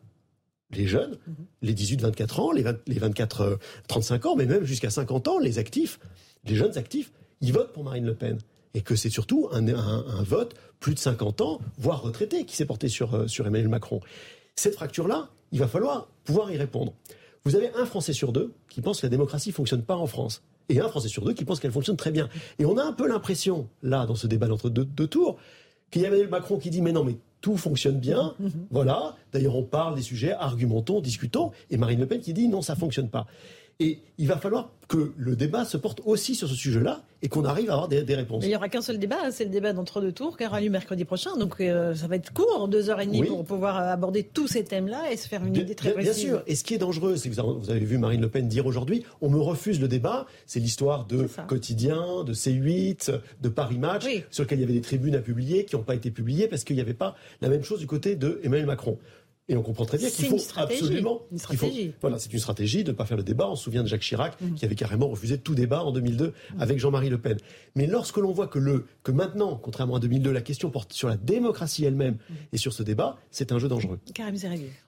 les jeunes, les 18-24 ans, les, les 24-35 euh, ans, mais même jusqu'à 50 ans, les actifs, les jeunes actifs, ils votent pour Marine Le Pen. Et que c'est surtout un, vote plus de 50 ans, voire retraité, qui s'est porté sur, euh, sur Emmanuel Macron. Cette fracture-là, il va falloir pouvoir y répondre. Vous avez un Français sur deux qui pense que la démocratie ne fonctionne pas en France et un Français sur deux qui pense qu'elle fonctionne très bien. Et on a un peu l'impression, là, dans ce débat d'entre deux, tours, qu'il y a Emmanuel Macron qui dit mais non, mais tout fonctionne bien. Mhm. Voilà. D'ailleurs, on parle des sujets, argumentons, discutons. Et Marine Le Pen qui dit non, ça fonctionne pas. Et il va falloir que le débat se porte aussi sur ce sujet-là et qu'on arrive à avoir des, réponses. Mais il n'y aura qu'un seul débat, hein, c'est le débat d'entre-deux tours qui aura lieu mercredi prochain. Donc euh, ça va être court, deux heures et demie, pour pouvoir aborder tous ces thèmes-là et se faire une idée très précise. Bien sûr. Et ce qui est dangereux, c'est que vous avez vu Marine Le Pen dire aujourd'hui on me refuse le débat. C'est l'histoire de Quotidien, de C8, de Paris Match, sur lequel il y avait des tribunes à publier qui n'ont pas été publiées parce qu'il n'y avait pas la même chose du côté de Emmanuel Macron. Et on comprend très bien qu'il faut absolument. Une stratégie. voilà, c'est une stratégie de ne pas faire le débat. On se souvient de Jacques Chirac mhm. qui avait carrément refusé tout débat en 2002 mhm. avec Jean-Marie Le Pen. Mais lorsque l'on voit que, le, que maintenant, contrairement à 2002, la question porte sur la démocratie elle-même mhm. et sur ce débat, c'est un jeu dangereux.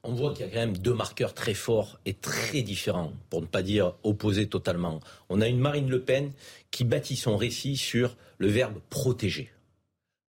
On voit qu'il y a quand même deux marqueurs très forts et très différents, pour ne pas dire opposés totalement. On a une Marine Le Pen qui bâtit son récit sur le verbe protéger.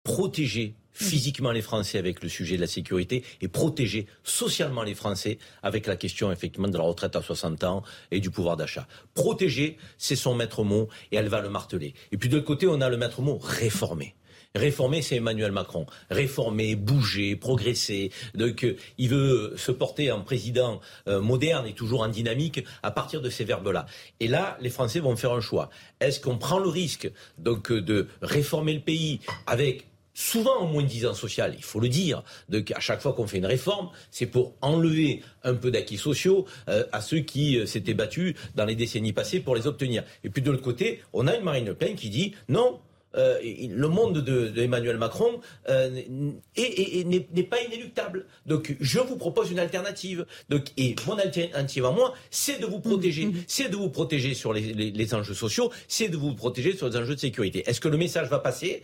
Protéger physiquement les Français avec le sujet de la sécurité et protéger socialement les Français avec la question effectivement de la retraite à 60 ans et du pouvoir d'achat. Protéger, c'est son maître mot et elle va le marteler. Et puis de l'autre côté, on a le maître mot réformer. Réformer, c'est Emmanuel Macron. Réformer, bouger, progresser. Donc, euh, il veut se porter en président euh, moderne et toujours en dynamique à partir de ces verbes-là. Et là, les Français vont faire un choix. Est-ce qu'on prend le risque donc euh, de réformer le pays avec souvent en moins de 10 ans social, il faut le dire, de, à chaque fois qu'on fait une réforme, c'est pour enlever un peu d'acquis sociaux euh, à ceux qui euh, s'étaient battus dans les décennies passées pour les obtenir. Et puis de l'autre côté, on a une Marine Le Pen qui dit non, euh, le monde d'Emmanuel Macron n'est pas inéluctable. Donc, je vous propose une alternative. Donc, et mon alternative à moi, c'est de vous protéger. Mmh, mmh. C'est de vous protéger sur les, les enjeux sociaux, c'est de vous protéger sur les enjeux de sécurité. Est-ce que le message va passer?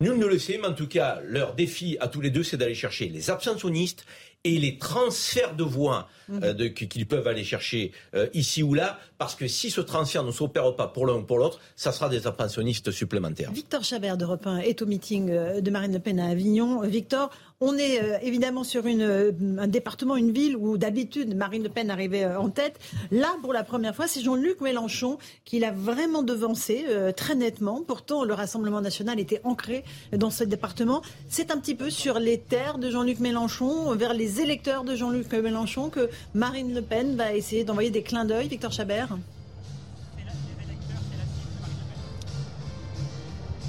Nul ne le sait, mais en tout cas, leur défi à tous les deux, c'est d'aller chercher les abstentionnistes et les transferts de voix euh, mhm. qu'ils peuvent aller chercher euh, ici ou là, parce que si ce transfert ne s'opère pas pour l'un ou pour l'autre, ça sera des abstentionnistes supplémentaires. Victor Chabert d'Europe 1 est au meeting euh, de Marine Le Pen à Avignon. Victor, on est évidemment sur une, un département, une ville où d'habitude Marine Le Pen arrivait en tête. Là, pour la première fois, c'est Jean-Luc Mélenchon qui l'a vraiment devancé très nettement. Pourtant, le Rassemblement national était ancré dans ce département. C'est un petit peu sur les terres de Jean-Luc Mélenchon, vers les électeurs de Jean-Luc Mélenchon, que Marine Le Pen va essayer d'envoyer des clins d'œil. Victor Chabert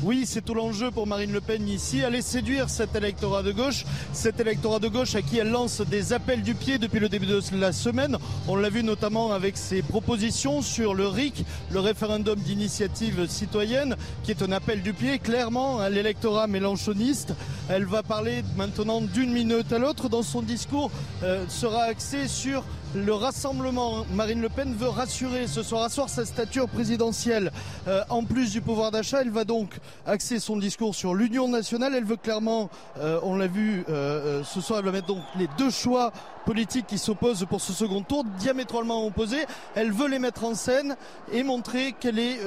Oui, c'est tout l'enjeu pour Marine Le Pen ici. Aller séduire cet électorat de gauche, cet électorat de gauche à qui elle lance des appels du pied depuis le début de la semaine. On l'a vu notamment avec ses propositions sur le RIC, le référendum d'initiative citoyenne, qui est un appel du pied clairement à l'électorat mélanchoniste. Elle va parler maintenant d'une minute à l'autre. Dans son discours, euh, sera axé sur le rassemblement. Marine Le Pen veut rassurer ce soir, asseoir sa stature présidentielle. Euh, en plus du pouvoir d'achat, elle va donc axer son discours sur l'union nationale. Elle veut clairement, euh, on l'a vu euh, ce soir, elle va mettre donc les deux choix politiques qui s'opposent pour ce second tour, diamétralement opposés. Elle veut les mettre en scène et montrer qu'elle est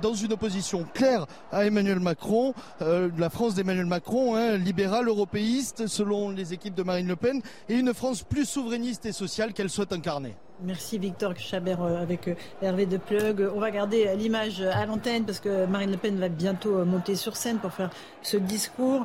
dans une opposition claire à Emmanuel Macron, la France d'Emmanuel Macron, hein, libérale, européiste, selon les équipes de Marine Le Pen, et une France plus souverainiste et sociale qu'elle souhaite incarné. Merci Victor Chabert euh, avec euh, Hervé de Plug. On va garder l'image à l'antenne parce que Marine Le Pen va bientôt euh, monter sur scène pour faire ce discours.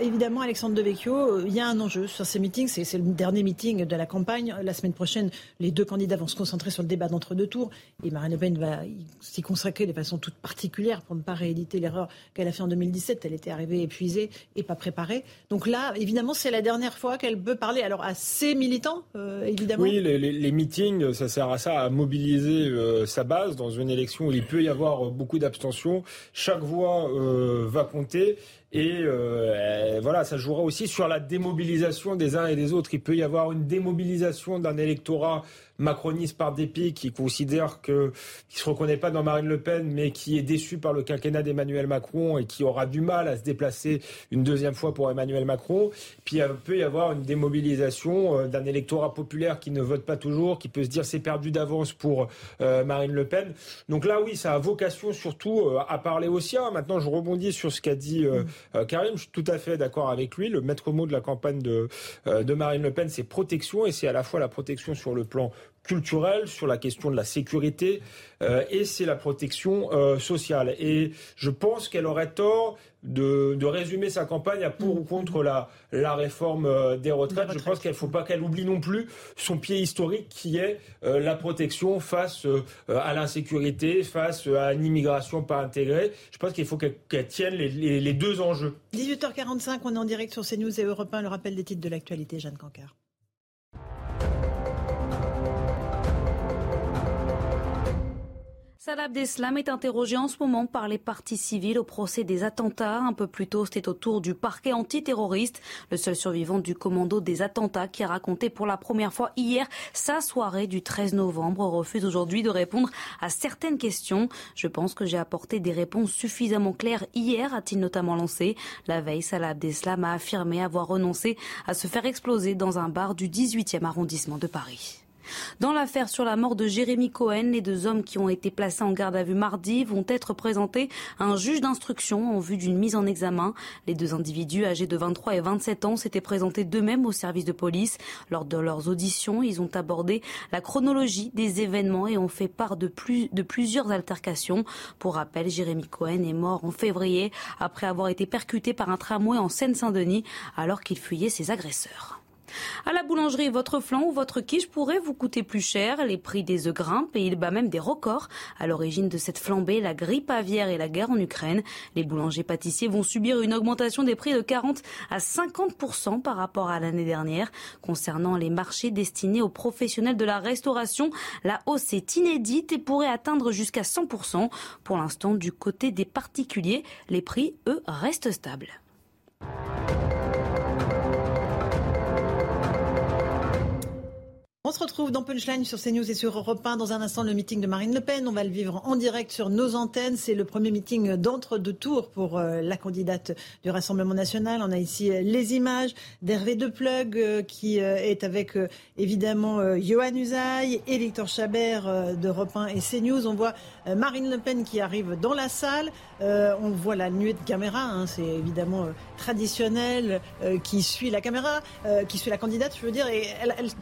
évidemment, Alexandre Devecchio, il y a un enjeu sur ces meetings. C'est le dernier meeting de la campagne. La semaine prochaine, les deux candidats vont se concentrer sur le débat d'entre-deux tours. Et Marine Le Pen va s'y consacrer de façon toute particulière pour ne pas rééditer l'erreur qu'elle a fait en 2017. Elle était arrivée épuisée et pas préparée. Donc là, évidemment, c'est la dernière fois qu'elle peut parler alors à ses militants, évidemment. Oui, les meetings ça sert à ça, à mobiliser euh, sa base dans une élection où il peut y avoir beaucoup d'abstention. Chaque voix euh, va compter. Et euh, voilà, ça jouera aussi sur la démobilisation des uns et des autres. Il peut y avoir une démobilisation d'un électorat macroniste par dépit qui considère que qui se reconnaît pas dans Marine Le Pen mais qui est déçu par le quinquennat d'Emmanuel Macron et qui aura du mal à se déplacer une deuxième fois pour Emmanuel Macron. Puis il peut y avoir une démobilisation euh, d'un électorat populaire qui ne vote pas toujours, qui peut se dire c'est perdu d'avance pour euh, Marine Le Pen. Donc là oui, ça a vocation surtout euh, à parler aux siens. Maintenant je rebondis sur ce qu'a dit Karim, je suis tout à fait d'accord avec lui. Le maître mot de la campagne de, de Marine Le Pen, c'est protection et c'est à la fois la protection sur le plan culturelle, sur la question de la sécurité, euh, et c'est la protection euh, sociale. Et je pense qu'elle aurait tort de, de, résumer sa campagne à pour ou contre la, la réforme euh, des retraites. Je pense qu'il ne faut pas qu'elle oublie non plus son pied historique qui est la protection face à l'insécurité, face à une immigration pas intégrée. Je pense qu'il faut qu'elle tienne les, les, les, deux enjeux. 18h45, on est en direct sur CNews et Europe 1, le rappel des titres de l'actualité, Jeanne Cancard. Salah Abdeslam est interrogé en ce moment par les partis civils au procès des attentats. Un peu plus tôt, c'était au tour du parquet antiterroriste, le seul survivant du commando des attentats qui a raconté pour la première fois hier sa soirée du 13 novembre refuse aujourd'hui de répondre à certaines questions. Je pense que j'ai apporté des réponses suffisamment claires hier, a-t-il notamment lancé. La veille, Salah Abdeslam a affirmé avoir renoncé à se faire exploser dans un bar du 18e arrondissement de Paris. Dans l'affaire sur la mort de Jérémy Cohen, les deux hommes qui ont été placés en garde à vue mardi vont être présentés à un juge d'instruction en vue d'une mise en examen. Les deux individus âgés de 23 et 27 ans s'étaient présentés d'eux-mêmes au service de police. Lors de leurs auditions, ils ont abordé la chronologie des événements et ont fait part de, plus, de plusieurs altercations. Pour rappel, Jérémy Cohen est mort en février après avoir été percuté par un tramway en Seine-Saint-Denis alors qu'il fuyait ses agresseurs. À la boulangerie, votre flan ou votre quiche pourrait vous coûter plus cher. Les prix des œufs grimpent et il bat même des records. À l'origine de cette flambée, la grippe aviaire et la guerre en Ukraine. Les boulangers pâtissiers vont subir une augmentation des prix de 40 à 50% par rapport à l'année dernière. Concernant les marchés destinés aux professionnels de la restauration, la hausse est inédite et pourrait atteindre jusqu'à 100%. Pour l'instant, du côté des particuliers, les prix, eux, restent stables. On se retrouve dans Punchline sur CNews et sur Europe 1. Dans un instant, le meeting de Marine Le Pen. On va le vivre en direct sur nos antennes. C'est le premier meeting d'entre-deux tours pour euh, la candidate du Rassemblement national. On a ici euh, les images d'Hervé Deplug euh, qui est avec évidemment Johan Usaï et Victor Chabert d'Europe 1 et CNews. On voit Marine Le Pen qui arrive dans la salle. on voit la nuée de caméra. Hein. C'est évidemment traditionnel qui suit la caméra, qui suit la candidate, je veux dire.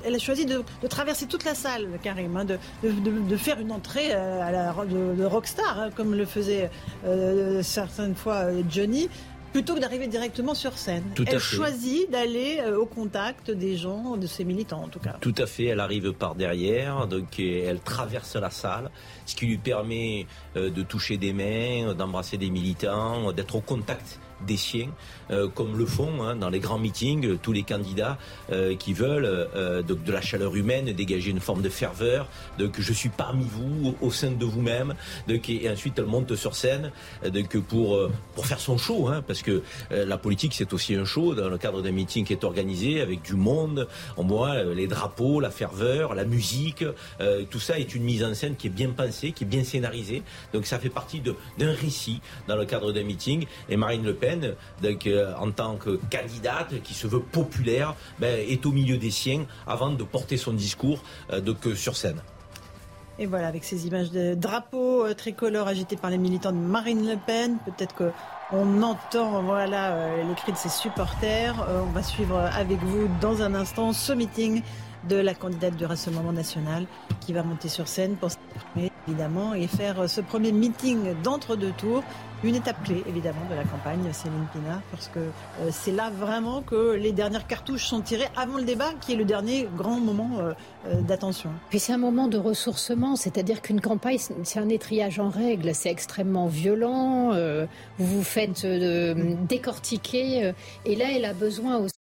Elle a choisi de de traverser toute la salle, Karim, hein, de, de, faire une entrée euh, à la, de, rockstar, hein, comme le faisait euh, certaines fois euh, Johnny plutôt que d'arriver directement sur scène. elle choisit d'aller au contact des gens, de ses militants en tout cas. Tout à fait, elle arrive par derrière, donc elle traverse la salle, ce qui lui permet de toucher des mains, d'embrasser des militants, d'être au contact des siens, euh, comme le font hein, dans les grands meetings tous les candidats euh, qui veulent euh, de, de, la chaleur humaine, dégager une forme de ferveur, de que je suis parmi vous, au sein de vous-même, et ensuite elle monte sur scène que pour, pour faire son show, hein, parce que la politique c'est aussi un show dans le cadre d'un meeting qui est organisé avec du monde, on voit les drapeaux, la ferveur, la musique, tout ça est une mise en scène qui est bien pensée, qui est bien scénarisée, donc ça fait partie d'un récit dans le cadre d'un meeting, et Marine Le Pen donc, euh, en tant que candidate qui se veut populaire, ben, est au milieu des siens avant de porter son discours euh, donc, sur scène. Et voilà, avec ces images de drapeaux euh, tricolores agités par les militants de Marine Le Pen, peut-être que on entend voilà les cris de ses supporters. on va suivre avec vous dans un instant ce meeting de la candidate du Rassemblement national qui va monter sur scène pour s'exprimer évidemment et faire ce premier meeting d'entre-deux tours une étape clé, évidemment, de la campagne, Céline Pina, parce que euh, c'est là vraiment que les dernières cartouches sont tirées avant le débat, qui est le dernier grand moment euh, euh, d'attention. Puis c'est un moment de ressourcement, c'est-à-dire qu'une campagne, c'est un étriage en règle, c'est extrêmement violent, vous vous faites décortiquer, et là, elle a besoin aussi